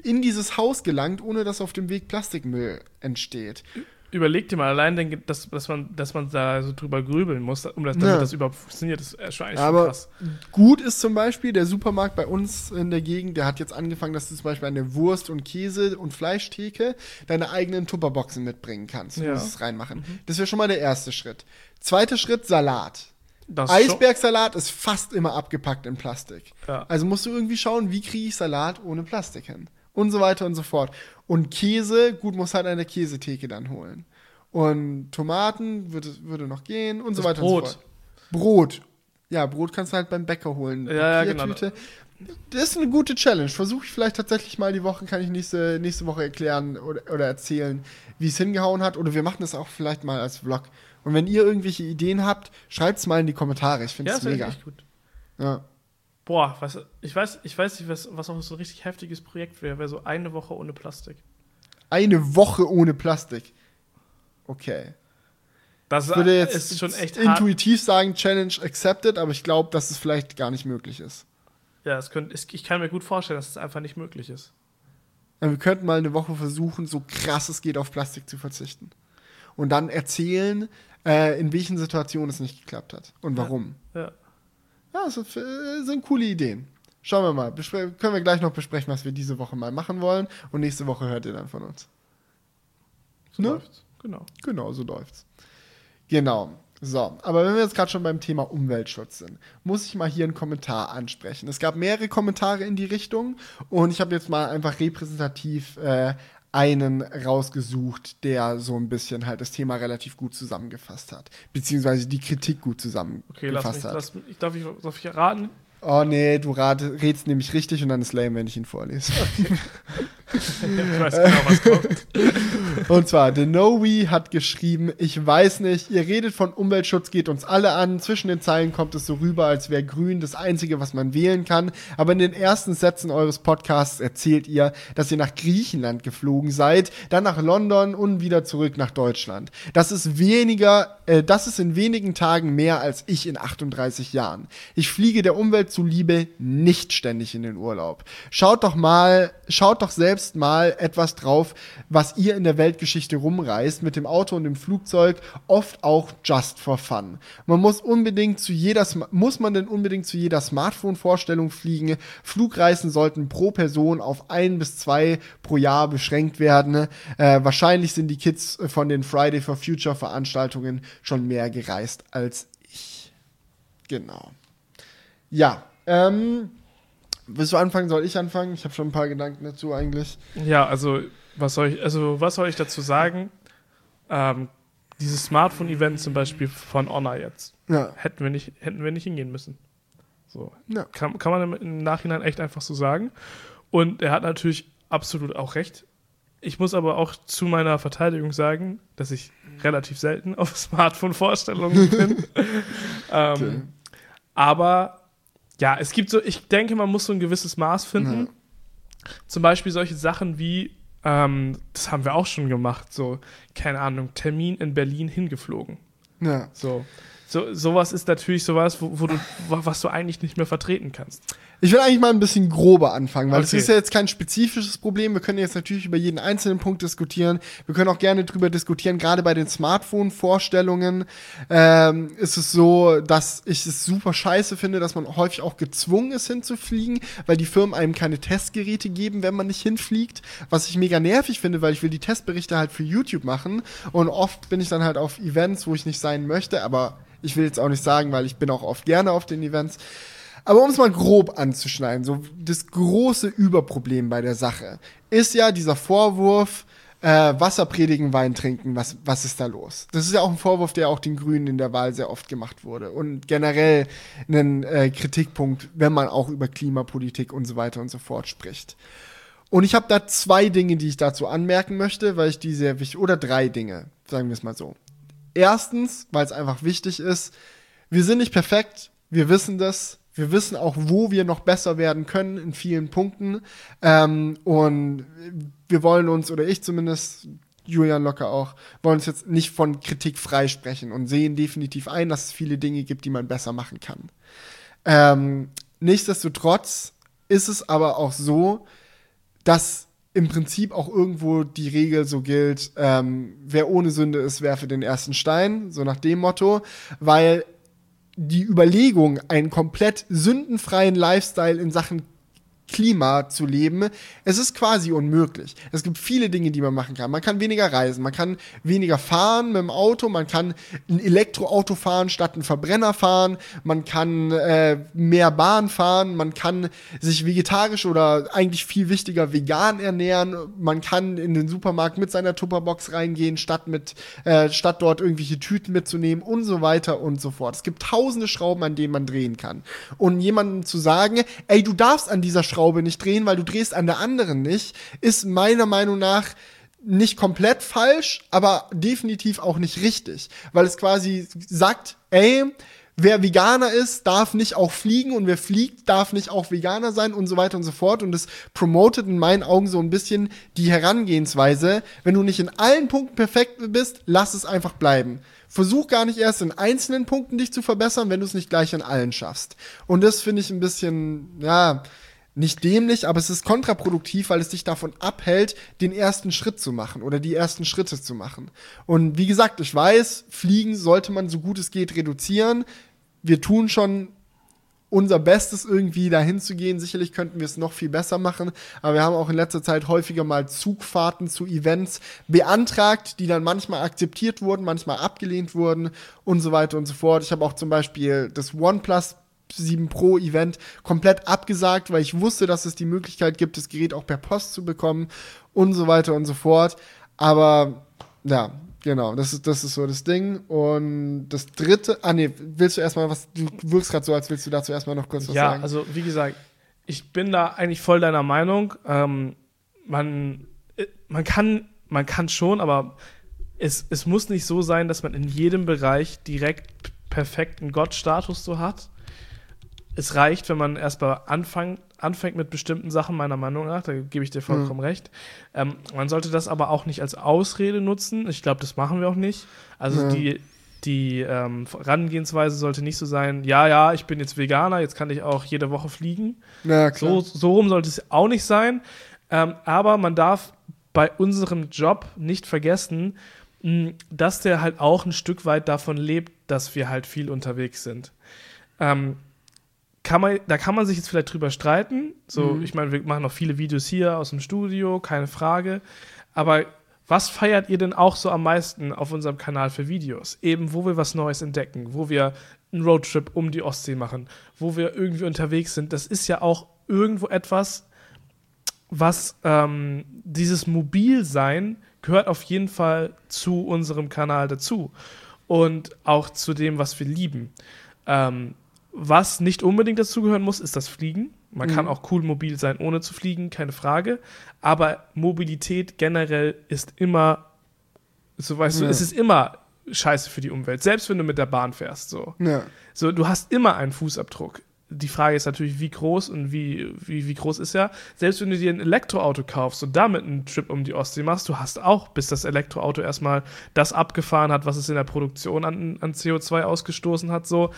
in dieses Haus gelangt, ohne dass auf dem Weg Plastikmüll entsteht. Überleg dir mal allein, dass, dass, man, dass man da so drüber grübeln muss, um das, damit ja. das überhaupt funktioniert. Das ist schon eigentlich Aber krass. Gut ist zum Beispiel der Supermarkt bei uns in der Gegend, der hat jetzt angefangen, dass du zum Beispiel eine Wurst- und Käse- und Fleischtheke deine eigenen Tupperboxen mitbringen kannst, ja. es reinmachen. Mhm. Das wäre schon mal der erste Schritt. Zweiter Schritt, Salat. Das Eisbergsalat ist fast immer abgepackt in Plastik. Ja. Also musst du irgendwie schauen, wie kriege ich Salat ohne Plastik hin. Und so weiter und so fort. Und Käse, gut, muss halt eine Käsetheke dann holen. Und Tomaten würde, würde noch gehen und das so weiter Brot. und so fort. Brot. Ja, Brot kannst du halt beim Bäcker holen. Ja, ja genau. Das ist eine gute Challenge. Versuche ich vielleicht tatsächlich mal die Woche, kann ich nächste, nächste Woche erklären oder, oder erzählen, wie es hingehauen hat. Oder wir machen das auch vielleicht mal als Vlog. Und wenn ihr irgendwelche Ideen habt, schreibt es mal in die Kommentare. Ich finde es ja, mega. Echt gut. Ja. Boah, was, ich weiß, ich weiß nicht, was, was auch so ein richtig heftiges Projekt wäre, wäre so eine Woche ohne Plastik. Eine Woche ohne Plastik. Okay. Das ich würde jetzt ist schon echt intuitiv hart. sagen, Challenge accepted, aber ich glaube, dass es vielleicht gar nicht möglich ist. Ja, es könnt, ich kann mir gut vorstellen, dass es einfach nicht möglich ist. Ja, wir könnten mal eine Woche versuchen, so krass es geht, auf Plastik zu verzichten. Und dann erzählen, äh, in welchen Situationen es nicht geklappt hat und warum. Ja. ja. ja das sind coole Ideen. Schauen wir mal. Bespre können wir gleich noch besprechen, was wir diese Woche mal machen wollen. Und nächste Woche hört ihr dann von uns. So ne? läuft's. Genau. Genau, so läuft's. Genau. So, aber wenn wir jetzt gerade schon beim Thema Umweltschutz sind, muss ich mal hier einen Kommentar ansprechen. Es gab mehrere Kommentare in die Richtung und ich habe jetzt mal einfach repräsentativ äh, einen rausgesucht, der so ein bisschen halt das Thema relativ gut zusammengefasst hat. Beziehungsweise die Kritik gut zusammengefasst okay, lass mich, hat. Lass mich, darf, ich, darf ich raten? Oh nee, du rat, rätst nämlich richtig und dann ist lame, wenn ich ihn vorlese. ich weiß genau, was kommt. Und zwar, The Noe hat geschrieben, ich weiß nicht, ihr redet von Umweltschutz, geht uns alle an. Zwischen den Zeilen kommt es so rüber, als wäre grün das Einzige, was man wählen kann. Aber in den ersten Sätzen eures Podcasts erzählt ihr, dass ihr nach Griechenland geflogen seid, dann nach London und wieder zurück nach Deutschland. Das ist weniger, äh, das ist in wenigen Tagen mehr als ich in 38 Jahren. Ich fliege der Umwelt zuliebe nicht ständig in den Urlaub. Schaut doch mal, schaut doch selbst setzt mal etwas drauf, was ihr in der Weltgeschichte rumreißt, mit dem Auto und dem Flugzeug, oft auch just for fun. Man muss unbedingt zu jeder, muss man denn unbedingt zu jeder Smartphone-Vorstellung fliegen? Flugreisen sollten pro Person auf ein bis zwei pro Jahr beschränkt werden. Äh, wahrscheinlich sind die Kids von den Friday for Future Veranstaltungen schon mehr gereist als ich. Genau. Ja, ähm, Willst du anfangen? Soll ich anfangen? Ich habe schon ein paar Gedanken dazu eigentlich. Ja, also was soll ich, also was soll ich dazu sagen? Ähm, dieses Smartphone-Event zum Beispiel von Honor jetzt. Ja. Hätten wir nicht, hätten wir nicht hingehen müssen. So. Ja. Kann, kann man im Nachhinein echt einfach so sagen. Und er hat natürlich absolut auch recht. Ich muss aber auch zu meiner Verteidigung sagen, dass ich relativ selten auf Smartphone-Vorstellungen bin. ähm, okay. Aber ja, es gibt so, ich denke, man muss so ein gewisses Maß finden. Ja. Zum Beispiel solche Sachen wie, ähm, das haben wir auch schon gemacht, so, keine Ahnung, Termin in Berlin hingeflogen. Ja. So. So, sowas ist natürlich sowas, wo, wo du, was du eigentlich nicht mehr vertreten kannst. Ich will eigentlich mal ein bisschen grober anfangen, weil es okay. ist ja jetzt kein spezifisches Problem. Wir können jetzt natürlich über jeden einzelnen Punkt diskutieren. Wir können auch gerne drüber diskutieren. Gerade bei den Smartphone-Vorstellungen ähm, ist es so, dass ich es super scheiße finde, dass man häufig auch gezwungen ist hinzufliegen, weil die Firmen einem keine Testgeräte geben, wenn man nicht hinfliegt. Was ich mega nervig finde, weil ich will die Testberichte halt für YouTube machen und oft bin ich dann halt auf Events, wo ich nicht sein möchte, aber ich will jetzt auch nicht sagen, weil ich bin auch oft gerne auf den Events. Aber um es mal grob anzuschneiden, so das große Überproblem bei der Sache ist ja dieser Vorwurf, äh, Wasser predigen, Wein trinken, was, was ist da los? Das ist ja auch ein Vorwurf, der auch den Grünen in der Wahl sehr oft gemacht wurde und generell ein äh, Kritikpunkt, wenn man auch über Klimapolitik und so weiter und so fort spricht. Und ich habe da zwei Dinge, die ich dazu anmerken möchte, weil ich die sehr wichtig, oder drei Dinge, sagen wir es mal so. Erstens, weil es einfach wichtig ist, wir sind nicht perfekt, wir wissen das, wir wissen auch, wo wir noch besser werden können in vielen Punkten. Ähm, und wir wollen uns, oder ich zumindest, Julian Locker auch, wollen uns jetzt nicht von Kritik freisprechen und sehen definitiv ein, dass es viele Dinge gibt, die man besser machen kann. Ähm, nichtsdestotrotz ist es aber auch so, dass im Prinzip auch irgendwo die Regel so gilt, ähm, wer ohne Sünde ist, werfe den ersten Stein, so nach dem Motto, weil die Überlegung, einen komplett sündenfreien Lifestyle in Sachen Klima zu leben, es ist quasi unmöglich. Es gibt viele Dinge, die man machen kann. Man kann weniger reisen, man kann weniger fahren mit dem Auto, man kann ein Elektroauto fahren statt ein Verbrenner fahren, man kann äh, mehr Bahn fahren, man kann sich vegetarisch oder eigentlich viel wichtiger vegan ernähren, man kann in den Supermarkt mit seiner Tupperbox reingehen, statt mit äh, statt dort irgendwelche Tüten mitzunehmen und so weiter und so fort. Es gibt tausende Schrauben, an denen man drehen kann. Und jemandem zu sagen, ey, du darfst an dieser Schraube Schraube nicht drehen, weil du drehst an der anderen nicht, ist meiner Meinung nach nicht komplett falsch, aber definitiv auch nicht richtig, weil es quasi sagt, ey, wer Veganer ist, darf nicht auch fliegen und wer fliegt, darf nicht auch Veganer sein und so weiter und so fort. Und es promotet in meinen Augen so ein bisschen die Herangehensweise. Wenn du nicht in allen Punkten perfekt bist, lass es einfach bleiben. Versuch gar nicht erst in einzelnen Punkten dich zu verbessern, wenn du es nicht gleich in allen schaffst. Und das finde ich ein bisschen, ja, nicht dämlich, aber es ist kontraproduktiv, weil es dich davon abhält, den ersten Schritt zu machen oder die ersten Schritte zu machen. Und wie gesagt, ich weiß, Fliegen sollte man so gut es geht reduzieren. Wir tun schon unser Bestes irgendwie dahin zu gehen. Sicherlich könnten wir es noch viel besser machen, aber wir haben auch in letzter Zeit häufiger mal Zugfahrten zu Events beantragt, die dann manchmal akzeptiert wurden, manchmal abgelehnt wurden und so weiter und so fort. Ich habe auch zum Beispiel das OnePlus 7 Pro Event komplett abgesagt, weil ich wusste, dass es die Möglichkeit gibt, das Gerät auch per Post zu bekommen und so weiter und so fort. Aber ja, genau, das ist, das ist so das Ding. Und das dritte, ah nee, willst du erstmal was, du wirkst gerade so, als willst du dazu erstmal noch kurz was ja, sagen. Ja, also wie gesagt, ich bin da eigentlich voll deiner Meinung. Ähm, man, äh, man kann, man kann schon, aber es, es muss nicht so sein, dass man in jedem Bereich direkt perfekten Gott-Status so hat es reicht, wenn man erstmal anfängt, anfängt mit bestimmten Sachen, meiner Meinung nach, da gebe ich dir vollkommen mhm. recht. Ähm, man sollte das aber auch nicht als Ausrede nutzen. Ich glaube, das machen wir auch nicht. Also ja. die, die ähm, Herangehensweise sollte nicht so sein, ja, ja, ich bin jetzt Veganer, jetzt kann ich auch jede Woche fliegen. Ja, klar. So, so rum sollte es auch nicht sein. Ähm, aber man darf bei unserem Job nicht vergessen, dass der halt auch ein Stück weit davon lebt, dass wir halt viel unterwegs sind. Ähm, kann man, da kann man sich jetzt vielleicht drüber streiten. So, mhm. ich meine, wir machen noch viele Videos hier aus dem Studio, keine Frage. Aber was feiert ihr denn auch so am meisten auf unserem Kanal für Videos? Eben, wo wir was Neues entdecken, wo wir einen Roadtrip um die Ostsee machen, wo wir irgendwie unterwegs sind. Das ist ja auch irgendwo etwas, was ähm, dieses Mobilsein gehört auf jeden Fall zu unserem Kanal dazu und auch zu dem, was wir lieben. Ähm, was nicht unbedingt dazugehören muss, ist das Fliegen. Man mhm. kann auch cool mobil sein, ohne zu fliegen, keine Frage. Aber Mobilität generell ist immer, so weißt ja. du, es ist immer scheiße für die Umwelt. Selbst wenn du mit der Bahn fährst, so. Ja. So, du hast immer einen Fußabdruck die Frage ist natürlich, wie groß und wie, wie, wie groß ist er. Selbst wenn du dir ein Elektroauto kaufst und damit einen Trip um die Ostsee machst, du hast auch, bis das Elektroauto erstmal das abgefahren hat, was es in der Produktion an, an CO2 ausgestoßen hat, so,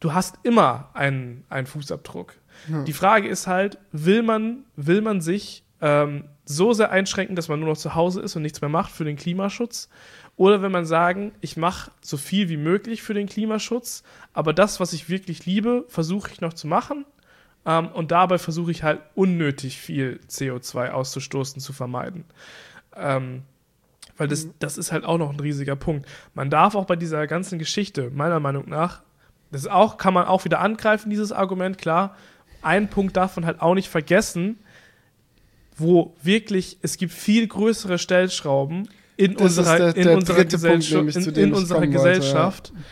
du hast immer einen, einen Fußabdruck. Ja. Die Frage ist halt, will man, will man sich ähm, so sehr einschränken, dass man nur noch zu Hause ist und nichts mehr macht für den Klimaschutz? Oder wenn man sagen, ich mache so viel wie möglich für den Klimaschutz, aber das, was ich wirklich liebe, versuche ich noch zu machen. Ähm, und dabei versuche ich halt unnötig viel CO2 auszustoßen, zu vermeiden. Ähm, weil das, mhm. das ist halt auch noch ein riesiger Punkt. Man darf auch bei dieser ganzen Geschichte, meiner Meinung nach, das auch, kann man auch wieder angreifen, dieses Argument, klar. Ein Punkt darf man halt auch nicht vergessen, wo wirklich, es gibt viel größere Stellschrauben, in das unserer, der, in der unserer, Gesellschaft, Punkt, in, in unserer Gesellschaft wollte,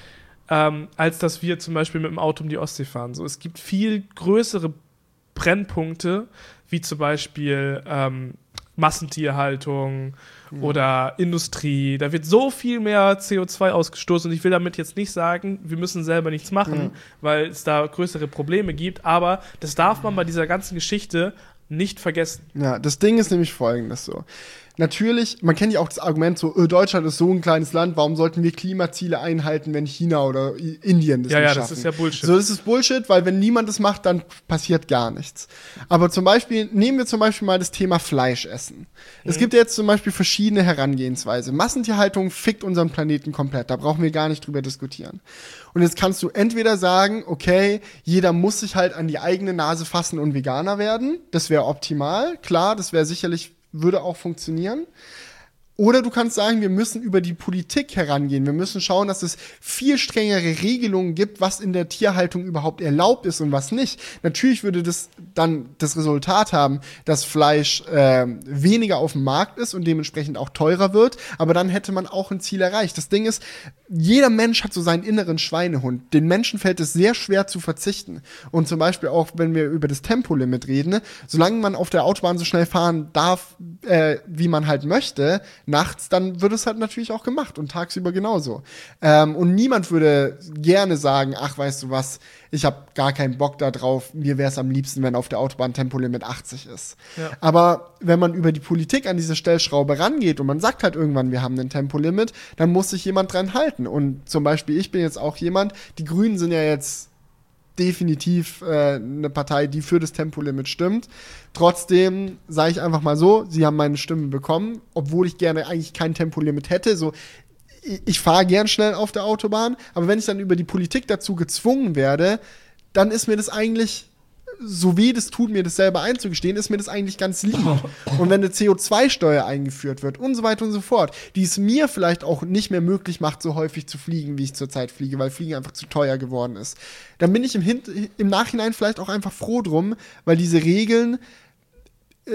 ja. ähm, als dass wir zum Beispiel mit dem Auto um die Ostsee fahren. So, es gibt viel größere Brennpunkte, wie zum Beispiel ähm, Massentierhaltung mhm. oder Industrie. Da wird so viel mehr CO2 ausgestoßen und ich will damit jetzt nicht sagen, wir müssen selber nichts machen, mhm. weil es da größere Probleme gibt, aber das darf man bei dieser ganzen Geschichte nicht vergessen. Ja, das Ding ist nämlich folgendes so natürlich, man kennt ja auch das Argument so, öh, Deutschland ist so ein kleines Land, warum sollten wir Klimaziele einhalten, wenn China oder Indien das ja, nicht ja, schaffen? Ja, das ist ja Bullshit. So, das ist Bullshit, weil wenn niemand das macht, dann passiert gar nichts. Aber zum Beispiel, nehmen wir zum Beispiel mal das Thema Fleisch essen. Mhm. Es gibt ja jetzt zum Beispiel verschiedene Herangehensweise. Massentierhaltung fickt unseren Planeten komplett, da brauchen wir gar nicht drüber diskutieren. Und jetzt kannst du entweder sagen, okay, jeder muss sich halt an die eigene Nase fassen und Veganer werden. Das wäre optimal. Klar, das wäre sicherlich würde auch funktionieren. Oder du kannst sagen, wir müssen über die Politik herangehen. Wir müssen schauen, dass es viel strengere Regelungen gibt, was in der Tierhaltung überhaupt erlaubt ist und was nicht. Natürlich würde das dann das Resultat haben, dass Fleisch äh, weniger auf dem Markt ist und dementsprechend auch teurer wird. Aber dann hätte man auch ein Ziel erreicht. Das Ding ist, jeder Mensch hat so seinen inneren Schweinehund. Den Menschen fällt es sehr schwer zu verzichten. Und zum Beispiel auch, wenn wir über das Tempolimit reden, solange man auf der Autobahn so schnell fahren darf, äh, wie man halt möchte, nachts, dann wird es halt natürlich auch gemacht und tagsüber genauso. Ähm, und niemand würde gerne sagen, ach, weißt du was, ich habe gar keinen Bock da drauf, mir wäre es am liebsten, wenn auf der Autobahn Tempolimit 80 ist. Ja. Aber wenn man über die Politik an diese Stellschraube rangeht und man sagt halt irgendwann, wir haben ein Tempolimit, dann muss sich jemand dran halten. Und zum Beispiel, ich bin jetzt auch jemand, die Grünen sind ja jetzt definitiv äh, eine Partei, die für das Tempolimit stimmt. Trotzdem sage ich einfach mal so, sie haben meine Stimme bekommen, obwohl ich gerne eigentlich kein Tempolimit hätte. So, ich, fahre gern schnell auf der Autobahn, aber wenn ich dann über die Politik dazu gezwungen werde, dann ist mir das eigentlich so weh das tut, mir das selber einzugestehen, ist mir das eigentlich ganz lieb. Und wenn eine CO2-Steuer eingeführt wird und so weiter und so fort, die es mir vielleicht auch nicht mehr möglich macht, so häufig zu fliegen, wie ich zurzeit fliege, weil Fliegen einfach zu teuer geworden ist, dann bin ich im, Hin im Nachhinein vielleicht auch einfach froh drum, weil diese Regeln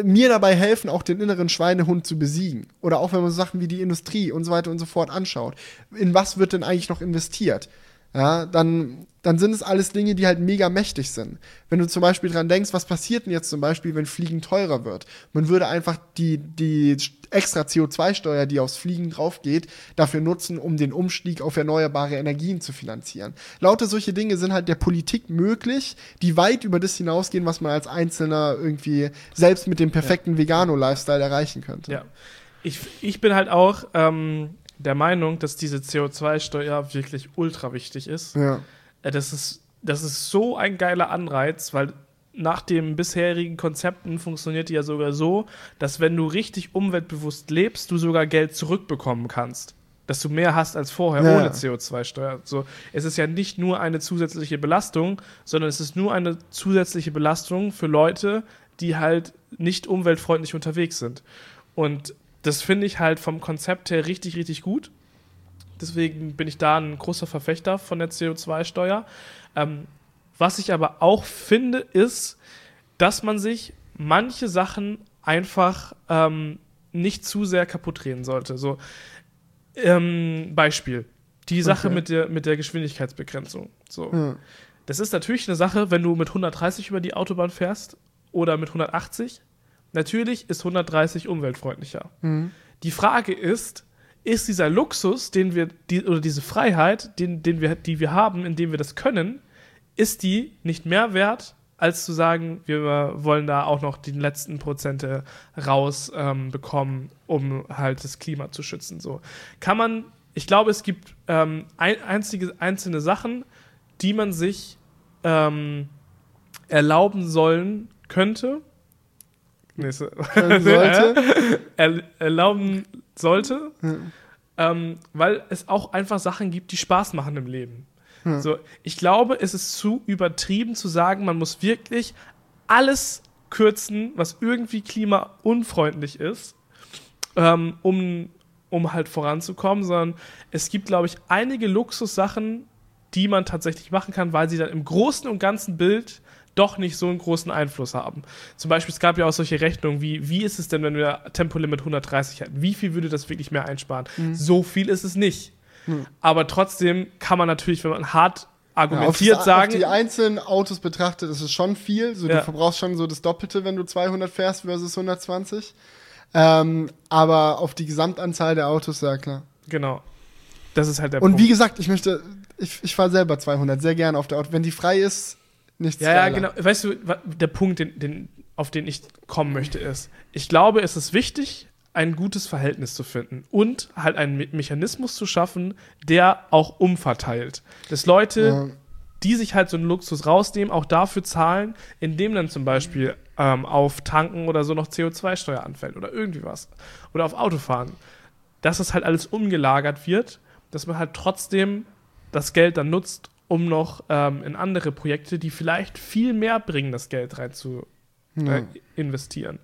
mir dabei helfen, auch den inneren Schweinehund zu besiegen. Oder auch wenn man so Sachen wie die Industrie und so weiter und so fort anschaut. In was wird denn eigentlich noch investiert? Ja, dann dann sind es alles Dinge, die halt mega mächtig sind. Wenn du zum Beispiel dran denkst, was passiert denn jetzt zum Beispiel, wenn Fliegen teurer wird? Man würde einfach die, die extra CO2-Steuer, die aufs Fliegen draufgeht, dafür nutzen, um den Umstieg auf erneuerbare Energien zu finanzieren. Lauter solche Dinge sind halt der Politik möglich, die weit über das hinausgehen, was man als Einzelner irgendwie selbst mit dem perfekten ja. Vegano-Lifestyle erreichen könnte. Ja. Ich, ich bin halt auch ähm, der Meinung, dass diese CO2-Steuer wirklich ultra wichtig ist. Ja äh, das ist, das ist so ein geiler Anreiz, weil nach den bisherigen Konzepten funktioniert die ja sogar so, dass wenn du richtig umweltbewusst lebst, du sogar Geld zurückbekommen kannst. Dass du mehr hast als vorher ja. ohne CO2-Steuer. So, es ist ja nicht nur eine zusätzliche Belastung, sondern es ist nur eine zusätzliche Belastung für Leute, die halt nicht umweltfreundlich unterwegs sind. Und das finde ich halt vom Konzept her richtig, richtig gut. Deswegen bin ich da ein großer Verfechter von der CO2-Steuer. Ähm, was ich aber auch finde, ist, dass man sich manche Sachen einfach ähm, nicht zu sehr kaputt reden sollte. So, ähm, Beispiel. Die Sache okay. mit, der, mit der Geschwindigkeitsbegrenzung. So. Ja. Das ist natürlich eine Sache, wenn du mit 130 über die Autobahn fährst oder mit 180. Natürlich ist 130 umweltfreundlicher. Mhm. Die Frage ist, ist dieser Luxus, den wir, die, oder diese Freiheit, den, den wir, die wir haben, indem wir das können, ist die nicht mehr wert, als zu sagen, wir wollen da auch noch die letzten Prozente rausbekommen, ähm, um halt das Klima zu schützen. So kann man, ich glaube, es gibt ähm, ein, einzige, einzelne Sachen, die man sich ähm, erlauben sollen könnte. Nee, sollte. erlauben sollte. Hm. Ähm, weil es auch einfach Sachen gibt, die Spaß machen im Leben. Hm. So, ich glaube, es ist zu übertrieben zu sagen, man muss wirklich alles kürzen, was irgendwie klimaunfreundlich ist, ähm, um, um halt voranzukommen, sondern es gibt, glaube ich, einige Luxussachen, die man tatsächlich machen kann, weil sie dann im großen und ganzen Bild doch nicht so einen großen Einfluss haben. Zum Beispiel, es gab ja auch solche Rechnungen wie, wie ist es denn, wenn wir Tempolimit 130 hätten? Wie viel würde das wirklich mehr einsparen? Mhm. So viel ist es nicht. Mhm. Aber trotzdem kann man natürlich, wenn man hart argumentiert ja, sagen. Auf die einzelnen Autos betrachtet ist es schon viel. So, ja. Du verbrauchst schon so das Doppelte, wenn du 200 fährst versus 120. Ähm, aber auf die Gesamtanzahl der Autos, ja klar. Genau. Das ist halt der Und Punkt. wie gesagt, ich möchte, ich, ich fahre selber 200, sehr gerne auf der Auto. Wenn die frei ist, nichts Ja, ja, genau. Weißt du, der Punkt, den, den, auf den ich kommen möchte, ist, ich glaube, es ist wichtig, ein gutes Verhältnis zu finden und halt einen Me Mechanismus zu schaffen, der auch umverteilt. Dass Leute, ja. die sich halt so einen Luxus rausnehmen, auch dafür zahlen, indem dann zum Beispiel ähm, auf Tanken oder so noch CO2-Steuer anfällt oder irgendwie was. Oder auf Autofahren. Dass das halt alles umgelagert wird, dass man halt trotzdem das Geld dann nutzt, um noch ähm, in andere Projekte, die vielleicht viel mehr bringen, das Geld rein zu ja. äh, investieren.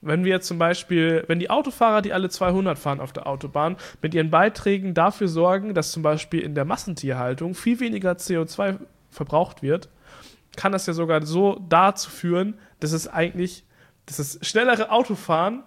Wenn wir zum Beispiel, wenn die Autofahrer, die alle 200 fahren auf der Autobahn, mit ihren Beiträgen dafür sorgen, dass zum Beispiel in der Massentierhaltung viel weniger CO2 verbraucht wird, kann das ja sogar so dazu führen, dass es eigentlich, dass es schnellere Autofahren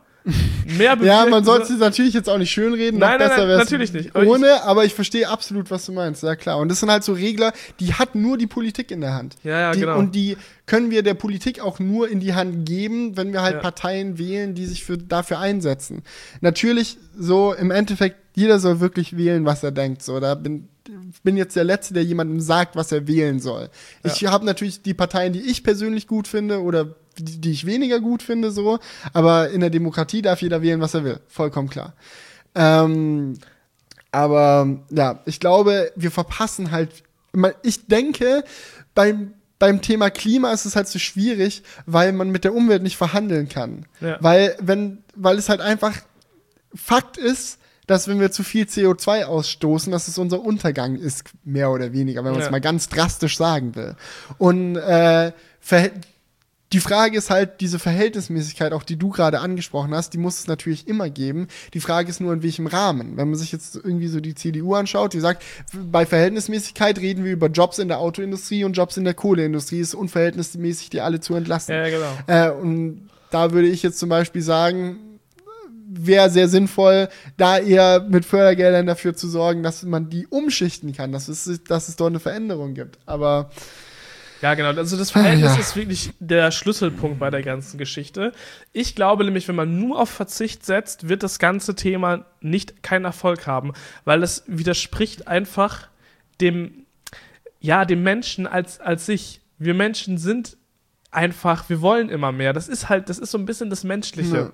mehr Ja, man sollte es natürlich jetzt auch nicht schönreden. Nein, nein, nein, natürlich nicht. Aber ohne, ich, aber ich verstehe absolut, was du meinst. Ja, klar. Und das sind halt so Regler, die hat nur die Politik in der Hand. Ja, ja, die, genau. Und die können wir der Politik auch nur in die Hand geben, wenn wir halt ja. Parteien wählen, die sich für, dafür einsetzen. Natürlich, so im Endeffekt, jeder soll wirklich wählen, was er denkt. So, da bin, bin jetzt der Letzte, der jemandem sagt, was er wählen soll. Ja. Ich habe natürlich die Parteien, die ich persönlich gut finde oder die, die, ich weniger gut finde, so. Aber in der Demokratie darf jeder wählen, was er will. Vollkommen klar. Ähm, aber ja, ich glaube, wir verpassen halt. Ich denke, beim, beim Thema Klima ist es halt so schwierig, weil man mit der Umwelt nicht verhandeln kann. Ja. Weil, wenn, weil es halt einfach Fakt ist, dass wenn wir zu viel CO2 ausstoßen, dass es unser Untergang ist, mehr oder weniger, wenn man es ja. mal ganz drastisch sagen will. Und äh, die Frage ist halt, diese Verhältnismäßigkeit, auch die du gerade angesprochen hast, die muss es natürlich immer geben. Die Frage ist nur, in welchem Rahmen. Wenn man sich jetzt irgendwie so die CDU anschaut, die sagt, bei Verhältnismäßigkeit reden wir über Jobs in der Autoindustrie und Jobs in der Kohleindustrie. Ist unverhältnismäßig, die alle zu entlassen. Ja, genau. Äh, und da würde ich jetzt zum Beispiel sagen, wäre sehr sinnvoll, da eher mit Fördergeldern dafür zu sorgen, dass man die umschichten kann, dass es, dass es dort eine Veränderung gibt. Aber ja, genau. Also das Verhältnis ja. ist wirklich der Schlüsselpunkt bei der ganzen Geschichte. Ich glaube nämlich, wenn man nur auf Verzicht setzt, wird das ganze Thema nicht keinen Erfolg haben, weil es widerspricht einfach dem, ja, dem Menschen als, als sich. Wir Menschen sind einfach, wir wollen immer mehr. Das ist halt, das ist so ein bisschen das Menschliche. Ja.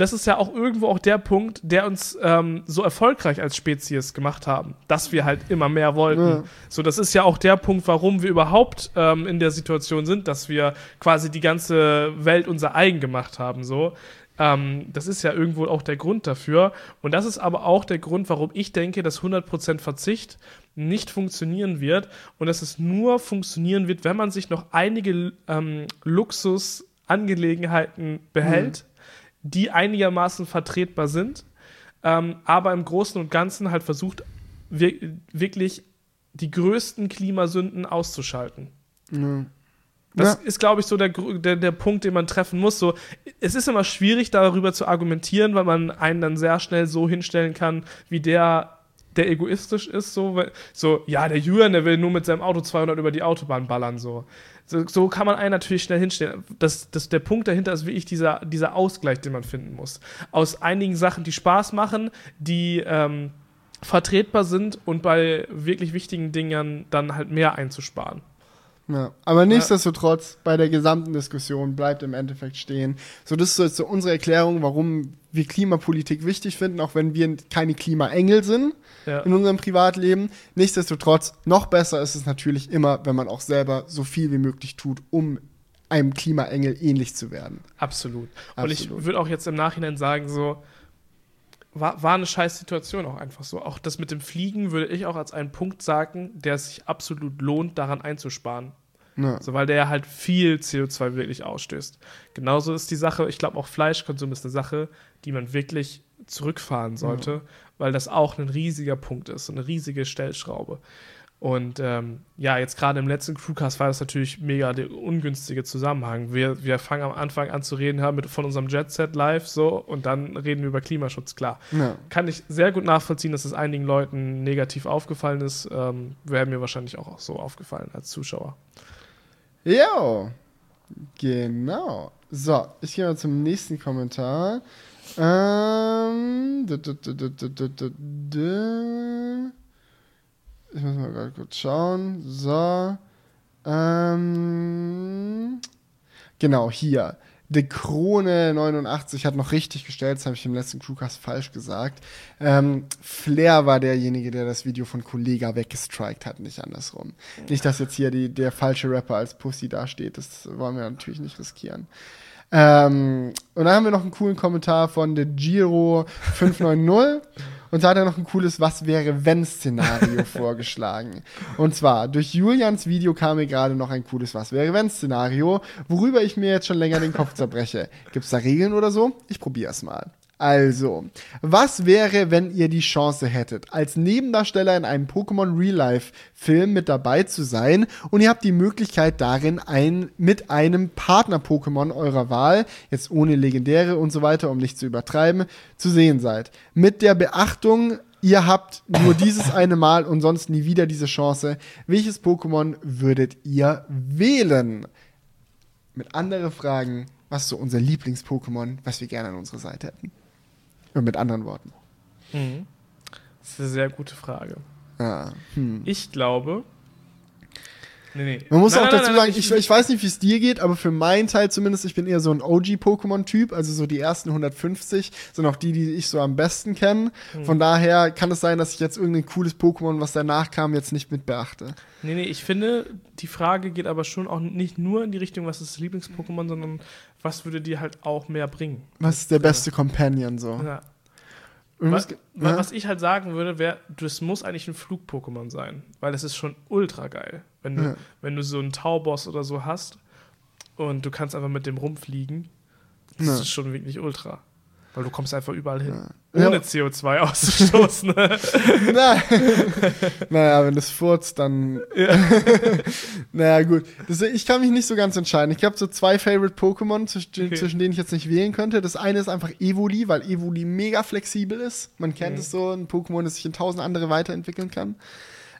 Das ist ja auch irgendwo auch der Punkt, der uns ähm, so erfolgreich als Spezies gemacht haben, dass wir halt immer mehr wollten. Ja. So, das ist ja auch der Punkt, warum wir überhaupt ähm, in der Situation sind, dass wir quasi die ganze Welt unser eigen gemacht haben. So, ähm, das ist ja irgendwo auch der Grund dafür. Und das ist aber auch der Grund, warum ich denke, dass 100% Verzicht nicht funktionieren wird und dass es nur funktionieren wird, wenn man sich noch einige ähm, Luxusangelegenheiten behält, mhm. Die einigermaßen vertretbar sind, ähm, aber im Großen und Ganzen halt versucht, wir wirklich die größten Klimasünden auszuschalten. Mhm. Das ja. ist, glaube ich, so der, der, der Punkt, den man treffen muss. So, es ist immer schwierig, darüber zu argumentieren, weil man einen dann sehr schnell so hinstellen kann, wie der der egoistisch ist, so, so, ja, der Jürgen, der will nur mit seinem Auto 200 über die Autobahn ballern, so. So, so kann man einen natürlich schnell hinstellen. Das, das, der Punkt dahinter ist wirklich dieser, dieser Ausgleich, den man finden muss. Aus einigen Sachen, die Spaß machen, die ähm, vertretbar sind und bei wirklich wichtigen Dingen dann halt mehr einzusparen. Ja, aber nichtsdestotrotz, ja. bei der gesamten Diskussion bleibt im Endeffekt stehen. So, das ist jetzt so unsere Erklärung, warum wir Klimapolitik wichtig finden, auch wenn wir keine Klimaengel sind ja. in unserem Privatleben. Nichtsdestotrotz, noch besser ist es natürlich immer, wenn man auch selber so viel wie möglich tut, um einem Klimaengel ähnlich zu werden. Absolut. Absolut. Und ich würde auch jetzt im Nachhinein sagen, so, war, war eine scheiß Situation auch einfach so. Auch das mit dem Fliegen würde ich auch als einen Punkt sagen, der es sich absolut lohnt, daran einzusparen. Ja. So, weil der halt viel CO2 wirklich ausstößt. Genauso ist die Sache, ich glaube auch Fleischkonsum ist eine Sache, die man wirklich zurückfahren sollte, ja. Weil das auch ein riesiger Punkt ist, eine riesige Stellschraube. Und ähm, ja, jetzt gerade im letzten Crewcast war das natürlich mega der ungünstige Zusammenhang. Wir, wir fangen am Anfang an zu reden haben mit, von unserem Jet-Set live so und dann reden wir über Klimaschutz, klar. Ja. Kann ich sehr gut nachvollziehen, dass es einigen Leuten negativ aufgefallen ist. Ähm, Wäre mir wahrscheinlich auch so aufgefallen als Zuschauer. Ja, genau. So, ich gehe mal zum nächsten Kommentar. Ähm, ich muss mal gerade kurz schauen. So. Ähm, genau, hier. De Krone 89 hat noch richtig gestellt, das habe ich im letzten Crewcast falsch gesagt. Ähm, Flair war derjenige, der das Video von Kollega weggestrikt hat, nicht andersrum. Nicht, dass jetzt hier die, der falsche Rapper als Pussy dasteht, das wollen wir natürlich nicht riskieren. Ähm, und dann haben wir noch einen coolen Kommentar von der Giro 590. Und da hat er noch ein cooles Was wäre wenn Szenario vorgeschlagen. Und zwar, durch Julians Video kam mir gerade noch ein cooles Was wäre wenn Szenario, worüber ich mir jetzt schon länger den Kopf zerbreche. Gibt's da Regeln oder so? Ich probier's mal. Also, was wäre, wenn ihr die Chance hättet, als Nebendarsteller in einem Pokémon Real Life Film mit dabei zu sein und ihr habt die Möglichkeit darin, ein, mit einem Partner-Pokémon eurer Wahl, jetzt ohne legendäre und so weiter, um nicht zu übertreiben, zu sehen seid. Mit der Beachtung, ihr habt nur dieses eine Mal und sonst nie wieder diese Chance. Welches Pokémon würdet ihr wählen? Mit anderen Fragen, was ist so unser Lieblings-Pokémon, was wir gerne an unserer Seite hätten? Mit anderen Worten. Mhm. Das ist eine sehr gute Frage. Ja. Hm. Ich glaube. Nee, nee. Man muss nein, auch nein, dazu nein, sagen, ich, ich, weiß nicht, wie es dir geht, aber für meinen Teil zumindest, ich bin eher so ein OG-Pokémon-Typ, also so die ersten 150 sind auch die, die ich so am besten kenne. Hm. Von daher kann es sein, dass ich jetzt irgendein cooles Pokémon, was danach kam, jetzt nicht mit beachte. Nee, nee, ich finde, die Frage geht aber schon auch nicht nur in die Richtung, was ist das Lieblings-Pokémon, sondern was würde dir halt auch mehr bringen. Was ist der beste Companion so? Ja. Was, was, ich halt sagen würde, wäre, das muss eigentlich ein Flug-Pokémon sein, weil es ist schon ultra geil. Wenn du, ja. wenn du so einen Tauboss oder so hast und du kannst einfach mit dem rumfliegen, das ja. ist schon wirklich ultra. Weil du kommst einfach überall hin. Ja. Ohne ja. CO2 auszustoßen. Nein. naja, wenn das furzt, dann. Ja. naja, gut. Das, ich kann mich nicht so ganz entscheiden. Ich habe so zwei Favorite Pokémon, zwischen, okay. zwischen, denen ich jetzt nicht wählen könnte. Das eine ist einfach Evoli, weil Evoli mega flexibel ist. Man kennt mhm. es so, ein Pokémon, das sich in tausend andere weiterentwickeln kann.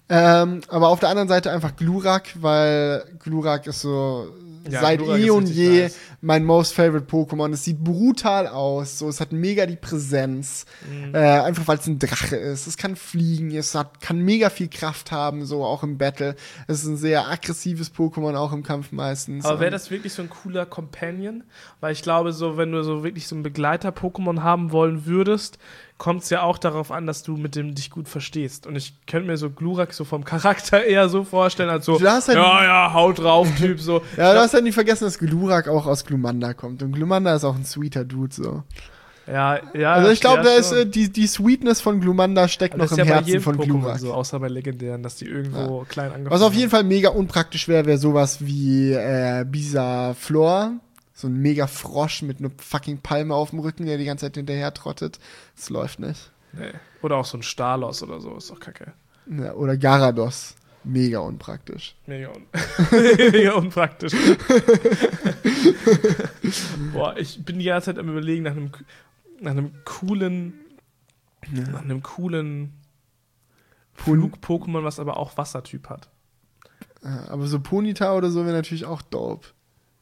Ähm, aber auf der anderen Seite einfach Glurak, weil Glurak ist so ja, seit Glurak eh und je nice. mein most favorite Pokémon. Es sieht brutal aus, so es hat mega die Präsenz, mhm. äh, einfach weil es ein Drache ist. Es kann fliegen, es hat, kann mega viel Kraft haben, so auch im Battle. Es ist ein sehr aggressives Pokémon auch im Kampf meistens. Aber wäre das wirklich so ein cooler Companion? Weil ich glaube, so wenn du so wirklich so ein Begleiter-Pokémon haben wollen würdest, kommt es ja auch darauf an, dass du mit dem dich gut verstehst. Und ich könnte mir so Glurak so vom Charakter eher so vorstellen, als so, halt ja, ja, haut drauf, Typ, so. ja, du hast ja nie vergessen, dass Glurak auch aus Glumanda kommt. Und Glumanda ist auch ein sweeter Dude, so. Ja, ja. Also ich glaube, da ist äh, die, die Sweetness von Glumanda steckt noch im ja Herzen von Glurak. So, außer bei legendären, dass die irgendwo ja. klein angefangen Was auf jeden Fall mega unpraktisch wäre, wäre sowas wie äh, Bisa Flor so ein mega Frosch mit einer fucking Palme auf dem Rücken, der die ganze Zeit hinterher trottet. Das läuft nicht. Nee. Oder auch so ein Stalos oder so, ist doch kacke. Ja, oder Garados. Mega unpraktisch. Mega, un mega unpraktisch. Boah, ich bin die ganze Zeit am überlegen nach einem, nach einem coolen, ja. nach einem coolen Flug-Pokémon, was aber auch Wassertyp hat. aber so Ponita oder so wäre natürlich auch dope.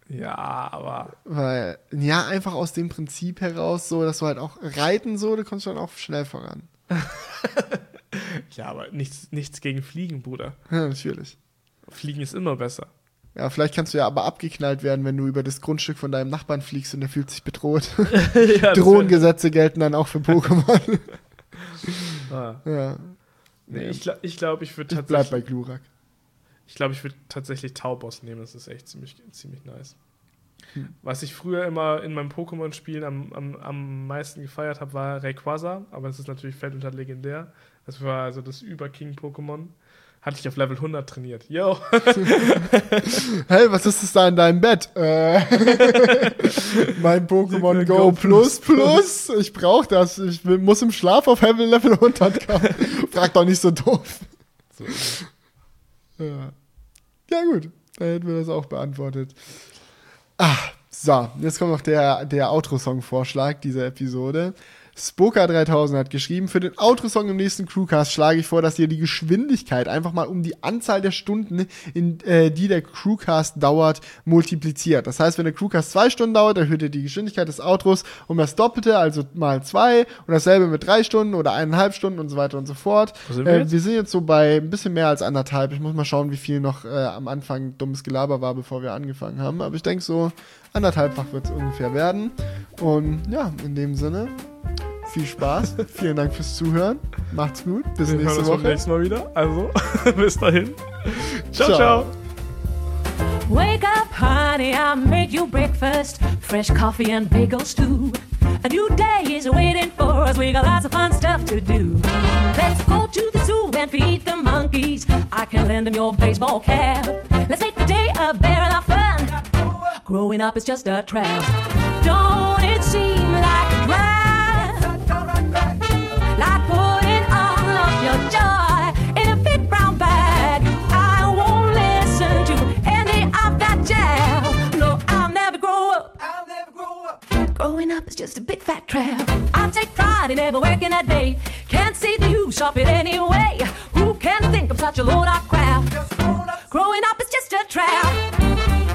Ja, aber. Weil, ja, einfach aus dem Prinzip heraus, so, dass du halt auch reiten, so, da kommst du dann auch schnell voran. ja, aber nichts, nichts gegen Fliegen, Bruder. Ja, natürlich. Fliegen ist immer besser. Ja, vielleicht kannst du ja aber abgeknallt werden, wenn du über das Grundstück von deinem Nachbarn fliegst und der fühlt sich bedroht. ja, Drohnengesetze gelten dann auch für Pokémon. ah. Ja. Nee, ich glaube, ich, glaub, ich würde tatsächlich. Ich bleib bei Glurak. Ich glaube, ich würde tatsächlich Taubos nehmen. Das ist echt ziemlich, ziemlich nice. Hm. Was ich früher immer in meinem Pokémon-Spielen am, am, am meisten gefeiert habe, war Rayquaza. Aber das ist natürlich fett hat legendär. Das war also das Über-King-Pokémon. Hatte ich auf Level 100 trainiert. Yo! hey, was ist das da in deinem Bett? Äh, mein Pokémon Go, Go Plus Plus. Ich brauche das. Ich will, muss im Schlaf auf Level 100 kommen. Frag doch nicht so doof. So. Ja. Ja, gut. Dann hätten wir das auch beantwortet. Ah, so, jetzt kommt noch der, der Outro-Song-Vorschlag dieser Episode. Spoka 3000 hat geschrieben, für den Outro-Song im nächsten Crewcast schlage ich vor, dass ihr die Geschwindigkeit einfach mal um die Anzahl der Stunden, in äh, die der Crewcast dauert, multipliziert. Das heißt, wenn der Crewcast zwei Stunden dauert, erhöht ihr die Geschwindigkeit des Outros um das Doppelte, also mal zwei und dasselbe mit drei Stunden oder eineinhalb Stunden und so weiter und so fort. Sind wir, äh, wir, sind jetzt so bei ein bisschen mehr als anderthalb. Ich muss mal schauen, wie viel noch äh, am Anfang dummes Gelaber war, bevor wir angefangen haben. Aber ich denke so anderthalbfach wird es ungefähr werden. Und ja, in dem Sinne viel Spaß. Vielen Dank fürs Zuhören. Macht's gut. Bis Wir nächste hören uns Woche. nächsten Mal wieder. Also, bis dahin. Ciao, ciao. ciao. Wake up, honey, I made you breakfast. Fresh coffee and bagels too. A new day is waiting for us. We got lots of fun stuff to do. Let's go to the zoo and feed the monkeys. I can lend them your baseball cap. Let's make the day a very lot of fun. Growing up is just a trap. Don't it seem like a drag? Like putting all of your joy in a big brown bag. I won't listen to any of that jazz. No, I'll never grow up. I'll never grow up. Growing up is just a big fat trap. I take pride in never working a day. Can't see the use of it anyway. Who can think of such a load of crap? Growing up is just a trap.